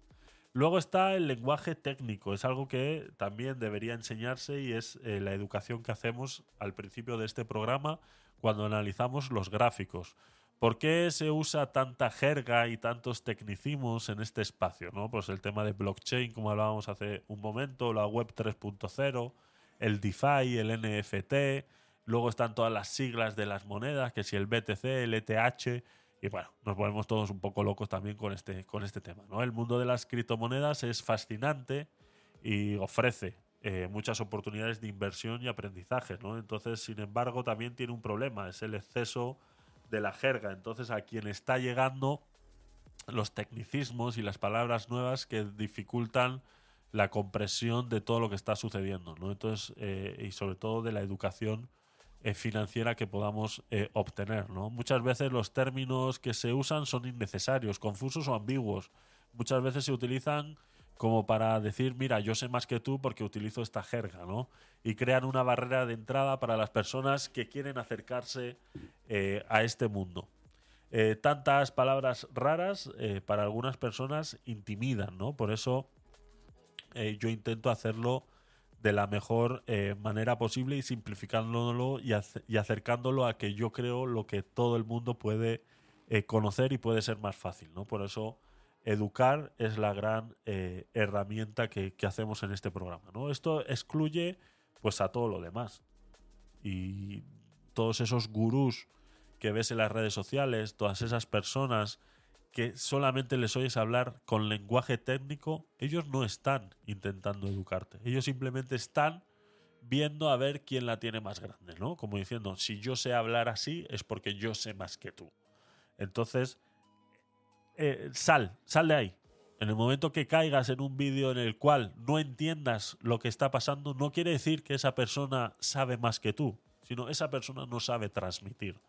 Luego está el lenguaje técnico, es algo que también debería enseñarse y es eh, la educación que hacemos al principio de este programa cuando analizamos los gráficos. ¿Por qué se usa tanta jerga y tantos tecnicismos en este espacio? ¿no? Pues el tema de blockchain, como hablábamos hace un momento, la web 3.0, el DeFi, el NFT, luego están todas las siglas de las monedas, que si el BTC, el ETH, y bueno, nos volvemos todos un poco locos también con este, con este tema. ¿no? El mundo de las criptomonedas es fascinante y ofrece eh, muchas oportunidades de inversión y aprendizaje. ¿no? Entonces, sin embargo, también tiene un problema, es el exceso de la jerga. Entonces, a quien está llegando los tecnicismos y las palabras nuevas que dificultan la compresión de todo lo que está sucediendo. ¿no? Entonces, eh, y sobre todo de la educación eh, financiera que podamos eh, obtener. ¿no? Muchas veces los términos que se usan son innecesarios, confusos o ambiguos. Muchas veces se utilizan como para decir, mira, yo sé más que tú porque utilizo esta jerga, ¿no? Y crean una barrera de entrada para las personas que quieren acercarse eh, a este mundo. tantas palabras raras para algunas personas intimidan, ¿no? Por eso yo intento hacerlo de la mejor eh, manera posible y simplificándolo y, acercándolo a que yo creo lo que todo el mundo puede eh, conocer y puede ser más fácil. ¿no? Por eso educar es la gran eh, herramienta que, hacemos en este programa. ¿no? Esto excluye pues a todo lo demás. Y todos esos gurús que ves en las redes sociales, todas esas personas que solamente les oyes hablar con lenguaje técnico, ellos no están intentando educarte. Ellos simplemente están viendo a ver quién la tiene más grande, ¿no? Como diciendo, si yo sé hablar así es porque yo sé más que tú. Entonces, eh, sal, sal de ahí. En el momento que caigas en un vídeo en el cual no entiendas lo que está pasando, no quiere decir que esa persona sabe más que tú, sino esa persona no sabe transmitir.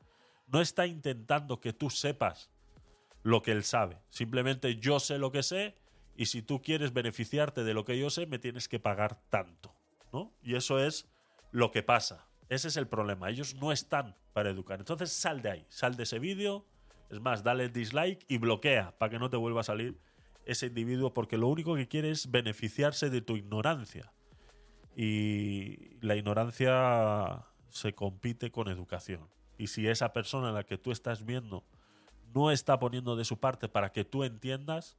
No está intentando que tú sepas lo que él sabe. Simplemente yo sé lo que sé y si tú quieres beneficiarte de lo que yo sé, me tienes que pagar tanto. ¿no? Y eso es lo que pasa. Ese es el problema. Ellos no están para educar. Entonces sal de ahí, sal de ese vídeo. Es más, dale dislike y bloquea para que no te vuelva a salir ese individuo porque lo único que quiere es beneficiarse de tu ignorancia. Y la ignorancia se compite con educación. Y si esa persona a la que tú estás viendo no está poniendo de su parte para que tú entiendas,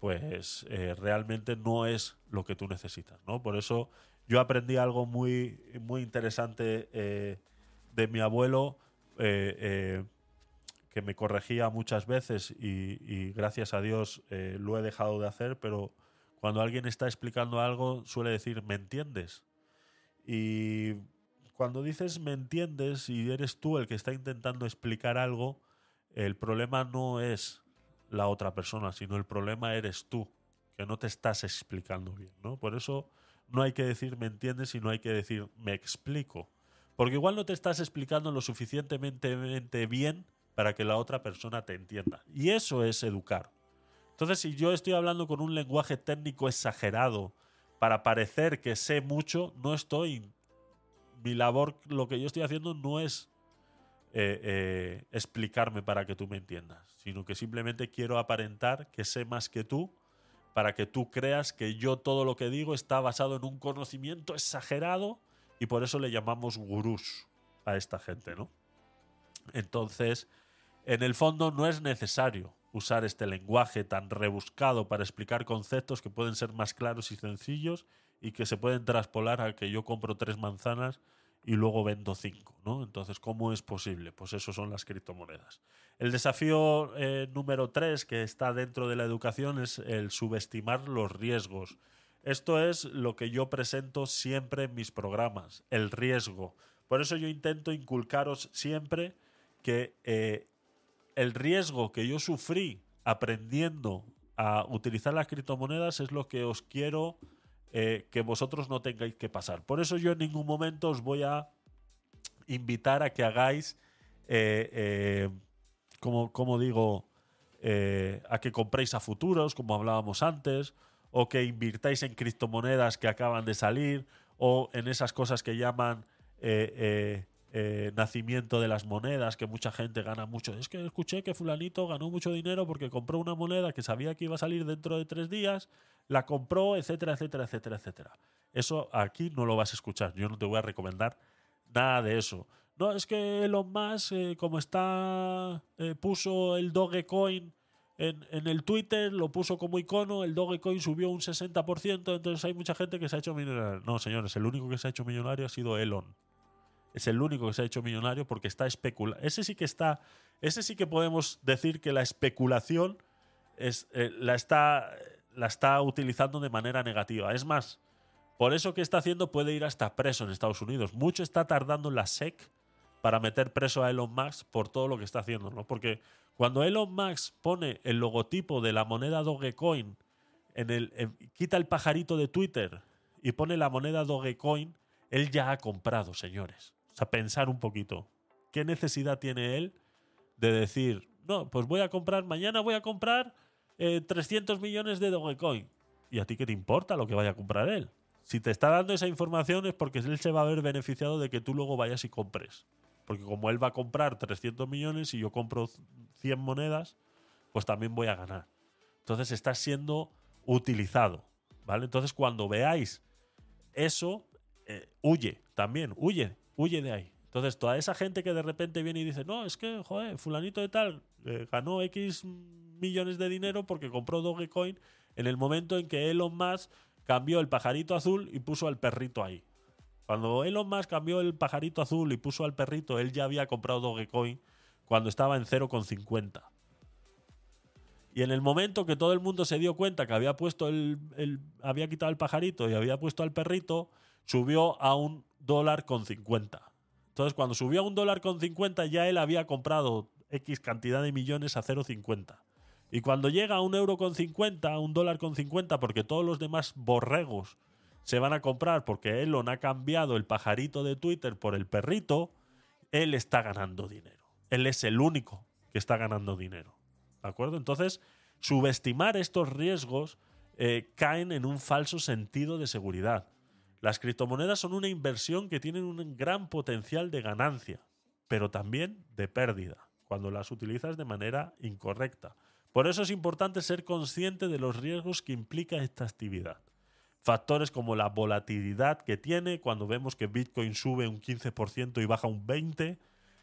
pues eh, realmente no es lo que tú necesitas, ¿no? Por eso yo aprendí algo muy, muy interesante eh, de mi abuelo, eh, que me corregía muchas veces y, y gracias a Dios lo he dejado de hacer, pero cuando alguien está explicando algo suele decir, ¿me entiendes? Y cuando dices me entiendes y eres tú el que está intentando explicar algo, el problema no es la otra persona, sino el problema eres tú, que no te estás explicando bien, ¿no? Por eso no hay que decir me entiendes, sino hay que decir me explico. Porque igual no te estás explicando lo suficientemente bien para que la otra persona te entienda. Y eso es educar. Entonces, si yo estoy hablando con un lenguaje técnico exagerado para parecer que sé mucho, no estoy... Mi labor, lo que yo estoy haciendo no es eh, eh, explicarme para que tú me entiendas, sino que simplemente quiero aparentar que sé más que tú para que tú creas que yo todo lo que digo está basado en un conocimiento exagerado y por eso le llamamos gurús a esta gente, ¿no? Entonces, en el fondo no es necesario usar este lenguaje tan rebuscado para explicar conceptos que pueden ser más claros y sencillos y que se pueden traspolar a que yo compro tres manzanas y luego vendo 5, ¿no? Entonces, ¿cómo es posible? Pues eso son las criptomonedas. El desafío eh, número 3 que está dentro de la educación es el subestimar los riesgos. Esto es lo que yo presento siempre en mis programas, el riesgo. Por eso yo intento inculcaros siempre que eh, el riesgo que yo sufrí aprendiendo a utilizar las criptomonedas es lo que os quiero eh, que vosotros no tengáis que pasar. Por eso yo en ningún momento os voy a invitar a que hagáis, eh, eh, como, como, digo, a que compréis a futuros, como hablábamos antes, o que invirtáis en criptomonedas que acaban de salir, o en esas cosas que llaman nacimiento de las monedas, que mucha gente gana mucho. Es que escuché que fulanito ganó mucho dinero porque compró una moneda que sabía que iba a salir dentro de tres días la compró, etcétera, etcétera, etcétera, etcétera. Eso aquí no lo vas a escuchar. Yo no te voy a recomendar nada de eso. No, es que Elon Musk, eh, como está, eh, puso el Dogecoin en, el Twitter, lo puso como icono, el Dogecoin subió un 60%, entonces hay mucha gente que se ha hecho millonario. No, señores, el único que se ha hecho millonario ha sido Elon. Es el único que se ha hecho millonario porque está especulando. Ese sí que está, ese sí que podemos decir que la especulación es, eh, la está la está utilizando de manera negativa. Es más, por eso que está haciendo puede ir hasta preso en Estados Unidos. Mucho está tardando la SEC para meter preso a Elon Musk por todo lo que está haciendo, ¿no? Porque cuando Elon Musk pone el logotipo de la moneda Dogecoin en el quita el pajarito de Twitter y pone la moneda Dogecoin, él ya ha comprado, señores. Sea, pensar un poquito. ¿Qué necesidad tiene él de decir, no, pues voy a comprar, mañana voy a comprar 300 eh, millones de Dogecoin. ¿Y a ti qué te importa lo que vaya a comprar él? Si te está dando esa información es porque él se va a ver beneficiado de que tú luego vayas y compres. Porque como él va a comprar 300 millones y yo compro 100 monedas, pues también voy a ganar. Entonces está siendo utilizado. ¿Vale? Entonces cuando veáis eso, eh, huye también, huye, huye de ahí. Entonces toda esa gente que de repente viene y dice, no, es que, joder, fulanito de tal eh, ganó X millones de dinero porque compró Dogecoin en el momento en que Elon Musk cambió el pajarito azul y puso al perrito ahí. Cuando Elon Musk cambió el pajarito azul y puso al perrito, él ya había comprado Dogecoin cuando estaba en 0,50. Y en el momento que todo el mundo se dio cuenta que había puesto el, había quitado el pajarito y había puesto al perrito, subió a un dólar con 50. Entonces, cuando subió a un dólar con 50, ya él había comprado X cantidad de millones a 0,50. Y cuando llega a un euro con 50, a un dólar con 50, porque todos los demás borregos se van a comprar porque Elon ha cambiado el pajarito de Twitter por el perrito, él está ganando dinero. Él es el único que está ganando dinero. ¿De acuerdo? Entonces, subestimar estos riesgos eh, caen en un falso sentido de seguridad. Las criptomonedas son una inversión que tienen un gran potencial de ganancia, pero también de pérdida, cuando las utilizas de manera incorrecta. Por eso es importante ser consciente de los riesgos que implica esta actividad. Factores como la volatilidad que tiene cuando vemos que Bitcoin sube un 15% y baja un 20%,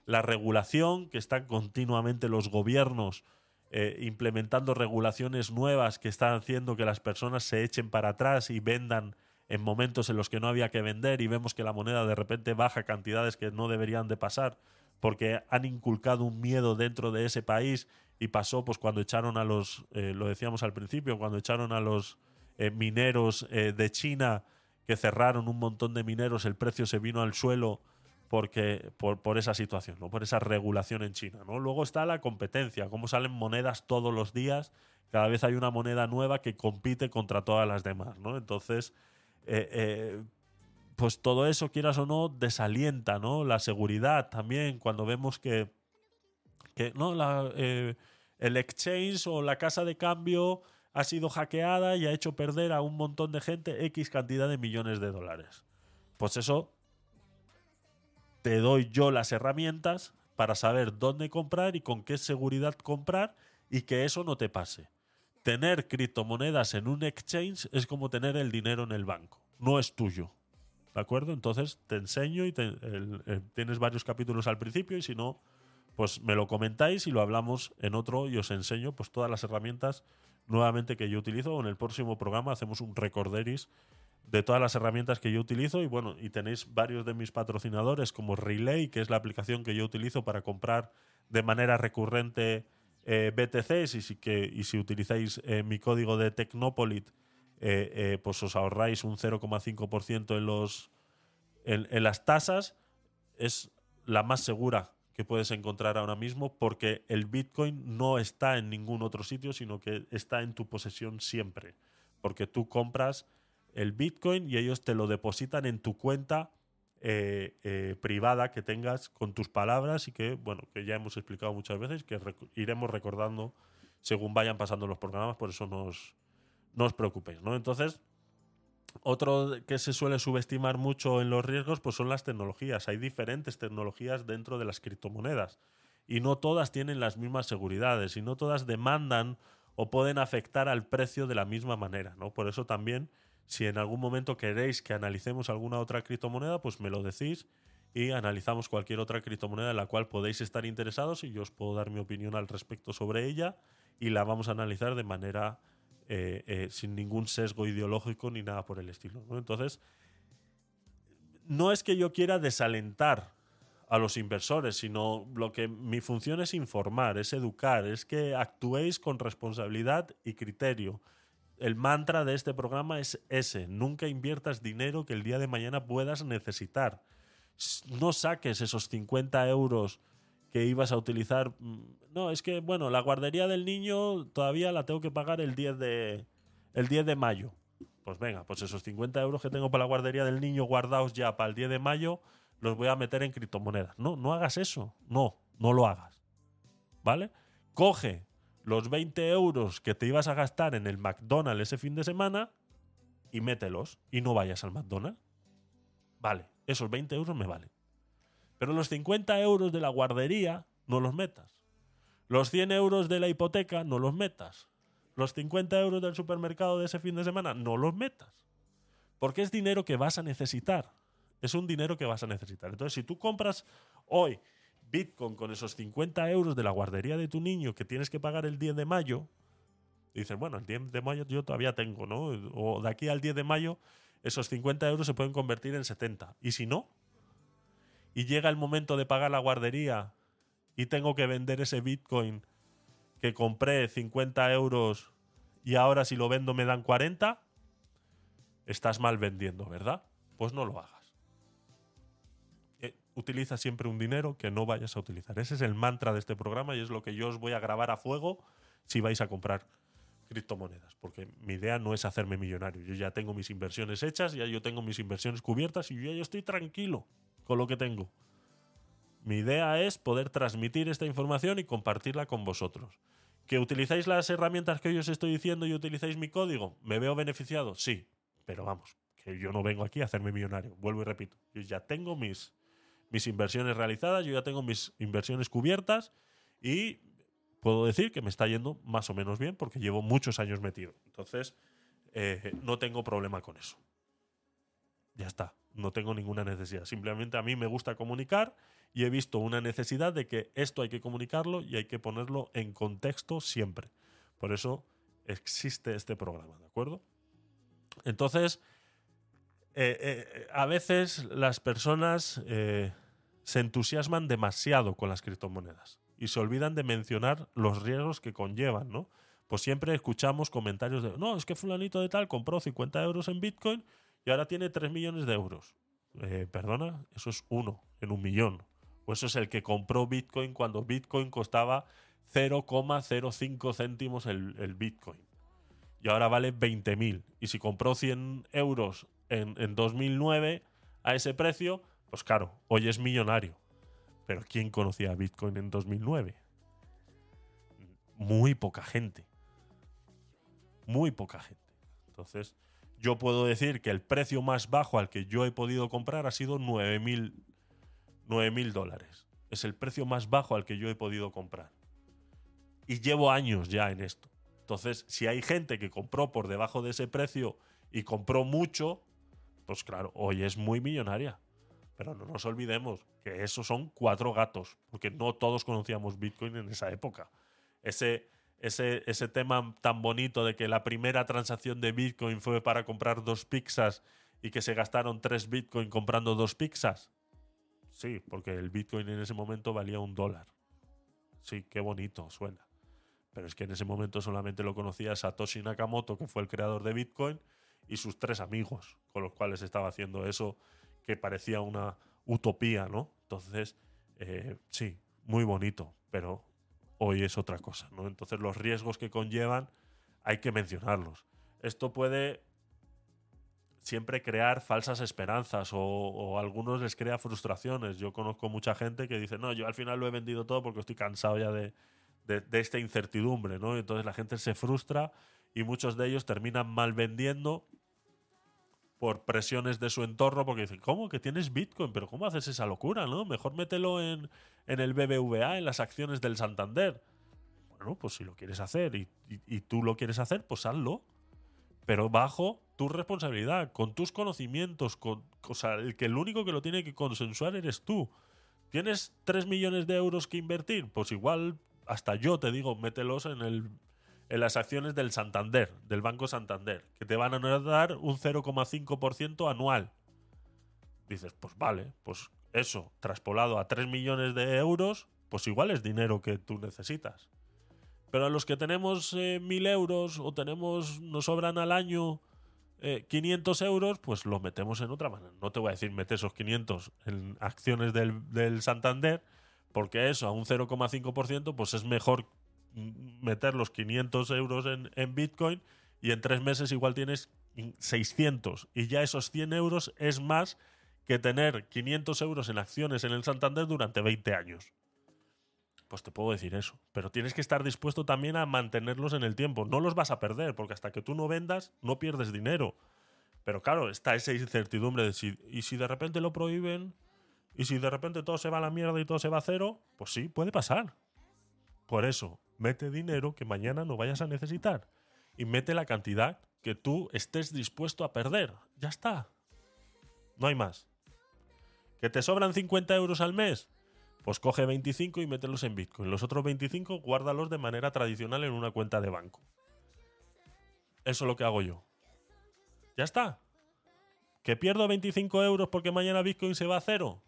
la regulación que están continuamente los gobiernos eh, implementando regulaciones nuevas que están haciendo que las personas se echen para atrás y vendan en momentos en los que no había que vender y vemos que la moneda de repente baja cantidades que no deberían de pasar porque han inculcado un miedo dentro de ese país y pasó pues cuando echaron a los, eh, lo decíamos al principio, cuando echaron a los eh, mineros eh, de China que cerraron un montón de mineros, el precio se vino al suelo porque por, por, esa situación, ¿no? por esa regulación en China. ¿no? Luego está la competencia, cómo salen monedas todos los días, cada vez hay una moneda nueva que compite contra todas las demás. ¿no? Entonces, pues todo eso, quieras o no, desalienta, ¿no? La seguridad también, cuando vemos que, que no, eh, el exchange o la casa de cambio ha sido hackeada y ha hecho perder a un montón de gente X cantidad de millones de dólares. Pues eso, te doy yo las herramientas para saber dónde comprar y con qué seguridad comprar y que eso no te pase. Tener criptomonedas en un exchange es como tener el dinero en el banco, no es tuyo. ¿De acuerdo? Entonces te enseño y eh, tienes varios capítulos al principio y si no, pues me lo comentáis y lo hablamos en otro y os enseño pues todas las herramientas nuevamente que yo utilizo. En el próximo programa hacemos un recorderis de todas las herramientas que yo utilizo y bueno, y tenéis varios de mis patrocinadores como Relay, que es la aplicación que yo utilizo para comprar de manera recurrente eh, BTCs y si, que, y si utilizáis eh, mi código de Tecnopolit eh, eh, pues os ahorráis un 0,5% en, en, las tasas, es la más segura que puedes encontrar ahora mismo porque el Bitcoin no está en ningún otro sitio, sino que está en tu posesión siempre. Porque tú compras el Bitcoin y ellos te lo depositan en tu cuenta eh, eh, privada que tengas con tus palabras y que, bueno, que ya hemos explicado muchas veces, que iremos recordando según vayan pasando los programas, por eso no os, no os preocupéis, ¿no? Entonces, otro que se suele subestimar mucho en los riesgos pues son las tecnologías. Hay diferentes tecnologías dentro de las criptomonedas y no todas tienen las mismas seguridades y no todas demandan o pueden afectar al precio de la misma manera, ¿no? Por eso también si en algún momento queréis que analicemos alguna otra criptomoneda, pues me lo decís y analizamos cualquier otra criptomoneda en la cual podéis estar interesados y yo os puedo dar mi opinión al respecto sobre ella y la vamos a analizar de manera eh, eh, sin ningún sesgo ideológico ni nada por el estilo. Entonces, no es que yo quiera desalentar a los inversores, sino lo que mi función es informar, es educar, es que actuéis con responsabilidad y criterio. El mantra de este programa es ese, nunca inviertas dinero que el día de mañana puedas necesitar. No saques esos 50 euros que ibas a utilizar. Mm, no, es que, bueno, la guardería del niño todavía la tengo que pagar el 10 de, el 10 de mayo. Pues venga, pues esos 50 euros que tengo para la guardería del niño guardados ya para el 10 de mayo, los voy a meter en criptomonedas. No, no hagas eso. No, no lo hagas. ¿Vale? Coge los 20 euros que te ibas a gastar en el McDonald's ese fin de semana y mételos y no vayas al McDonald's. Vale, esos 20 euros me valen. Pero los 50 euros de la guardería no los metas. Los 100 euros de la hipoteca no los metas. Los 50 euros del supermercado de ese fin de semana no los metas. Porque es dinero que vas a necesitar. Es un dinero que vas a necesitar. Entonces, si tú compras hoy Bitcoin con esos 50 euros de la guardería de tu niño que tienes que pagar el 10 de mayo, dices, bueno, el 10 de mayo yo todavía tengo, ¿no? O de aquí al 10 de mayo, esos 50 euros se pueden convertir en 70. Y si no, y llega el momento de pagar la guardería y tengo que vender ese Bitcoin que compré 50 euros y ahora si lo vendo me dan 40, estás mal vendiendo, ¿verdad? Pues no lo hagas. Utiliza siempre un dinero que no vayas a utilizar. Ese es el mantra de este programa y es lo que yo os voy a grabar a fuego si vais a comprar criptomonedas, porque mi idea no es hacerme millonario. Yo ya tengo mis inversiones hechas, ya yo tengo mis inversiones cubiertas y yo ya estoy tranquilo con lo que tengo. Mi idea es poder transmitir esta información y compartirla con vosotros. ¿Que utilizáis las herramientas que yo os estoy diciendo y utilizáis mi código? ¿Me veo beneficiado? Sí, pero vamos, que yo no vengo aquí a hacerme millonario. Vuelvo y repito, yo ya tengo mis, mis inversiones realizadas, yo ya tengo mis inversiones cubiertas y puedo decir que me está yendo más o menos bien porque llevo muchos años metido. Entonces, eh, no tengo problema con eso. Ya está no tengo ninguna necesidad. Simplemente a mí me gusta comunicar y he visto una necesidad de que esto hay que comunicarlo y hay que ponerlo en contexto siempre. Por eso existe este programa, ¿de acuerdo? Entonces, eh, eh, a veces las personas se entusiasman demasiado con las criptomonedas y se olvidan de mencionar los riesgos que conllevan, ¿no? Pues siempre escuchamos comentarios de, no, es que fulanito de tal compró 50 euros en Bitcoin y ahora tiene 3 millones de euros. Eh, perdona, eso es uno en un millón. O eso es el que compró Bitcoin cuando Bitcoin costaba 0,05 céntimos el, el, Bitcoin. Y ahora vale 20.000. Y si compró 100 euros en, en 2009 a ese precio, pues claro, hoy es millonario. Pero ¿quién conocía Bitcoin en 2009? Muy poca gente. Muy poca gente. Entonces, yo puedo decir que el precio más bajo al que yo he podido comprar ha sido 9.000 mil dólares. Es el precio más bajo al que yo he podido comprar. Y llevo años ya en esto. Entonces, si hay gente que compró por debajo de ese precio y compró mucho, pues claro, hoy es muy millonaria. Pero no nos olvidemos que esos son cuatro gatos, porque no todos conocíamos Bitcoin en esa época. Ese, ese, ese tema tan bonito de que la primera transacción de Bitcoin fue para comprar dos pizzas y que se gastaron tres Bitcoin comprando dos pizzas. Sí, porque el Bitcoin en ese momento valía un dólar. Sí, qué bonito suena. Pero es que en ese momento solamente lo conocía Satoshi Nakamoto, que fue el creador de Bitcoin, y sus tres amigos, con los cuales estaba haciendo eso que parecía una utopía, ¿no? Entonces, eh, sí, muy bonito, pero hoy es otra cosa, ¿no? Entonces los riesgos que conllevan hay que mencionarlos. Esto puede siempre crear falsas esperanzas o, a algunos les crea frustraciones. Yo conozco mucha gente que dice, no, yo al final lo he vendido todo porque estoy cansado ya de, de, esta incertidumbre, ¿no? Entonces la gente se frustra y muchos de ellos terminan mal vendiendo por presiones de su entorno porque dicen, ¿cómo? Que tienes Bitcoin, pero ¿cómo haces esa locura, no? Mejor mételo en, en el BBVA, en las acciones del Santander. Bueno, pues si lo quieres hacer y, y tú lo quieres hacer, pues hazlo pero bajo tu responsabilidad, con tus conocimientos, con, o sea, el que el único que lo tiene que consensuar eres tú. ¿Tienes 3 millones de euros que invertir? Pues igual, hasta yo te digo, mételos en, el, en las acciones del Santander, del Banco Santander, que te van a dar un 0,5% anual. Dices, pues vale, pues eso, traspolado a 3 millones de euros, pues igual es dinero que tú necesitas. Pero a los que tenemos eh, mil euros o tenemos, nos sobran al año 500 eh, euros, pues los metemos en otra manera. No te voy a decir mete esos 500 en acciones del, Santander, porque eso a un 0,5%, pues es mejor meter los 500 euros en, Bitcoin y en tres meses igual tienes 600 y ya esos 100 euros es más que tener 500 euros en acciones en el Santander durante 20 años. Pues te puedo decir eso. Pero tienes que estar dispuesto también a mantenerlos en el tiempo. No los vas a perder, porque hasta que tú no vendas, no pierdes dinero. Pero claro, está esa incertidumbre de y si de repente lo prohíben, y si de repente todo se va a la mierda y todo se va a cero, pues sí, puede pasar. Por eso, mete dinero que mañana no vayas a necesitar. Y mete la cantidad que tú estés dispuesto a perder. Ya está. No hay más. ¿Que te sobran 50 euros al mes? Pues coge 25 y mételos en Bitcoin. Los otros 25 guárdalos de manera tradicional en una cuenta de banco. Eso es lo que hago yo. Ya está. ¿Que pierdo 25 euros porque mañana Bitcoin se va a cero?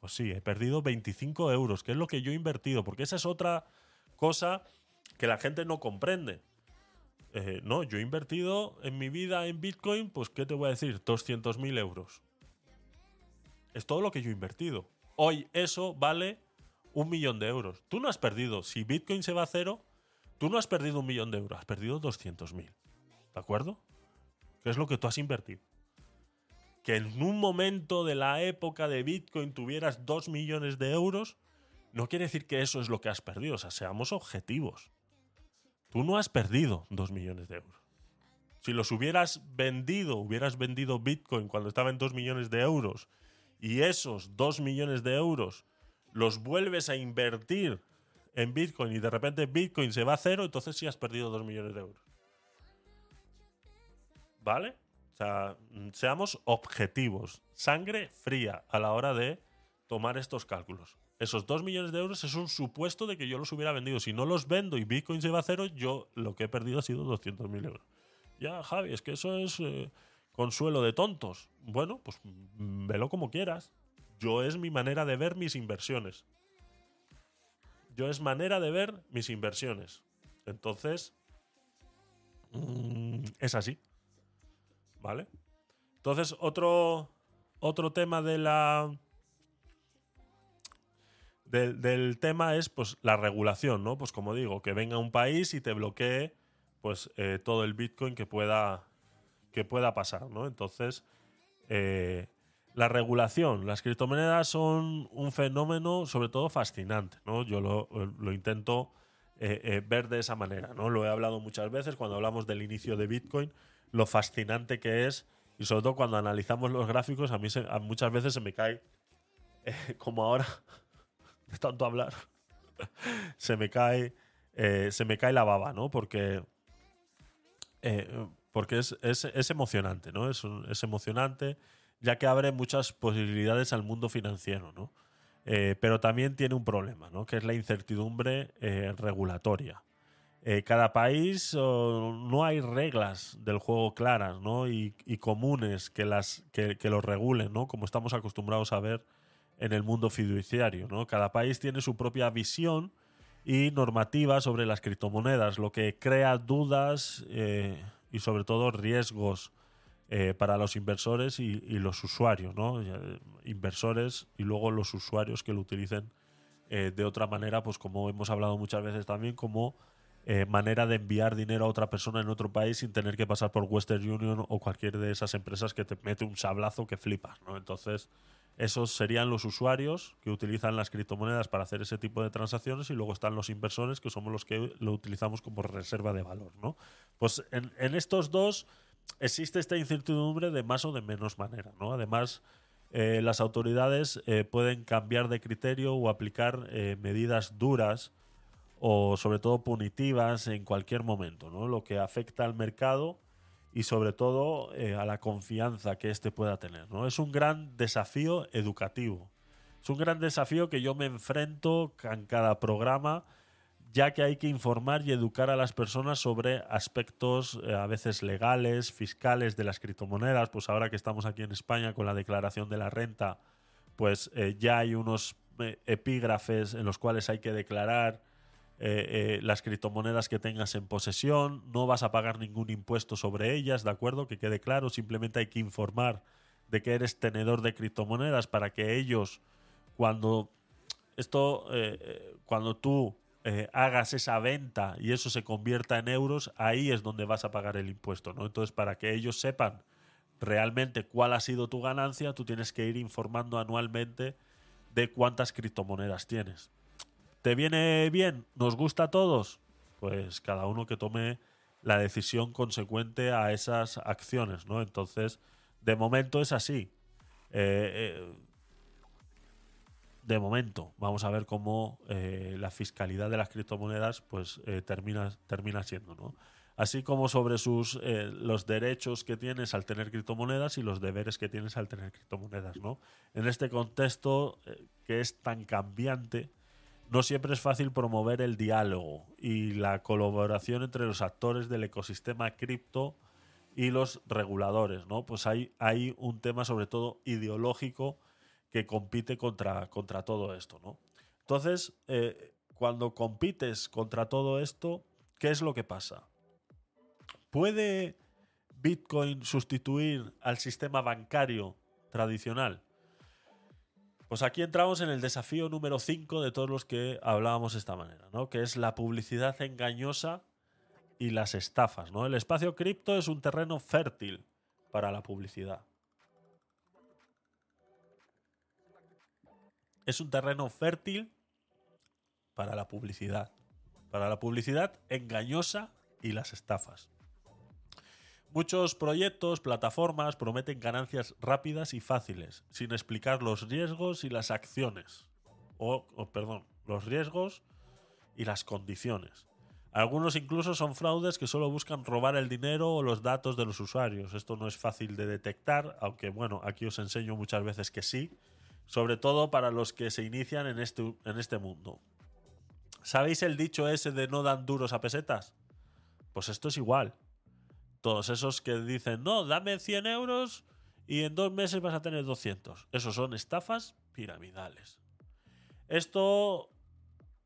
Pues sí, he perdido 25 euros, que es lo que yo he invertido, porque esa es otra cosa que la gente no comprende. Eh, no, yo he invertido en mi vida en Bitcoin, pues ¿qué te voy a decir? 200.000 euros. Es todo lo que yo he invertido. Hoy eso vale un millón de euros. Tú no has perdido, si Bitcoin se va a cero, tú no has perdido un millón de euros, has perdido 200.000. ¿De acuerdo? ¿Qué es lo que tú has invertido? Que en un momento de la época de Bitcoin tuvieras 2 millones de euros, no quiere decir que eso es lo que has perdido. O sea, seamos objetivos. Tú no has perdido 2 millones de euros. Si los hubieras vendido, hubieras vendido Bitcoin cuando estaba en 2 millones de euros y esos 2 millones de euros los vuelves a invertir en Bitcoin y de repente Bitcoin se va a cero, entonces sí has perdido 2 millones de euros. ¿Vale? O sea, seamos objetivos, sangre fría a la hora de tomar estos cálculos. Esos 2 millones de euros es un supuesto de que yo los hubiera vendido. Si no los vendo y Bitcoin se va a cero, yo lo que he perdido ha sido 200.000 euros. Ya, Javi, es que eso es eh, consuelo de tontos. Bueno, pues velo como quieras. Yo es mi manera de ver mis inversiones. Yo es manera de ver mis inversiones. Entonces, mm, es así. ¿Vale? Entonces, otro, otro tema de la... del tema es pues la regulación, ¿no? Pues como digo, que venga un país y te bloquee pues eh, todo el Bitcoin que pueda que pueda pasar, ¿no? Entonces, eh, la regulación, las criptomonedas son un fenómeno sobre todo fascinante, ¿no? Yo lo, intento eh, eh, ver de esa manera, ¿no? Lo he hablado muchas veces cuando hablamos del inicio de Bitcoin, lo fascinante que es y sobre todo cuando analizamos los gráficos, a mí muchas veces se me cae, (laughs) como ahora, (laughs) de tanto hablar, (laughs) se me cae, se me cae la baba, ¿no? Porque porque es, es, emocionante, ¿no? Es, es, emocionante, ya que abre muchas posibilidades al mundo financiero, ¿no? Eh, pero también tiene un problema, ¿no? Que es la incertidumbre eh, regulatoria. Eh, cada país no hay reglas del juego claras, ¿no? Y, comunes que las que, que lo regulen, ¿no? Como estamos acostumbrados a ver en el mundo fiduciario, ¿no? Cada país tiene su propia visión y normativa sobre las criptomonedas, lo que crea dudas y sobre todo riesgos eh, para los inversores y, los usuarios, ¿no? Inversores y luego los usuarios que lo utilicen eh, de otra manera, pues como hemos hablado muchas veces también, como eh, manera de enviar dinero a otra persona en otro país sin tener que pasar por Western Union o cualquier de esas empresas que te mete un sablazo que flipas, ¿no? Entonces, esos serían los usuarios que utilizan las criptomonedas para hacer ese tipo de transacciones y luego están los inversores que somos los que lo utilizamos como reserva de valor, ¿no? Pues en, estos dos existe esta incertidumbre de más o de menos manera, ¿no? Además, eh, las autoridades eh, pueden cambiar de criterio o aplicar eh, medidas duras o sobre todo punitivas en cualquier momento, ¿no? lo que afecta al mercado y sobre todo a la confianza que éste pueda tener. ¿no? Es un gran desafío educativo. Es un gran desafío que yo me enfrento en cada programa ya que hay que informar y educar a las personas sobre aspectos eh, a veces legales, fiscales de las criptomonedas. Pues ahora que estamos aquí en España con la declaración de la renta, pues eh, ya hay unos eh, epígrafes en los cuales hay que declarar las criptomonedas que tengas en posesión. No vas a pagar ningún impuesto sobre ellas, ¿de acuerdo? Que quede claro, simplemente hay que informar de que eres tenedor de criptomonedas para que ellos, cuando esto, cuando tú eh, hagas esa venta y eso se convierta en euros, ahí es donde vas a pagar el impuesto, ¿no? Entonces, para que ellos sepan realmente cuál ha sido tu ganancia, tú tienes que ir informando anualmente de cuántas criptomonedas tienes. ¿Te viene bien? ¿Nos gusta a todos? Pues cada uno que tome la decisión consecuente a esas acciones, ¿no? Entonces, de momento es así. Eh, eh, de momento. Vamos a ver cómo eh, la fiscalidad de las criptomonedas pues termina, termina siendo, ¿no? Así como sobre sus los derechos que tienes al tener criptomonedas y los deberes que tienes al tener criptomonedas, ¿no? En este contexto que es tan cambiante, no siempre es fácil promover el diálogo y la colaboración entre los actores del ecosistema cripto y los reguladores, ¿no? Pues hay, hay un tema sobre todo ideológico que compite contra, contra todo esto, ¿no? Entonces, eh, cuando compites contra todo esto, ¿qué es lo que pasa? ¿Puede Bitcoin sustituir al sistema bancario tradicional? Pues aquí entramos en el desafío número 5 de todos los que hablábamos de esta manera, ¿no? Que es la publicidad engañosa y las estafas, ¿no? El espacio cripto es un terreno fértil para la publicidad. es un terreno fértil para la publicidad. Para la publicidad engañosa y las estafas. Muchos proyectos, plataformas prometen ganancias rápidas y fáciles, sin explicar los riesgos y las acciones. O, perdón, los riesgos y las condiciones. Algunos incluso son fraudes que solo buscan robar el dinero o los datos de los usuarios. Esto no es fácil de detectar, aunque bueno, aquí os enseño muchas veces que sí, sobre todo para los que se inician en este, en este mundo. ¿Sabéis el dicho ese de no dan duros a pesetas? Pues esto es igual. Todos esos que dicen, no, dame 100 euros y en dos meses vas a tener 200. Esos son estafas piramidales. Esto,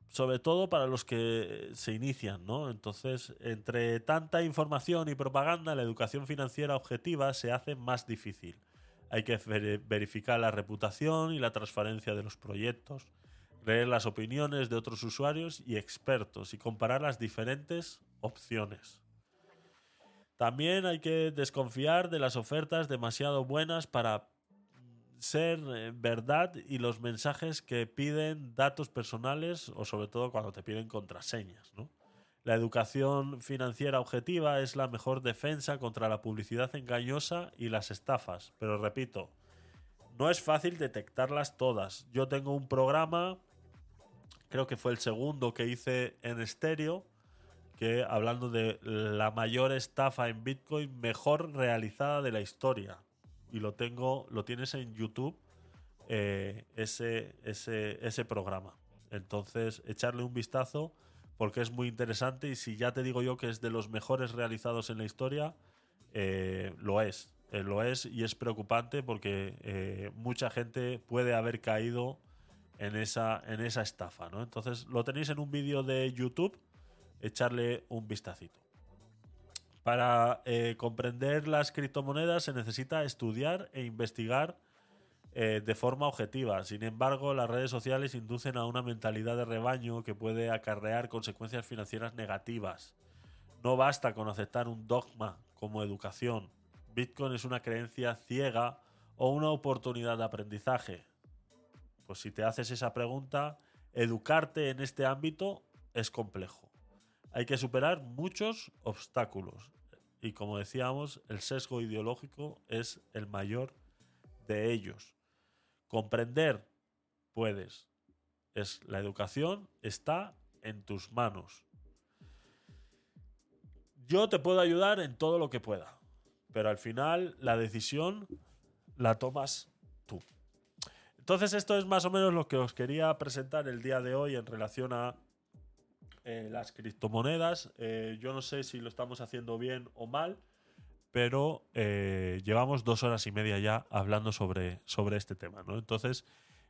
sobre todo para los que se inician, ¿no? Entonces, entre tanta información y propaganda, la educación financiera objetiva se hace más difícil. Hay que verificar la reputación y la transparencia de los proyectos, leer las opiniones de otros usuarios y expertos y comparar las diferentes opciones. También hay que desconfiar de las ofertas demasiado buenas para ser eh, verdad y los mensajes que piden datos personales o sobre todo cuando te piden contraseñas. La educación financiera objetiva es la mejor defensa contra la publicidad engañosa y las estafas. Pero repito, no es fácil detectarlas todas. Yo tengo un programa, creo que fue el segundo que hice en estéreo, que hablando de la mayor estafa en Bitcoin mejor realizada de la historia. Y lo tengo, lo tienes en YouTube, eh, ese, ese, ese programa. Entonces, echarle un vistazo porque es muy interesante y si ya te digo yo que es de los mejores realizados en la historia, eh, lo es. Eh, lo es y es preocupante porque mucha gente puede haber caído en esa, en esa estafa. ¿no? Entonces lo tenéis en un vídeo de YouTube, echarle un vistacito. Para comprender las criptomonedas se necesita estudiar e investigar eh, de forma objetiva. Sin embargo, las redes sociales inducen a una mentalidad de rebaño que puede acarrear consecuencias financieras negativas. No basta con aceptar un dogma como educación. Bitcoin es una creencia ciega o una oportunidad de aprendizaje. Pues si te haces esa pregunta, educarte en este ámbito es complejo. Hay que superar muchos obstáculos. Y como decíamos, el sesgo ideológico es el mayor de ellos. Comprender puedes. Es la educación está en tus manos. Yo te puedo ayudar en todo lo que pueda, pero al final la decisión la tomas tú. Entonces esto es más o menos lo que os quería presentar el día de hoy en relación a eh, las criptomonedas. Eh, yo no sé si lo estamos haciendo bien o mal pero eh, llevamos dos horas y media ya hablando sobre, sobre este tema. ¿no? Entonces,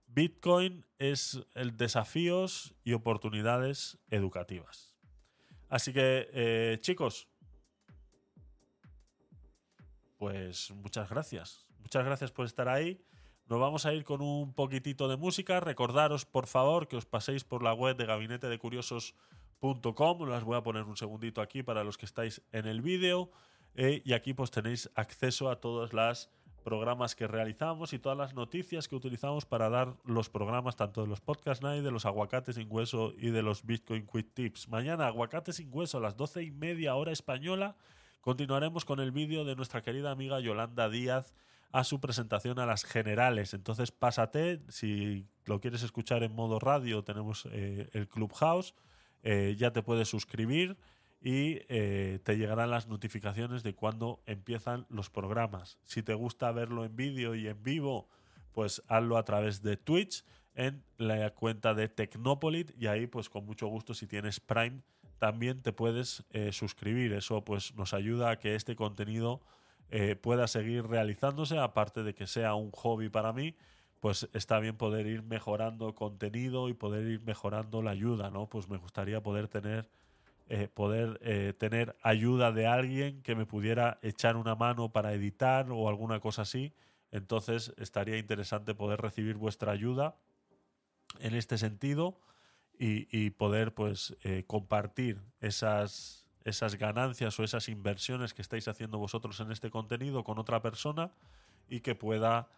Bitcoin es el desafíos y oportunidades educativas. Así que, chicos, pues muchas gracias. Muchas gracias por estar ahí. Nos vamos a ir con un poquitito de música. Recordaros, por favor, que os paséis por la web de gabinetedecuriosos.com. Las voy a poner un segundito aquí para los que estáis en el vídeo. Eh, y aquí pues tenéis acceso a todos los programas que realizamos y todas las noticias que utilizamos para dar los programas tanto de los Podcast Night, de los Aguacates sin Hueso y de los Bitcoin Quick Tips. Mañana, Aguacates sin Hueso, a las doce y media hora española, continuaremos con el vídeo de nuestra querida amiga Yolanda Díaz a su presentación a las generales. Entonces pásate, si lo quieres escuchar en modo radio, tenemos eh, el Clubhouse, eh, ya te puedes suscribir y eh, te llegarán las notificaciones de cuando empiezan los programas. Si te gusta verlo en vídeo y en vivo, pues hazlo a través de Twitch en la cuenta de Tecnopolit y ahí pues con mucho gusto si tienes Prime también te puedes eh, suscribir. Eso pues nos ayuda a que este contenido eh, pueda seguir realizándose, aparte de que sea un hobby para mí, pues está bien poder ir mejorando contenido y poder ir mejorando la ayuda, ¿no? Pues me gustaría poder tener eh, poder eh, tener ayuda de alguien que me pudiera echar una mano para editar o alguna cosa así. Entonces estaría interesante poder recibir vuestra ayuda en este sentido y, poder pues eh, compartir esas, esas ganancias o esas inversiones que estáis haciendo vosotros en este contenido con otra persona y que pueda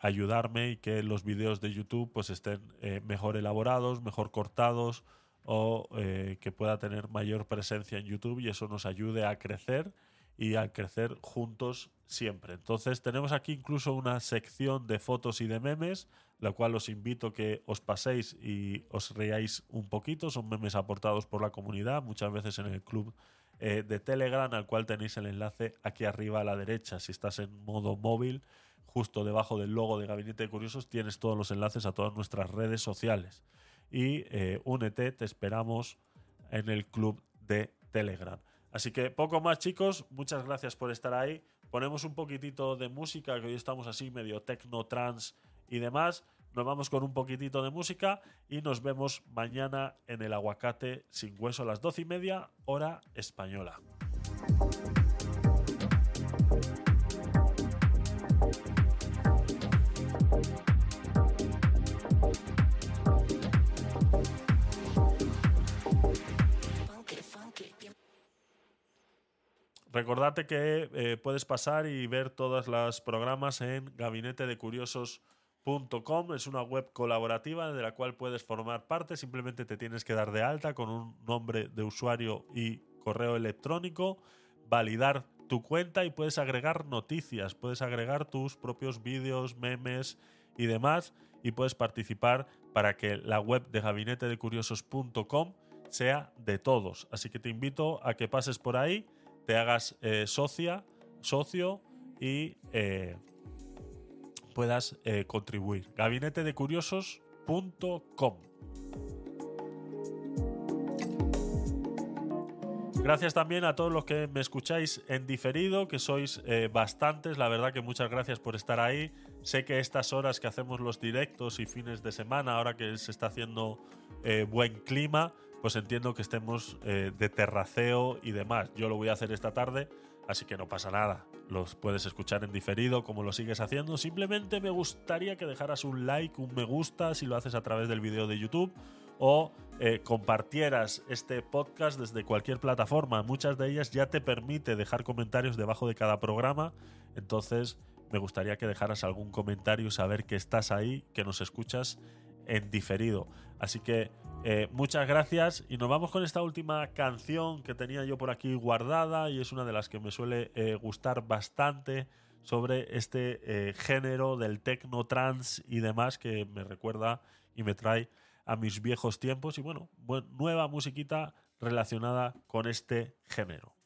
ayudarme y que los vídeos de YouTube pues estén mejor elaborados, mejor cortados, o eh, que pueda tener mayor presencia en YouTube y eso nos ayude a crecer y a crecer juntos siempre. Entonces tenemos aquí incluso una sección de fotos y de memes, la cual os invito que os paséis y os reáis un poquito. Son memes aportados por la comunidad, muchas veces en el club eh, de Telegram, al cual tenéis el enlace aquí arriba a la derecha. Si estás en modo móvil, justo debajo del logo de Gabinete de Curiosos, tienes todos los enlaces a todas nuestras redes sociales y eh, únete, te esperamos en el club de Telegram. Así que poco más chicos, muchas gracias por estar ahí. Ponemos un poquitito de música, que hoy estamos así medio techno, trans y demás. Nos vamos con un poquitito de música y nos vemos mañana en el aguacate sin hueso a las doce y media, hora española. Recordate que eh, puedes pasar y ver todos los programas en gabinetedecuriosos.com. Es una web colaborativa de la cual puedes formar parte. Simplemente te tienes que dar de alta con un nombre de usuario y correo electrónico, validar tu cuenta y puedes agregar noticias, puedes agregar tus propios vídeos, memes y demás y puedes participar para que la web de gabinetedecuriosos.com sea de todos. Así que te invito a que pases por ahí te hagas eh, socia, socio y eh, puedas eh, contribuir. Gabinetedecuriosos.com. Gracias también a todos los que me escucháis en diferido, que sois bastantes. La verdad que muchas gracias por estar ahí. Sé que estas horas que hacemos los directos y fines de semana, ahora que se está haciendo buen clima, pues entiendo que estemos eh, de terraceo y demás. Yo lo voy a hacer esta tarde, Así que no pasa nada, los puedes escuchar en diferido como lo sigues haciendo. Simplemente me gustaría que dejaras un like, un me gusta si lo haces a través del vídeo de YouTube o eh, compartieras este podcast desde cualquier plataforma. Muchas de ellas ya te permite dejar comentarios debajo de cada programa. Entonces me gustaría que dejaras algún comentario, saber que estás ahí, que nos escuchas en diferido. Así que eh, muchas gracias y nos vamos con esta última canción que tenía yo por aquí guardada y es una de las que me suele eh, gustar bastante sobre este eh, género del techno trance y demás que me recuerda y me trae a mis viejos tiempos y bueno, bueno nueva musiquita relacionada con este género.